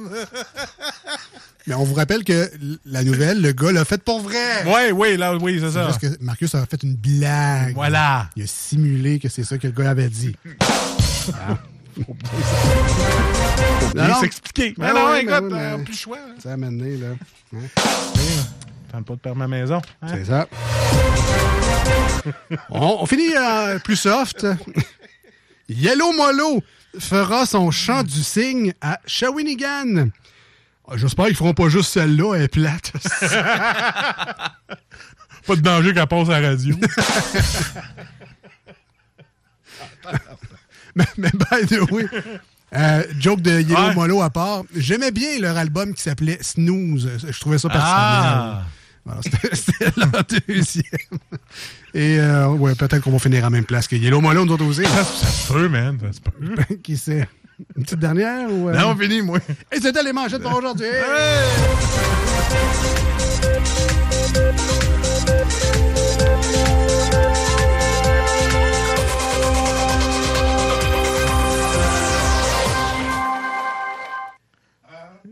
Speaker 3: Mais on vous rappelle que la nouvelle, le gars l'a faite pour vrai.
Speaker 7: Oui, oui, là, oui, c'est ça.
Speaker 3: Parce que Marcus a fait une blague.
Speaker 7: Voilà.
Speaker 3: Il a simulé que c'est ça que le gars avait dit.
Speaker 7: Faut bien s'expliquer.
Speaker 3: Ben
Speaker 7: Mais non,
Speaker 3: ouais, ben
Speaker 7: écoute,
Speaker 3: ouais,
Speaker 7: euh,
Speaker 3: mais-
Speaker 7: plus le choix. hein.
Speaker 3: Ça a mené, là. Hein?
Speaker 7: Tente pas de perdre ma maison. hein?
Speaker 3: C'est ça. on, on finit euh, plus soft. *laughs* Yellow Molo fera son chant du cygne à Shawinigan. Ah, J'espère qu'ils feront pas juste celle-là, elle est plate. *laughs*
Speaker 7: Pas de danger qu'elle passe à la radio. *laughs*
Speaker 3: mais, mais by the way, euh, joke de Yellow
Speaker 7: Ouais.
Speaker 3: Molo à part, j'aimais bien leur album qui s'appelait Snooze. Je trouvais ça personnel.
Speaker 7: Ah.
Speaker 3: Voilà, c'était *laughs* leur deuxième. Et euh, ouais, peut-être qu'on va finir à la même place que Yellow Molo, nous autres aussi.
Speaker 7: Ça, ça se peut, man. Ça se peut. *laughs*
Speaker 3: Qui sait? Une petite dernière ou. euh?
Speaker 7: Non, fini, moi.
Speaker 3: Et c'était les manchettes pour aujourd'hui.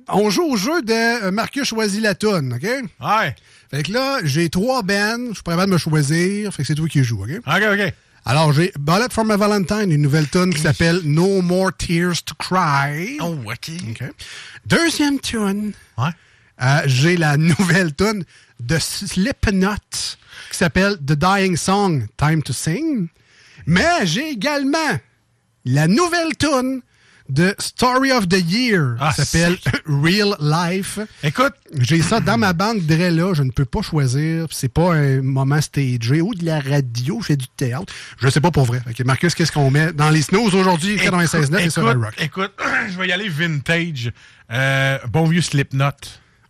Speaker 3: on joue au jeu de euh, Marcus choisit la toune, OK?
Speaker 7: Ouais.
Speaker 3: Fait que là, j'ai trois bands, je suis pas capable de me choisir, fait que c'est toi qui joues, OK?
Speaker 7: OK, OK.
Speaker 3: Alors, j'ai Bullet for my Valentine, une nouvelle tune qui s'appelle No More Tears to Cry.
Speaker 7: Oh, OK.
Speaker 3: Deuxième tune.
Speaker 7: Ouais.
Speaker 3: Euh, j'ai la nouvelle tune de Slipknot qui s'appelle The Dying Song, Time to Sing. Mais j'ai également la nouvelle tune de Story of the Year
Speaker 7: Ah,
Speaker 3: qui s'appelle *laughs* Real Life.
Speaker 7: Écoute,
Speaker 3: j'ai ça dans ma banque de là, je ne peux pas choisir. C'est pas un moment stagé ou de la radio, je fais du théâtre. Je sais pas pour vrai. Marcus, qu'est-ce qu'on met dans les snooze aujourd'hui? 96.9 et sur rock.
Speaker 7: écoute, *clears throat* je vais y aller vintage. Euh, bon vieux Slipknot.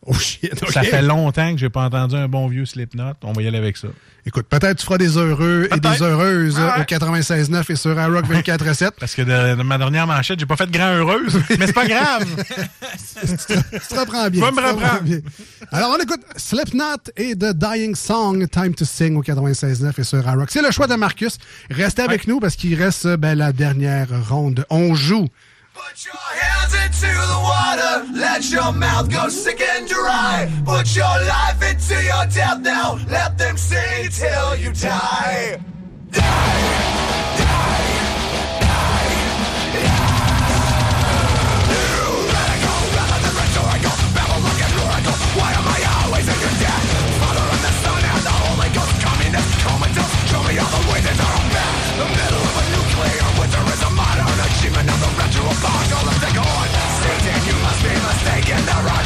Speaker 3: Oh shit.
Speaker 7: Ça fait longtemps que j'ai pas entendu un bon vieux Slipknot. On va y aller avec ça.
Speaker 3: Écoute, peut-être tu feras des heureux et des heureuses
Speaker 7: Ouais.
Speaker 3: au 96.9 et sur Rock 24.7.
Speaker 7: Parce que de, de ma dernière manchette, j'ai pas fait de grand heureuse, *laughs* mais c'est pas grave.
Speaker 3: tu te reprends bien.
Speaker 7: Va me reprendre.
Speaker 3: bien. Alors, on écoute Slipknot et The Dying Song, Time to Sing au 96.9 et sur Rock. C'est le choix de Marcus. Restez avec nous parce qu'il reste ben, la dernière ronde. On joue.
Speaker 4: Hands into the water. Let your mouth go sick and dry. Put your life into your death now. Let them sing till you die. die. fuck all the thing? Satan, you must be mistaken. The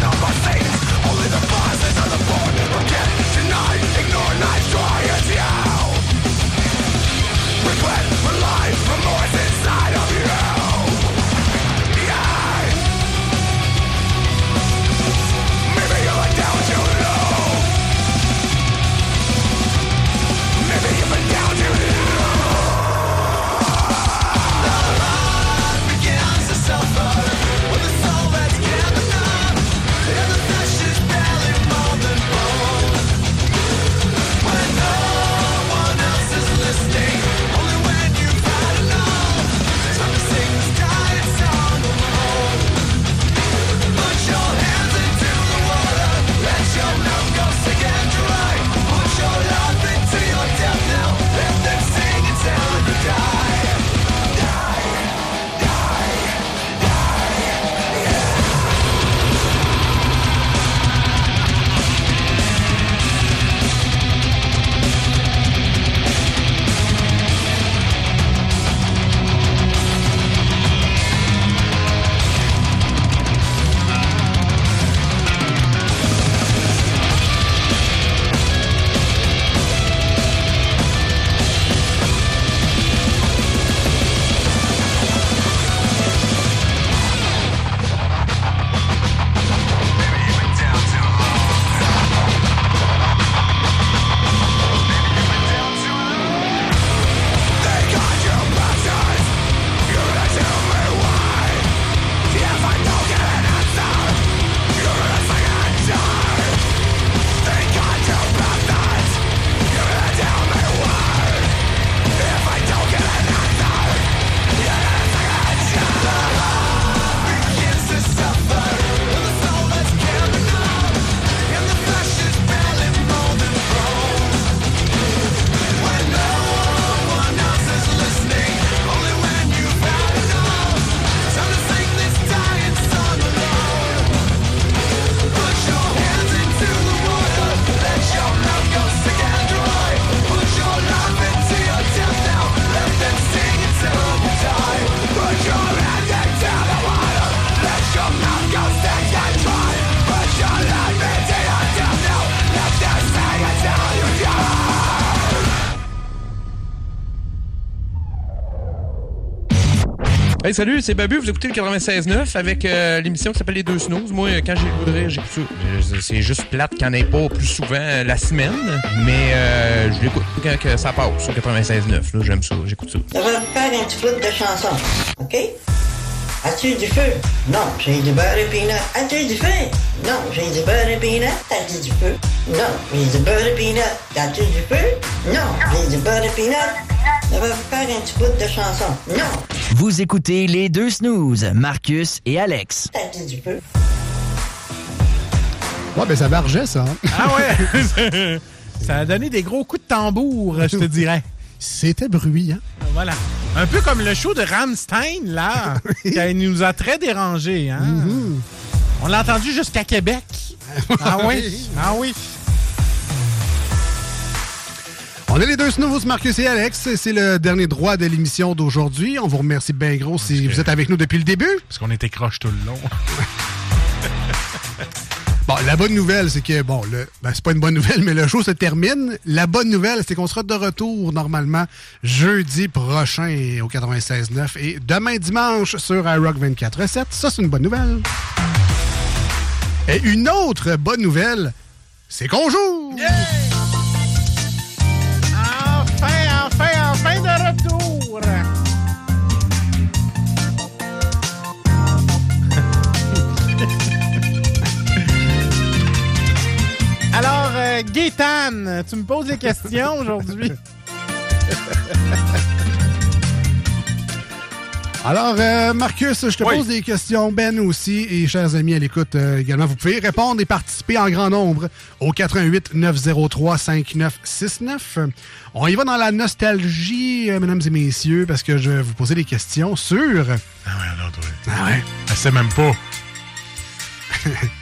Speaker 5: Hey, salut, c'est Babu. Vous écoutez le 96.9 avec euh, l'émission qui s'appelle Les Deux Snooze. Moi, quand j'ai le j'écoute ça. C'est juste plate qu'il n'y en ait pas plus souvent euh, la semaine, mais euh, je l'écoute quand que ça passe sur 96.9. là, J'aime ça, j'écoute ça.
Speaker 16: Ça va faire un petit bout de chanson, OK? As-tu du feu? Non, j'ai du beurre et peanut. As-tu du feu? Non, j'ai du beurre et peanut. T'as-tu du feu? Non, j'ai du beurre et peanut. T'as-tu du feu? Non, j'ai du beurre et peanut. Ça va faire un petit bout de chanson. Non,
Speaker 17: Vous écoutez les deux snooze, Marcus et Alex.
Speaker 16: du?
Speaker 3: Ouais, ben ça marchait, ça. hein?
Speaker 7: Ah ouais? *laughs* ça a donné des gros coups de tambour, je te dirais.
Speaker 3: C'était bruyant.
Speaker 7: Voilà. Un peu comme le show de Rammstein, là, *laughs* qui nous a très dérangés. Hein?
Speaker 3: Mm-hmm.
Speaker 7: On l'a entendu jusqu'à Québec. *laughs* Ah oui? Ah oui?
Speaker 3: On est les deux snooze, Marcus et Alex. C'est le dernier droit de l'émission d'aujourd'hui. On vous remercie bien gros si vous êtes avec nous depuis le début.
Speaker 7: Parce qu'on était croche tout le long. *laughs*
Speaker 3: Bon, la bonne nouvelle, c'est que, bon, le, ben, c'est pas une bonne nouvelle, mais le show se termine. La bonne nouvelle, c'est qu'on sera de retour normalement jeudi prochain au 96.9 et demain dimanche sur iRock 24.7. Ça, c'est une bonne nouvelle. Et une autre bonne nouvelle, c'est qu'on joue!
Speaker 7: Enfin, euh, Gaétane, tu me poses des questions aujourd'hui. *laughs*
Speaker 3: Alors, euh, Marcus, je te pose des questions. Ben aussi, et chers amis à l'écoute euh, également, vous pouvez répondre et participer en grand nombre au 88 903 5969. On y va dans la nostalgie, euh, mesdames et messieurs, parce que je vais vous poser des questions sur...
Speaker 7: Ah ouais, alors, toi.
Speaker 3: Ah ouais?
Speaker 7: Elle sait même pas. *laughs*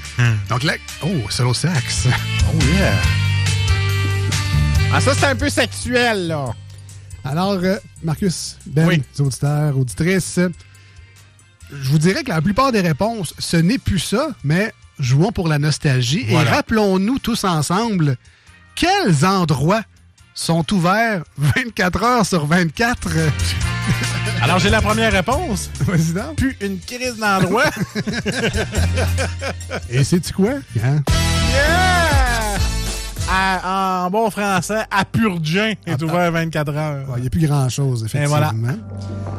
Speaker 3: Donc là... Oh, solo sax.
Speaker 7: Oh yeah! Ah, ça, c'est un peu sexuel, là.
Speaker 3: Alors, euh, Marcus, Ben, les auditeurs, auditrices, je vous dirais que la plupart des réponses, ce n'est plus ça, mais jouons pour la nostalgie
Speaker 7: Voilà.
Speaker 3: et rappelons-nous tous ensemble quels endroits sont ouverts *laughs* 24 heures sur 24.
Speaker 7: Alors, j'ai la première réponse.
Speaker 3: Donc.
Speaker 7: Plus une crise d'endroit. *laughs*
Speaker 3: Et c'est-tu quoi? Hein?
Speaker 7: yeah! À- en bon français, à Purgin est ouvert 24 heures.
Speaker 3: Il n'y a plus grand-chose, effectivement.
Speaker 7: voilà.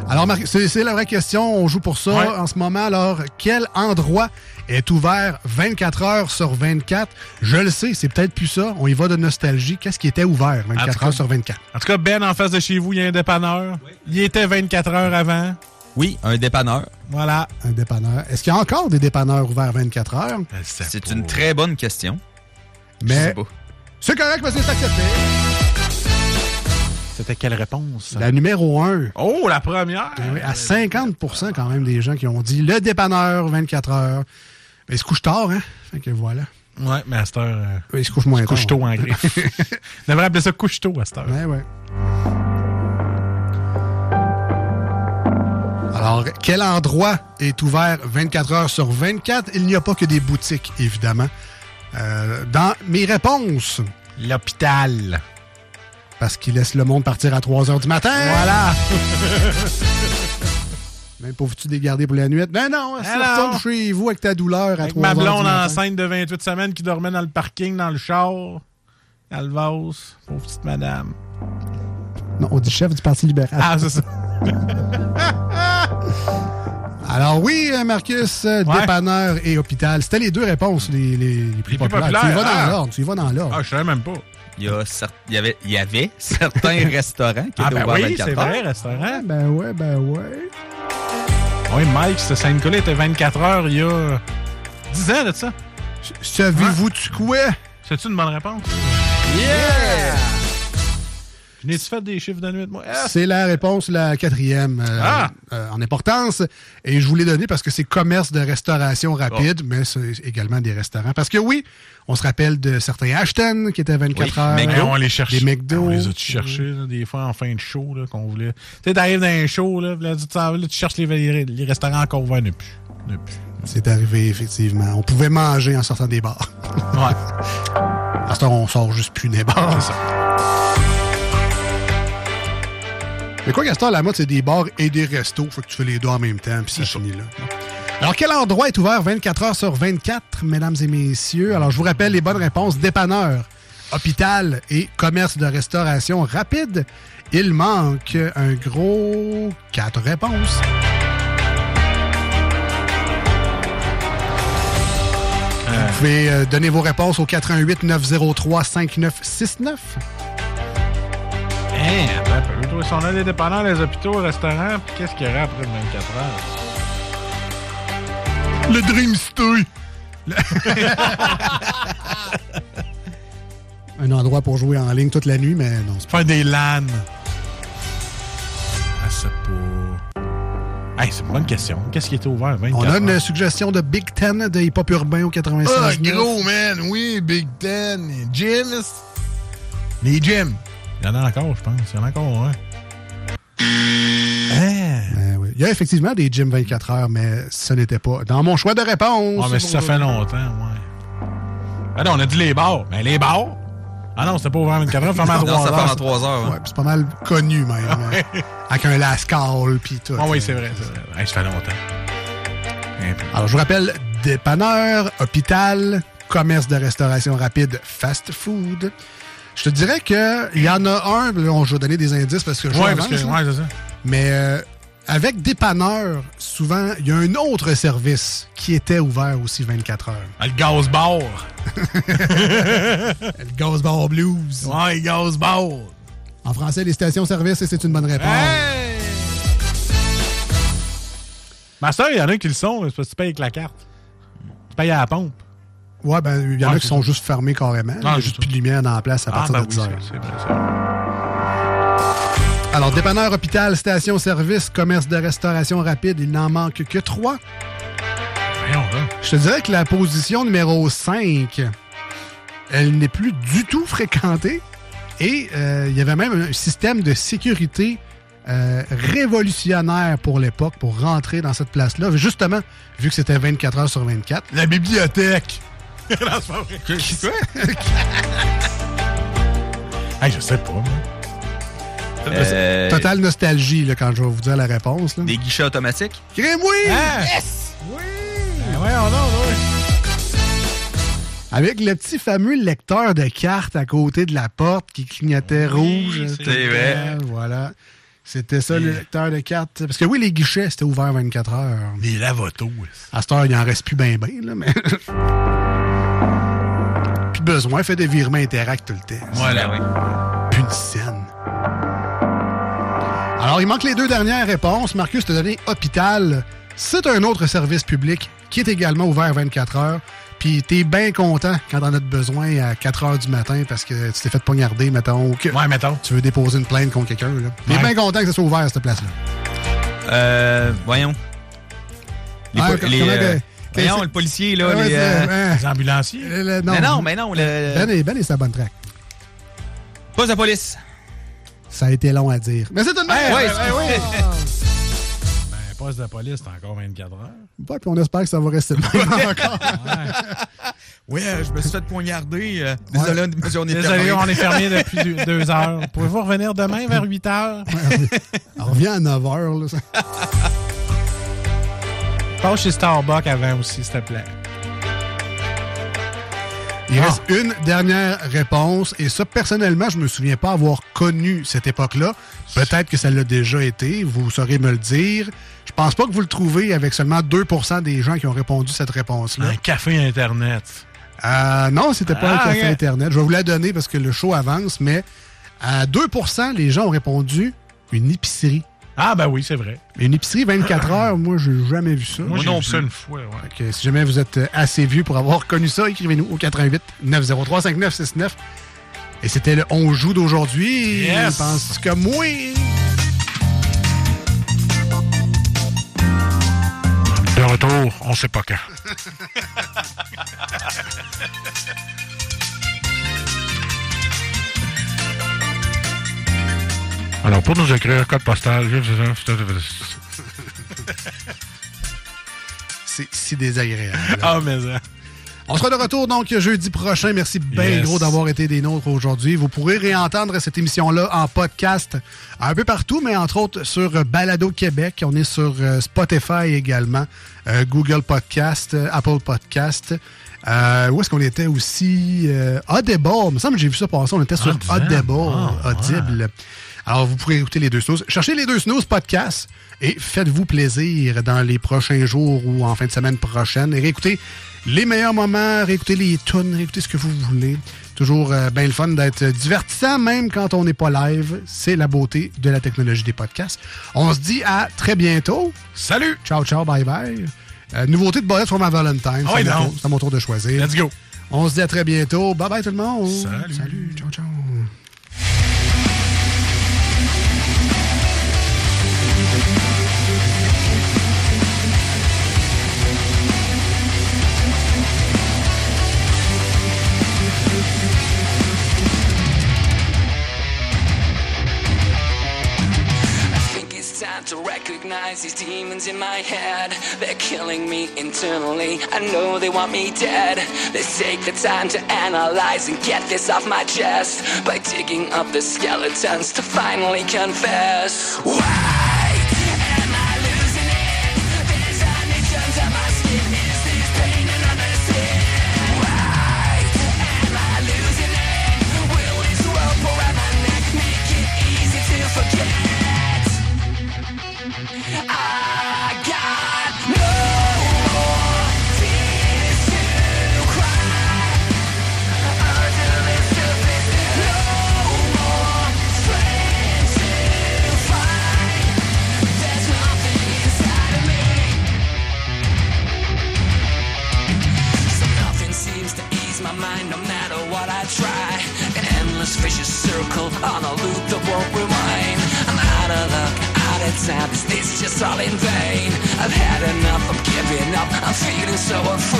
Speaker 3: Alors, Marc, c'est c'est la vraie question. On joue pour ça
Speaker 7: Ouais.
Speaker 3: en ce moment. Alors, quel endroit est ouvert 24 heures sur 24? Je le sais, c'est peut-être plus ça. On y va de nostalgie. Qu'est-ce qui était ouvert
Speaker 7: En
Speaker 3: 24
Speaker 7: tout
Speaker 3: heures sur 24?
Speaker 7: En tout cas, Ben, en face de chez vous, il y a un dépanneur. Il était 24 heures avant.
Speaker 11: Oui, un dépanneur.
Speaker 7: Voilà.
Speaker 3: Un dépanneur. Est-ce qu'il y a encore des dépanneurs ouverts 24 heures?
Speaker 11: C'est une très bonne question.
Speaker 3: Mais
Speaker 11: sais pas.
Speaker 3: c'est correct parce que c'est accepté.
Speaker 7: C'était quelle réponse?
Speaker 3: La numéro 1.
Speaker 7: Oh, la première!
Speaker 3: à 50% quand même des gens qui ont dit le dépanneur 24 heures. Mais il se couche tard, hein? Fait que voilà.
Speaker 7: Ouais, mais à cette heure. euh,
Speaker 3: Il se couche moins
Speaker 7: se couche tôt en griffe. *laughs* On devrait appeler ça couche tôt à cette heure.
Speaker 3: Ouais, ouais. Alors, quel endroit est ouvert 24 heures sur 24? Il n'y a pas que des boutiques, évidemment. Euh, dans mes réponses.
Speaker 7: L'hôpital.
Speaker 3: Parce qu'il laisse le monde partir à 3 heures du matin.
Speaker 7: Voilà. *laughs*
Speaker 3: Même pas tu les garder pour la nuit. Ben non, si
Speaker 7: Ah
Speaker 3: tu chez vous avec ta douleur à
Speaker 7: Avec
Speaker 3: 3
Speaker 7: ma
Speaker 3: heures du
Speaker 7: blonde
Speaker 3: matin.
Speaker 7: enceinte de 28 semaines qui dormait dans le parking, dans le char. Elle vase. Pauvre petite madame.
Speaker 3: Non, on dit chef du Parti libéral.
Speaker 7: Ah, c'est ça. *laughs*
Speaker 3: Alors oui, euh, Marcus, euh,
Speaker 7: Ouais.
Speaker 3: dépanneur et hôpital. C'était les deux réponses les, les- les plus
Speaker 7: Les plus
Speaker 3: populaires. Tu y vas dans
Speaker 7: ah.
Speaker 3: l'ordre. Tu y vas dans l'ordre.
Speaker 7: Ah, je savais même pas.
Speaker 11: Il y, a il y avait, il y avait certains *laughs* restaurants qui
Speaker 7: Ah,
Speaker 11: étaient
Speaker 7: ben
Speaker 11: ouverts
Speaker 7: oui,
Speaker 11: 24
Speaker 7: c'est
Speaker 11: heures.
Speaker 7: vrai, restaurant.
Speaker 3: Ben ouais, ben ouais.
Speaker 7: Oui, Mike, ce Saint-Nicolas était 24 heures il y a 10 ans de ça.
Speaker 3: Savez-vous tu quoi?
Speaker 7: C'est-tu une bonne réponse? Yeah! N'ai-tu fait des chiffres de nuit, moi? Ah,
Speaker 3: C'est la réponse, la quatrième euh,
Speaker 7: Ah!
Speaker 3: euh, en importance. Et je vous l'ai donné parce que c'est commerce de restauration rapide, mais c'est également des restaurants. Parce que oui, on se rappelle de certains Ashton qui étaient 24 heures.
Speaker 7: Ben, on les cherche.
Speaker 3: Des McDo.
Speaker 7: On les a-tu cherchés, là, des fois, en fin de show, qu'on voulait? Tu sais, t'arrives dans un show, là, là, tu cherches les, les- les restaurants encore ouverts, ne plus. Ne plus.
Speaker 3: C'est arrivé, effectivement. On pouvait manger en sortant des bars.
Speaker 7: Ouais.
Speaker 3: À ce temps, on sort juste plus des bars. Mais quoi temps, la mode, c'est des bars et des restos. Faut que tu fais les deux en même temps, puis c'est fini là. Alors, quel endroit est ouvert 24 heures sur 24, mesdames et messieurs? Alors, je vous rappelle les bonnes réponses. Dépanneur, hôpital et commerce de restauration rapide. Il manque un gros quatre réponses. Vous pouvez euh, donner vos réponses au 88 903 5969.
Speaker 7: Toi, si on a des dépanneurs, les hôpitaux, restaurants, puis qu'est-ce qu'il y aurait après 24 heures?
Speaker 3: Le Dream Story. *laughs* Un endroit pour jouer en ligne toute la nuit, mais non.
Speaker 7: Faire des LAN. Ah, c'est pas. Hey, c'est une bonne question. Qu'est-ce qui était ouvert 24
Speaker 3: On a une
Speaker 7: heures?
Speaker 3: suggestion de Big Ten de hip-hop urbain au 96.
Speaker 7: Ah, gros, man. Oui, Big Ten. Gyms. Les gyms. Il y en a encore, je pense. Il y en a encore, hein?
Speaker 3: Ben oui. Il y a effectivement des gyms 24 heures, mais ce n'était pas dans mon choix de réponse.
Speaker 7: Ah, mais ça fait longtemps, ouais. Ah non, on a dit les bars. Mais les bars? Ah non, c'était pas ouvert 24 heures, fermé à 3 *laughs*
Speaker 11: Non, ça
Speaker 7: heures.
Speaker 11: à 3 heures.
Speaker 3: Ouais, puis c'est pas mal connu même. hein. *laughs* Avec un lascal puis tout.
Speaker 7: Ah oui, c'est vrai, c'est vrai. Hey, ça fait longtemps.
Speaker 3: Alors, je vous rappelle, dépanneur, hôpital, commerce de restauration rapide, fast food. Je te dirais qu'il y en a un, là, on je vais donner des indices parce que je
Speaker 7: Ouais, parce que, ouais, c'est ça.
Speaker 3: Mais euh, avec dépanneur, souvent, il y a un autre service qui était ouvert aussi 24 heures.
Speaker 7: Ah, le gaz bar. *laughs*
Speaker 3: le gaz bar blues.
Speaker 7: Ouais, le gaz bar.
Speaker 3: En français, les stations-service, et c'est une bonne réponse.
Speaker 7: Ma soeur, il y en a qui le sont, c'est parce que tu payes avec la carte. Tu payes à la pompe.
Speaker 3: Ouais, ben, il y en
Speaker 7: Ouais,
Speaker 3: a qui sont juste fermés carrément. Il y
Speaker 7: Ah,
Speaker 3: a juste plus de lumière dans la place à
Speaker 7: Ah,
Speaker 3: partir
Speaker 7: ben
Speaker 3: de
Speaker 7: oui,
Speaker 3: 10 heures.
Speaker 7: c'est c'est vrai, c'est vrai.
Speaker 3: Alors, dépanneur, hôpital, station-service, commerce de restauration rapide, il n'en manque que trois. Je te dirais que la position numéro 5, elle n'est plus du tout fréquentée. Et euh, il y avait même un système de sécurité euh, révolutionnaire pour l'époque pour rentrer dans cette place-là. Justement, vu que c'était 24 heures sur 24.
Speaker 7: La bibliothèque. Non, c'est pas vrai.
Speaker 3: Quoi?
Speaker 7: hey, je sais pas, moi.
Speaker 11: Euh,
Speaker 3: Total nostalgie là, quand je vais vous dire la réponse. Là.
Speaker 11: Des guichets automatiques?
Speaker 3: Crème, oui!
Speaker 7: Ah!
Speaker 3: Yes!
Speaker 7: Ben, voyons donc, là.
Speaker 3: Avec le petit fameux lecteur de cartes à côté de la porte qui clignotait rouge.
Speaker 11: c'est vrai.
Speaker 3: Voilà. C'était ça, le lecteur de cartes. Parce que oui, les guichets, c'était ouvert 24 heures.
Speaker 7: Les lavotos.
Speaker 3: À cette heure, il en reste plus bien, bien, là, mais. *laughs* plus besoin, fait des virements interacts tout le temps.
Speaker 7: Voilà, oui.
Speaker 3: Plus une scène. Alors, il manque les deux dernières réponses. Marcus t'a donné hôpital. C'est un autre service public qui est également ouvert 24 heures. Puis t'es bien content quand t'en as besoin à 4 heures du matin parce que tu t'es fait poignarder, mettons. ou que
Speaker 7: Ouais, mettons.
Speaker 3: Tu veux déposer une plainte contre quelqu'un. T'es
Speaker 7: Ouais.
Speaker 3: bien content que ça soit ouvert, cette place-là.
Speaker 11: Euh, voyons. Les,
Speaker 3: Ah,
Speaker 11: euh,
Speaker 3: que-
Speaker 11: le policier, là.
Speaker 3: Ah ouais,
Speaker 11: les, euh.
Speaker 7: Les ambulanciers.
Speaker 3: Le- le-
Speaker 11: Mais non, mais non, le-
Speaker 3: Ben est, ben est sa bonne track.
Speaker 11: Pas de police.
Speaker 3: Ça a été long à dire. Mais c'est une bonne
Speaker 7: Ouais,
Speaker 3: réponse.
Speaker 7: ouais. *laughs* Ben, poste de police, c'est encore 24 heures.
Speaker 3: Ouais, puis on espère que ça va rester le même encore. *laughs*
Speaker 11: Ouais, euh, je me suis fait poignarder. euh, désolé, on est
Speaker 7: Désolé,
Speaker 11: fermé.
Speaker 7: on est fermé depuis deux, *laughs* deux heures. Pouvez-vous revenir demain vers 8 heures?
Speaker 3: On revient à 9 heures. Là.
Speaker 7: Passe chez Starbucks avant aussi, s'il te plaît.
Speaker 3: Il
Speaker 7: Ah.
Speaker 3: reste une dernière réponse. Et ça, personnellement, je me souviens pas avoir connu cette époque-là. Peut-être que ça l'a déjà été. Vous saurez me le dire. Je pense pas que vous le trouvez avec seulement 2% des gens qui ont répondu cette réponse-là.
Speaker 7: Un café Internet.
Speaker 3: Euh, non, c'était pas
Speaker 7: Ah,
Speaker 3: un café
Speaker 7: ok.
Speaker 3: Internet. Je vais vous la donner parce que le show avance, mais à 2% les gens ont répondu une épicerie.
Speaker 7: Ah, ben oui, c'est vrai.
Speaker 3: Une épicerie 24 *coughs* heures, moi, j'ai jamais vu ça.
Speaker 7: Moi, j'ai vu ça une fois, ouais.
Speaker 3: Fait que si jamais vous êtes euh, assez vieux pour avoir connu ça, écrivez-nous au 88 903 5969. Et c'était le On joue d'aujourd'hui.
Speaker 7: Yes!
Speaker 3: Penses que moi?
Speaker 7: De retour, on sait pas quand. *laughs* Alors, pour nous écrire, code postal,
Speaker 3: C'est si désagréable.
Speaker 7: Ah, mais ça.
Speaker 3: On sera de retour donc jeudi prochain. Merci bien
Speaker 7: Yes.
Speaker 3: gros d'avoir été des nôtres aujourd'hui. Vous pourrez réentendre cette émission-là en podcast un peu partout, mais entre autres sur Balado Québec. On est sur euh, Spotify également, euh, Google Podcast, euh, Apple Podcast. Euh, où est-ce qu'on était aussi? Euh, Audible. Il me semble que j'ai vu ça passer. On était sur
Speaker 7: Audible.
Speaker 3: Audible.
Speaker 7: Ah,
Speaker 3: Audible. Alors, vous pourrez écouter les deux snooze. Cherchez les deux snooze podcast et faites-vous plaisir dans les prochains jours ou en fin de semaine prochaine. Et réécoutez les meilleurs moments, réécoutez les tunes, réécoutez ce que vous voulez. Toujours euh, bien le fun d'être divertissant, même quand on n'est pas live. C'est la beauté de la technologie des podcasts. On se dit à très bientôt.
Speaker 7: Salut!
Speaker 3: Ciao, ciao, bye bye. Euh, nouveauté de Bolette for my Valentine.
Speaker 7: Ah ouais,
Speaker 3: c'est, à mon
Speaker 7: donc.
Speaker 3: tour- c'est à mon tour de choisir.
Speaker 7: Let's go.
Speaker 3: On se dit à très bientôt. Bye bye tout le monde.
Speaker 7: Salut.
Speaker 3: Salut. Ciao, ciao.
Speaker 4: These demons in my head. They're killing me internally. I know they want me dead. Let's take the time to analyze and get this off my chest by digging up the skeletons to finally confess. On a loop that won't rewind. I'm out of luck, out of time. Is this just all in vain? I've had enough, I'm giving up. I'm feeling so afraid.